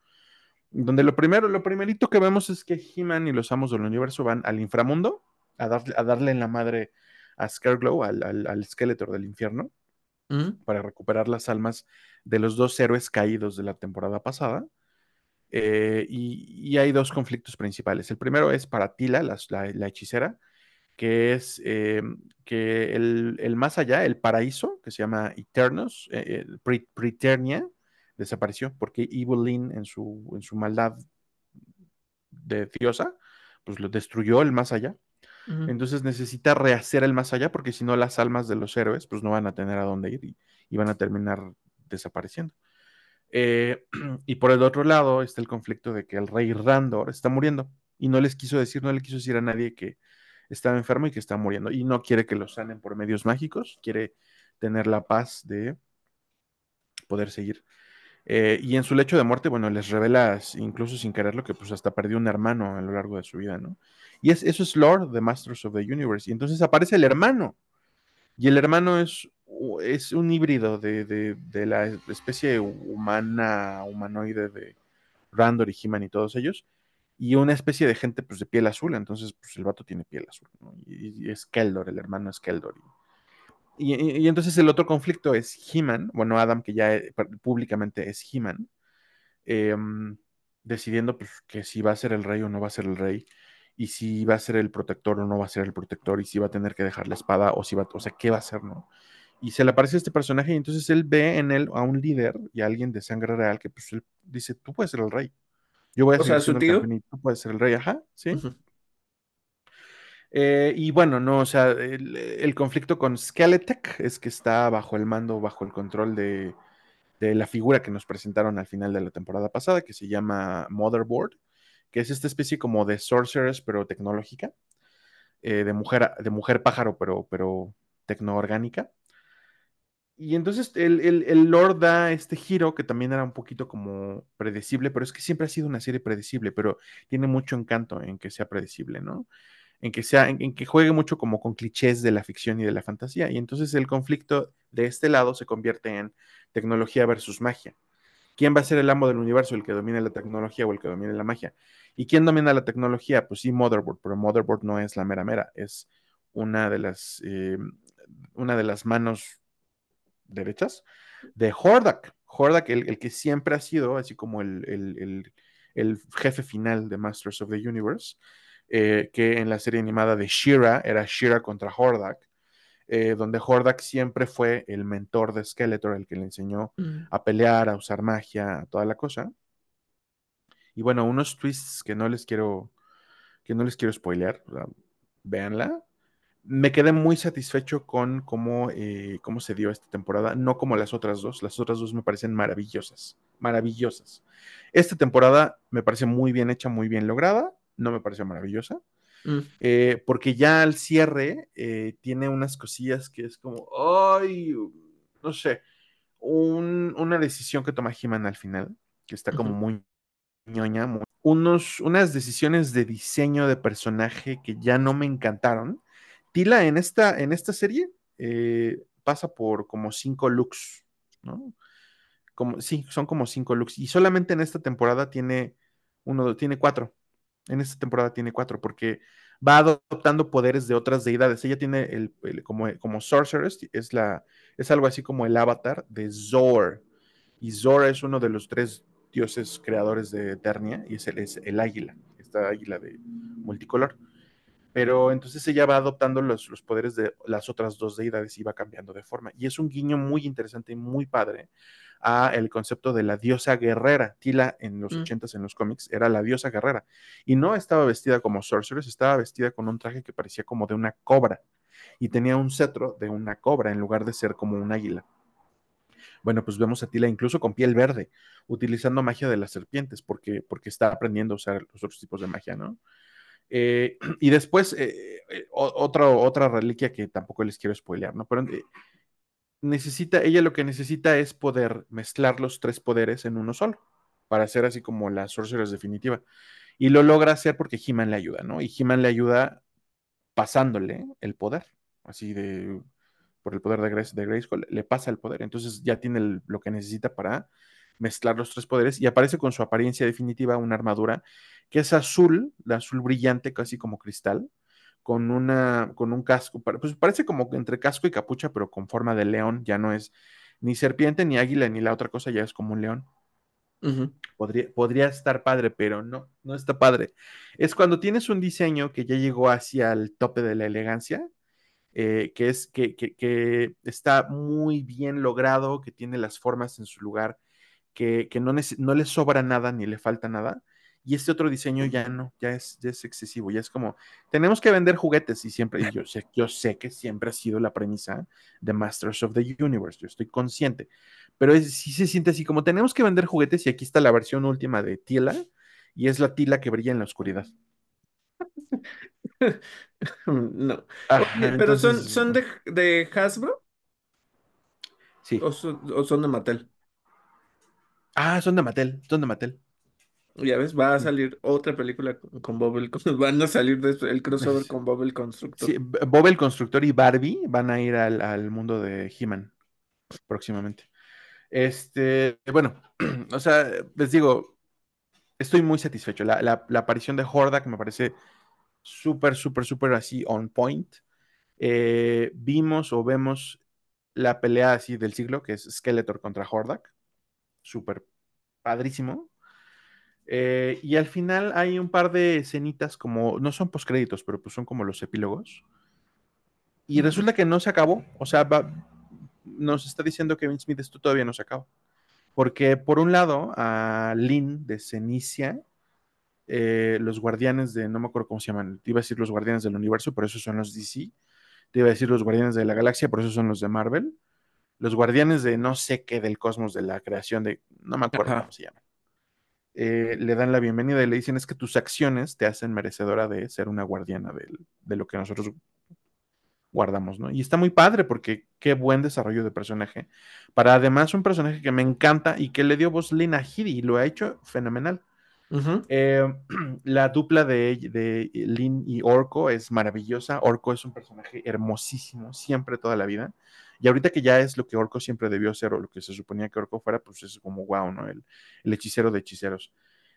donde lo primero, lo primerito que vemos es que He-Man y los amos del universo van al inframundo a darle, a darle en la madre a Scareglow, al, al, al Skeletor del infierno, Mm, para recuperar las almas de los dos héroes caídos de la temporada pasada. Eh, y, y hay dos conflictos principales. El primero es para Tila, la, la- la hechicera, que es eh, que el, el más allá, el paraíso, que se llama Eternos, eh, eh, Preternia, desapareció porque Evelyn en su, en su maldad de diosa, pues lo destruyó el más allá. Entonces necesita rehacer el más allá porque si no las almas de los héroes pues no van a tener a dónde ir y, y van a terminar desapareciendo. Eh, y por el otro lado está el conflicto de que el rey Randor está muriendo y no les quiso decir, no le quiso decir a nadie que estaba enfermo y que está muriendo y no quiere que lo sanen por medios mágicos, quiere tener la paz de poder seguir. Eh, y en su lecho de muerte, bueno, les revela, incluso sin quererlo, que pues hasta perdió un hermano a lo largo de su vida, ¿no? Y es, eso es Lord de Masters of the Universe. Y entonces aparece el hermano. Y el hermano es, es un híbrido de, de, de la especie humana, humanoide de Randor y He-Man y todos ellos. Y una especie de gente pues de piel azul. Entonces, pues el vato tiene piel azul. Y, y es Keldor, el hermano es Keldor. Y, entonces el otro conflicto es He-Man, bueno, Adam, que ya públicamente es He-Man, eh, decidiendo pues, que si va a ser el rey o no va a ser el rey, y si va a ser el protector o no va a ser el protector, y si va a tener que dejar la espada o si va, o sea, qué va a hacer, ¿no? Y se le aparece este personaje y entonces él ve en él a un líder y a alguien de sangre real que pues él dice, tú puedes ser el rey. Yo voy a O sea, su tío. y tú puedes ser el rey, ajá, ¿sí? Eh, y bueno, no, o sea, el, el, conflicto con Skeletech es que está bajo el mando, bajo el control de, de, la figura que nos presentaron al final de la temporada pasada, que se llama Motherboard, que es esta especie como de sorceress, pero tecnológica, eh, de, mujer, de mujer pájaro, pero, pero tecnoorgánica. Y entonces el, el, el, Lord da este giro que también era un poquito como predecible, pero es que siempre ha sido una serie predecible, pero tiene mucho encanto en que sea predecible, ¿no? en que, sea, en, que juegue mucho como con clichés de la ficción y de la fantasía. Y entonces el conflicto de este lado se convierte en tecnología versus magia. ¿Quién va a ser el amo del universo, el que domine la tecnología o el que domine la magia? ¿Y quién domina la tecnología? Pues sí, Motherboard, pero Motherboard no es la mera mera, es una de las, eh, una de las manos derechas de Hordak. Hordak, el, el que siempre ha sido, así como el, el, el, jefe final de Masters of the Universe, eh, que en la serie animada de Shira era Shira contra Hordak, eh, donde Hordak siempre fue el mentor de Skeletor, el que le enseñó mm. a pelear, a usar magia, a toda la cosa. Y bueno, unos twists que no les quiero, que no les quiero spoilear, véanla. Me quedé muy satisfecho con cómo, eh, cómo se dio esta temporada, no como las otras dos. Las otras dos me parecen maravillosas, maravillosas. Esta temporada me parece muy bien hecha, muy bien lograda no me pareció maravillosa. Mm. Eh, porque ya al cierre eh, tiene unas cosillas que es como, ay, no sé, un, una decisión que toma He-Man al final, que está como muy ñoña, muy- unos, unas decisiones de diseño de personaje que ya no me encantaron. Tila en esta, en esta serie eh, pasa por como cinco looks, ¿no? Como, sí, son como cinco looks. Y solamente en esta temporada tiene uno, tiene cuatro en esta temporada tiene cuatro, porque va adoptando poderes de otras deidades. Ella tiene el, como, como Sorceress, es, la, es algo así como el avatar de Zor. Y Zor es uno de los tres dioses creadores de Eternia, y es el, es el águila, esta águila de multicolor. Pero entonces ella va adoptando los, los, poderes de las otras dos deidades y va cambiando de forma. Y es un guiño muy interesante y muy padre a el concepto de la diosa guerrera. Tila en los Mm. ochentas en los cómics era la diosa guerrera. Y no estaba vestida como sorceress, estaba vestida con un traje que parecía como de una cobra. Y tenía un cetro de una cobra en lugar de ser como un águila. Bueno, pues vemos a Tila incluso con piel verde, utilizando magia de las serpientes, porque, porque está aprendiendo a usar los otros tipos de magia, ¿no? Eh, y después, eh, eh, otra, reliquia que tampoco les quiero spoilear, ¿no? Pero necesita, ella lo que necesita es poder mezclar los tres poderes en uno solo, para ser así como la Sorceress definitiva. Y lo logra hacer porque He-Man le ayuda, ¿no? Y He-Man le ayuda pasándole el poder, así de, por el poder de, Grace, de le pasa el poder. Entonces ya tiene lo que necesita para mezclar los tres poderes y aparece con su apariencia definitiva una armadura que es azul, la azul brillante, casi como cristal, con, una, con un casco, pues parece como entre casco y capucha, pero con forma de león, ya no es ni serpiente, ni águila, ni la otra cosa, ya es como un león. Podría, podría estar padre, pero no, no está padre. Es cuando tienes un diseño que ya llegó hacia el tope de la elegancia, eh, que es que, que- que está muy bien logrado, que tiene las formas en su lugar, que, que no, no le sobra nada ni le falta nada. Y este otro diseño ya no, ya es, ya es excesivo, ya es como, tenemos que vender juguetes y siempre, y yo sé, yo sé que siempre ha sido la premisa de Masters of the Universe, yo estoy consciente, pero es- sí se siente así como, tenemos que vender juguetes y aquí está la versión última de Tila y es la Tila que brilla en la oscuridad. No. Ajá, Oye, pero son, ¿son de, de Hasbro sí. o son, o son de Mattel? Ah, son de Mattel, son de Mattel. Ya ves, va a Sí. salir otra película con, con Bob el, van a salir de el crossover con Bob el Constructor. Bob el Constructor y Barbie van a ir al, al mundo de He-Man próximamente. Este, bueno, o sea, les digo, estoy muy satisfecho. La, la- la aparición de Hordak me parece súper, súper, súper así on point. Eh, vimos o vemos la pelea así del siglo, que es Skeletor contra Hordak. Súper padrísimo. Eh, y al final hay un par de escenitas como, no son postcréditos, pero pues son como los epílogos. Y resulta que no se acabó. O sea, va- nos está diciendo Kevin Smith, esto todavía no se acabó. Porque por un lado, a Lynn de Cenicia, eh, los guardianes de, no me acuerdo cómo se llaman, te iba a decir los guardianes del universo, por eso son los DC. Te iba a decir los guardianes de la galaxia, por eso son los de Marvel. Los guardianes de no sé qué del cosmos, de la creación de, no me acuerdo cómo se llaman. Eh, le dan la bienvenida y le dicen es que tus acciones te hacen merecedora de ser una guardiana de, de lo que nosotros guardamos, ¿no? Y está muy padre porque qué buen desarrollo de personaje. Para además un personaje que me encanta y que le dio voz Lina Headey y lo ha hecho fenomenal. Eh, la dupla de, de Lin y Orco es maravillosa. Orco es un personaje hermosísimo, siempre toda la vida. Y ahorita que ya es lo que Orco siempre debió ser o lo que se suponía que Orco fuera, pues es como wow, ¿no? El, el hechicero de hechiceros.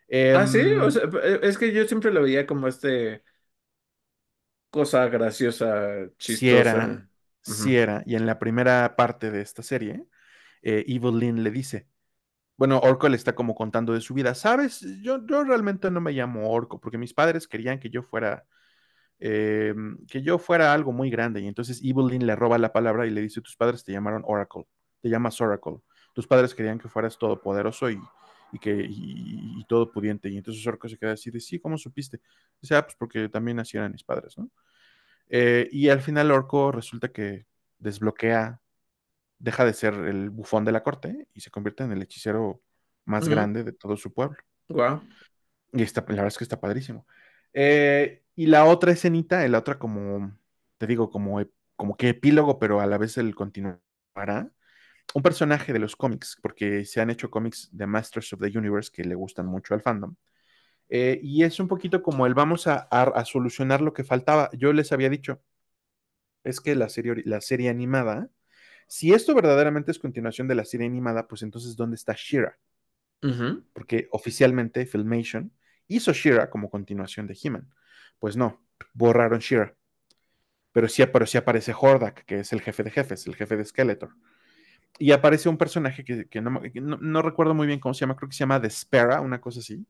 Eh, Ah, sí, o sea, eh, es que yo siempre lo veía como este cosa graciosa, era, chistosa. si Ujú. era, y en la primera parte de esta serie, eh, Evil Lynn le dice, bueno, Orco le está como contando de su vida, ¿sabes? Yo, yo realmente no me llamo Orco porque mis padres querían que yo fuera eh, que yo fuera algo muy grande. Y entonces Evelyn le roba la palabra y le dice, tus padres te llamaron Oracle, te llamas Oracle. Tus padres querían que fueras todopoderoso y, y que, y, y todopudiente. Y entonces Orco se queda así de, sí, ¿cómo supiste? Dice, ah, pues porque también así eran mis padres, ¿no? Eh, y al final Orco resulta que desbloquea, deja de ser el bufón de la corte y se convierte en el hechicero más grande de todo su pueblo. Guau. Y está, la verdad es que está padrísimo. Eh, y la otra escenita, la otra como, te digo, como, como que epílogo, pero a la vez el continuará. Un personaje de los cómics, porque se han hecho cómics de Masters of the Universe que le gustan mucho al fandom. Eh, y es un poquito como el vamos a, a- a solucionar lo que faltaba. Yo les había dicho, es que la serie, la serie animada, si esto verdaderamente es continuación de la serie animada, pues entonces, ¿dónde está Shira? Ujú. porque oficialmente Filmation hizo Shira como continuación de He-Man. Pues no, borraron Shira. Pero sí, pero sí aparece Hordak, que es el jefe de jefes, el jefe de Skeletor. Y aparece un personaje que, que no, que no, no recuerdo muy bien cómo se llama, creo que se llama Despera, una cosa así.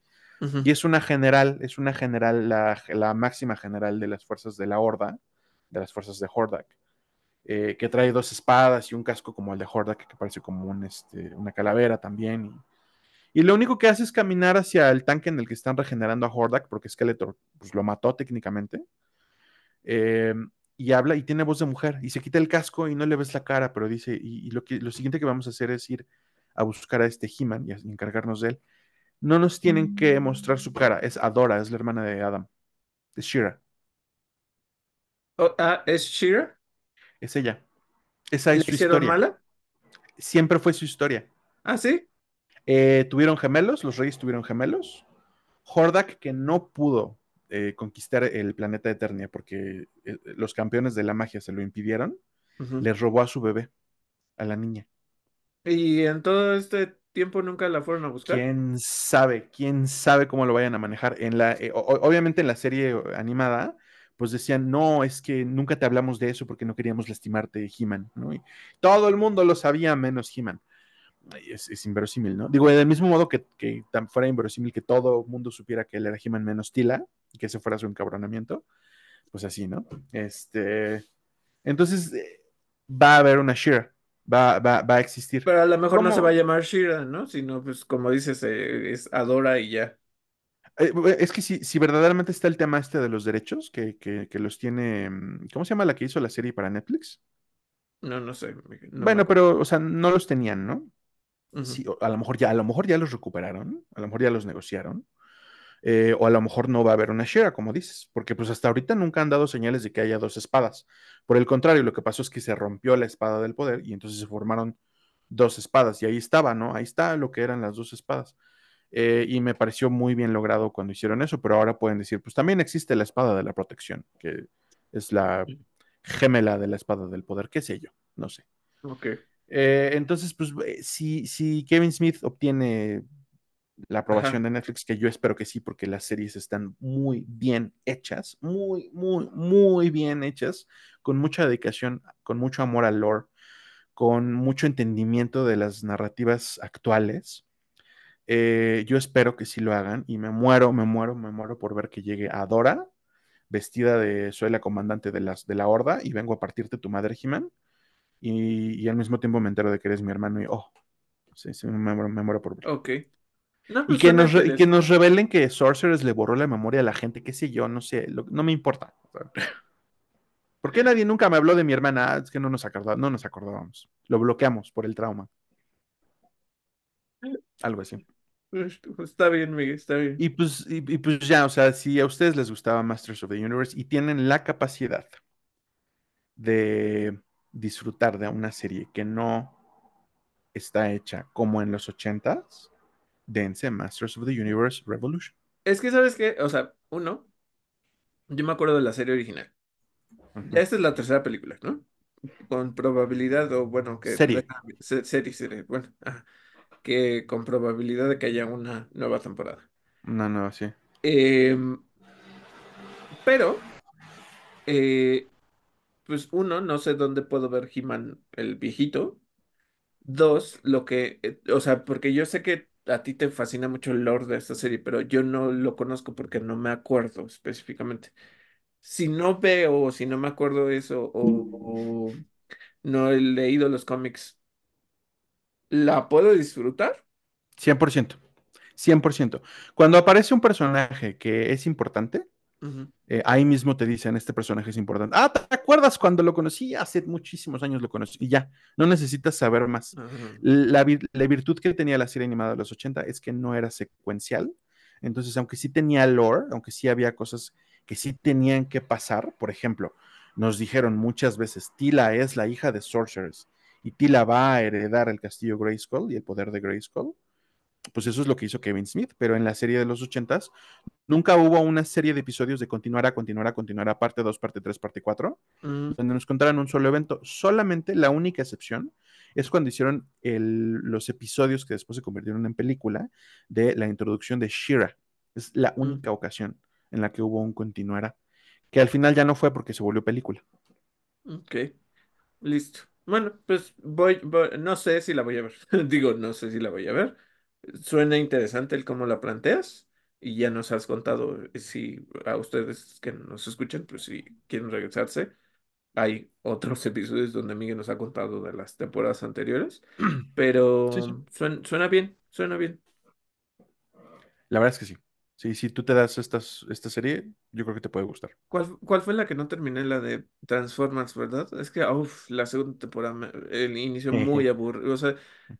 Y es una general, es una general, la, la máxima general de las fuerzas de la Horda, de las fuerzas de Hordak, eh, que trae dos espadas y un casco como el de Hordak, que parece como un, este, una calavera también. Y, y, lo único que hace es caminar hacia el tanque en el que están regenerando a Hordak, porque Skeletor pues, lo mató técnicamente. Eh, y habla y tiene voz de mujer y se quita el casco y no le ves la cara, pero dice, y, y lo, que, lo siguiente que vamos a hacer es ir a buscar a este He-Man y a encargarnos de él. No nos tienen que mostrar su cara, es Adora, es la hermana de Adam, es Shira, Oh, ah, ¿es Shira? es ella. Esa ¿La es su hicieron historia. mala? Siempre fue su historia. Ah, sí. Eh, tuvieron gemelos, los reyes tuvieron gemelos. Hordak que no pudo eh, conquistar el planeta Eternia porque eh, los campeones de la magia se lo impidieron, Ujú. le robó a su bebé, a la niña. Y en todo este tiempo nunca la fueron a buscar. quién sabe, quién sabe cómo lo vayan a manejar. En la, obviamente en la serie animada, pues decían, no, es que nunca te hablamos de eso porque no queríamos lastimarte, He-Man, ¿no? Y todo el mundo lo sabía menos He-Man. Es, es inverosímil, ¿no? Digo, del mismo modo que, que tan fuera inverosímil que todo el mundo supiera que él era He-Man menos Tila, y que ese fuera su encabronamiento, pues así, ¿no? Este, entonces, eh, va a haber una Shira, va, va, va a existir. Pero a lo mejor no se va a llamar Shira, ¿no? Sino, pues, como dices, eh, es Adora y ya. Eh, Es que si, si verdaderamente está el tema este de los derechos, que, que, que los tiene, mm, ¿cómo se llama la que hizo la serie para Netflix? No, no sé, no Bueno, pero, o sea, no los tenían, ¿no? Sí, a lo mejor ya, a lo mejor ya los recuperaron, a lo mejor ya los negociaron, eh, o a lo mejor no va a haber una share, como dices, porque pues hasta ahorita nunca han dado señales de que haya dos espadas. Por el contrario, lo que pasó es que se rompió la espada del poder y entonces se formaron dos espadas y ahí estaba, ¿no? Ahí está lo que eran las dos espadas. Eh, y me pareció muy bien logrado cuando hicieron eso, pero ahora pueden decir, pues también existe la espada de la protección, que es la gemela de la espada del poder, qué sé yo, no sé. Ok. Eh, entonces, pues eh, si, si Kevin Smith obtiene la aprobación Ajá. de Netflix, que yo espero que sí, porque las series están muy bien hechas, muy, muy, muy bien hechas, con mucha dedicación, con mucho amor al lore, con mucho entendimiento de las narrativas actuales. Eh, yo espero que sí lo hagan y me muero, me muero, me muero por ver que llegue Adora, vestida de soy la comandante de, las, de la horda y vengo a partirte tu madre, He-Man. Y, y, al mismo tiempo me entero de que eres mi hermano y oh, sí, sí, me, muero, me muero por verlo. Ok. No, Y pues que, nos, y que nos revelen que Sorceress le borró la memoria a la gente, qué sé yo, no sé, lo, no me importa. ¿Por qué nadie nunca me habló de mi hermana? Ah, es que no nos, acordá, no nos acordábamos. Lo bloqueamos por el trauma. Algo así. Está bien, Miguel, está bien. Y pues, y, y pues ya, o sea, si a ustedes les gustaba Masters of the Universe y tienen la capacidad de disfrutar de una serie que no está hecha como en los ochentas, dense Masters of the Universe Revolution. Es que, ¿sabes qué? O sea, uno, yo me acuerdo de la serie original. Uh Ya -huh. esta es la tercera película, ¿no? Con probabilidad, o bueno, que Serie. se- serie, serie, bueno, ajá, que con probabilidad de que haya una nueva temporada. No, no, sí. Em, pero, eh, pues uno, no sé dónde puedo ver He-Man el viejito. Dos, lo que, eh, o sea, porque yo sé que a ti te fascina mucho el lore de esta serie, pero yo no lo conozco porque no me acuerdo específicamente. Si no veo o si no me acuerdo eso o, o no he leído los cómics, ¿la puedo disfrutar? 100%. 100%. Cuando aparece un personaje que es importante, Eh, ahí mismo te dicen, este personaje es importante. Ah, ¿te acuerdas cuando lo conocí? Hace muchísimos años lo conocí y ya, no necesitas saber más. ajá, La, vir la, virtud que tenía la serie animada de los 80 es que no era secuencial. Entonces, aunque sí tenía lore, aunque sí había cosas que sí tenían que pasar, por ejemplo, nos dijeron muchas veces, Tila es la hija de Sorceress y Tila va a heredar el castillo Grayskull y el poder de Grayskull pues eso es lo que hizo Kevin Smith, pero en la serie de los ochentas nunca hubo una serie de episodios de continuar a continuar a continuar a parte 2, parte 3, parte 4, ujú, donde nos contaran un solo evento. Solamente la única excepción es cuando hicieron el, los episodios que después se convirtieron en película de la introducción de Shira. Es la ujú. única ocasión en la que hubo un continuará, que al final ya no fue porque se volvió película. Ok, listo. Bueno, pues voy, voy- no sé si la voy a ver. Digo, no sé si la voy a ver. Suena interesante el cómo la planteas y ya nos has contado eh, si a ustedes que nos escuchan, pues si quieren regresarse, hay otros episodios donde Miguel nos ha contado de las temporadas anteriores, Sí, sí. pero suena, suena bien, suena bien. La verdad es que sí. Sí, si tú te das estas, esta serie, yo creo que te puede gustar. ¿Cuál, cuál fue la que no terminé? La de Transformers, ¿verdad? Es que, uff, la segunda temporada, me- el inicio muy aburrido, o sea,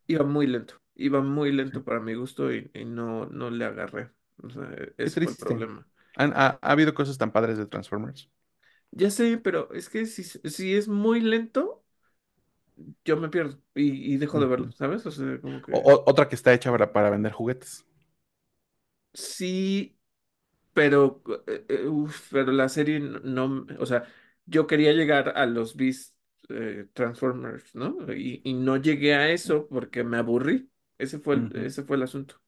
iba muy lento, iba muy lento para mi gusto y, y no, no le agarré. O sea, Qué ese fue el problema. Han- ha, ha habido cosas tan padres de Transformers. Ya sé, pero es que si, si es muy lento, yo me pierdo y, y dejo de verlo. ¿sabes? O sea, como O- que o- otra que está hecha para, para vender juguetes. Sí. pero, eh, eh, uf, pero la serie no, no- o sea, yo quería llegar a los Beast eh, Transformers, ¿no? Y, y no llegué a eso porque me aburrí. Ese fue el, Ujú. ese fue el asunto.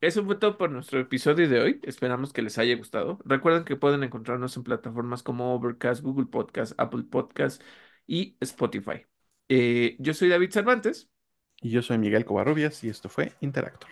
Eso fue todo por nuestro episodio de hoy. Esperamos que les haya gustado. Recuerden que pueden encontrarnos en plataformas como Overcast, Google Podcast, Apple Podcast y Spotify. Eh, yo soy David Cervantes. Y yo soy Miguel Covarrubias y esto fue Interactor.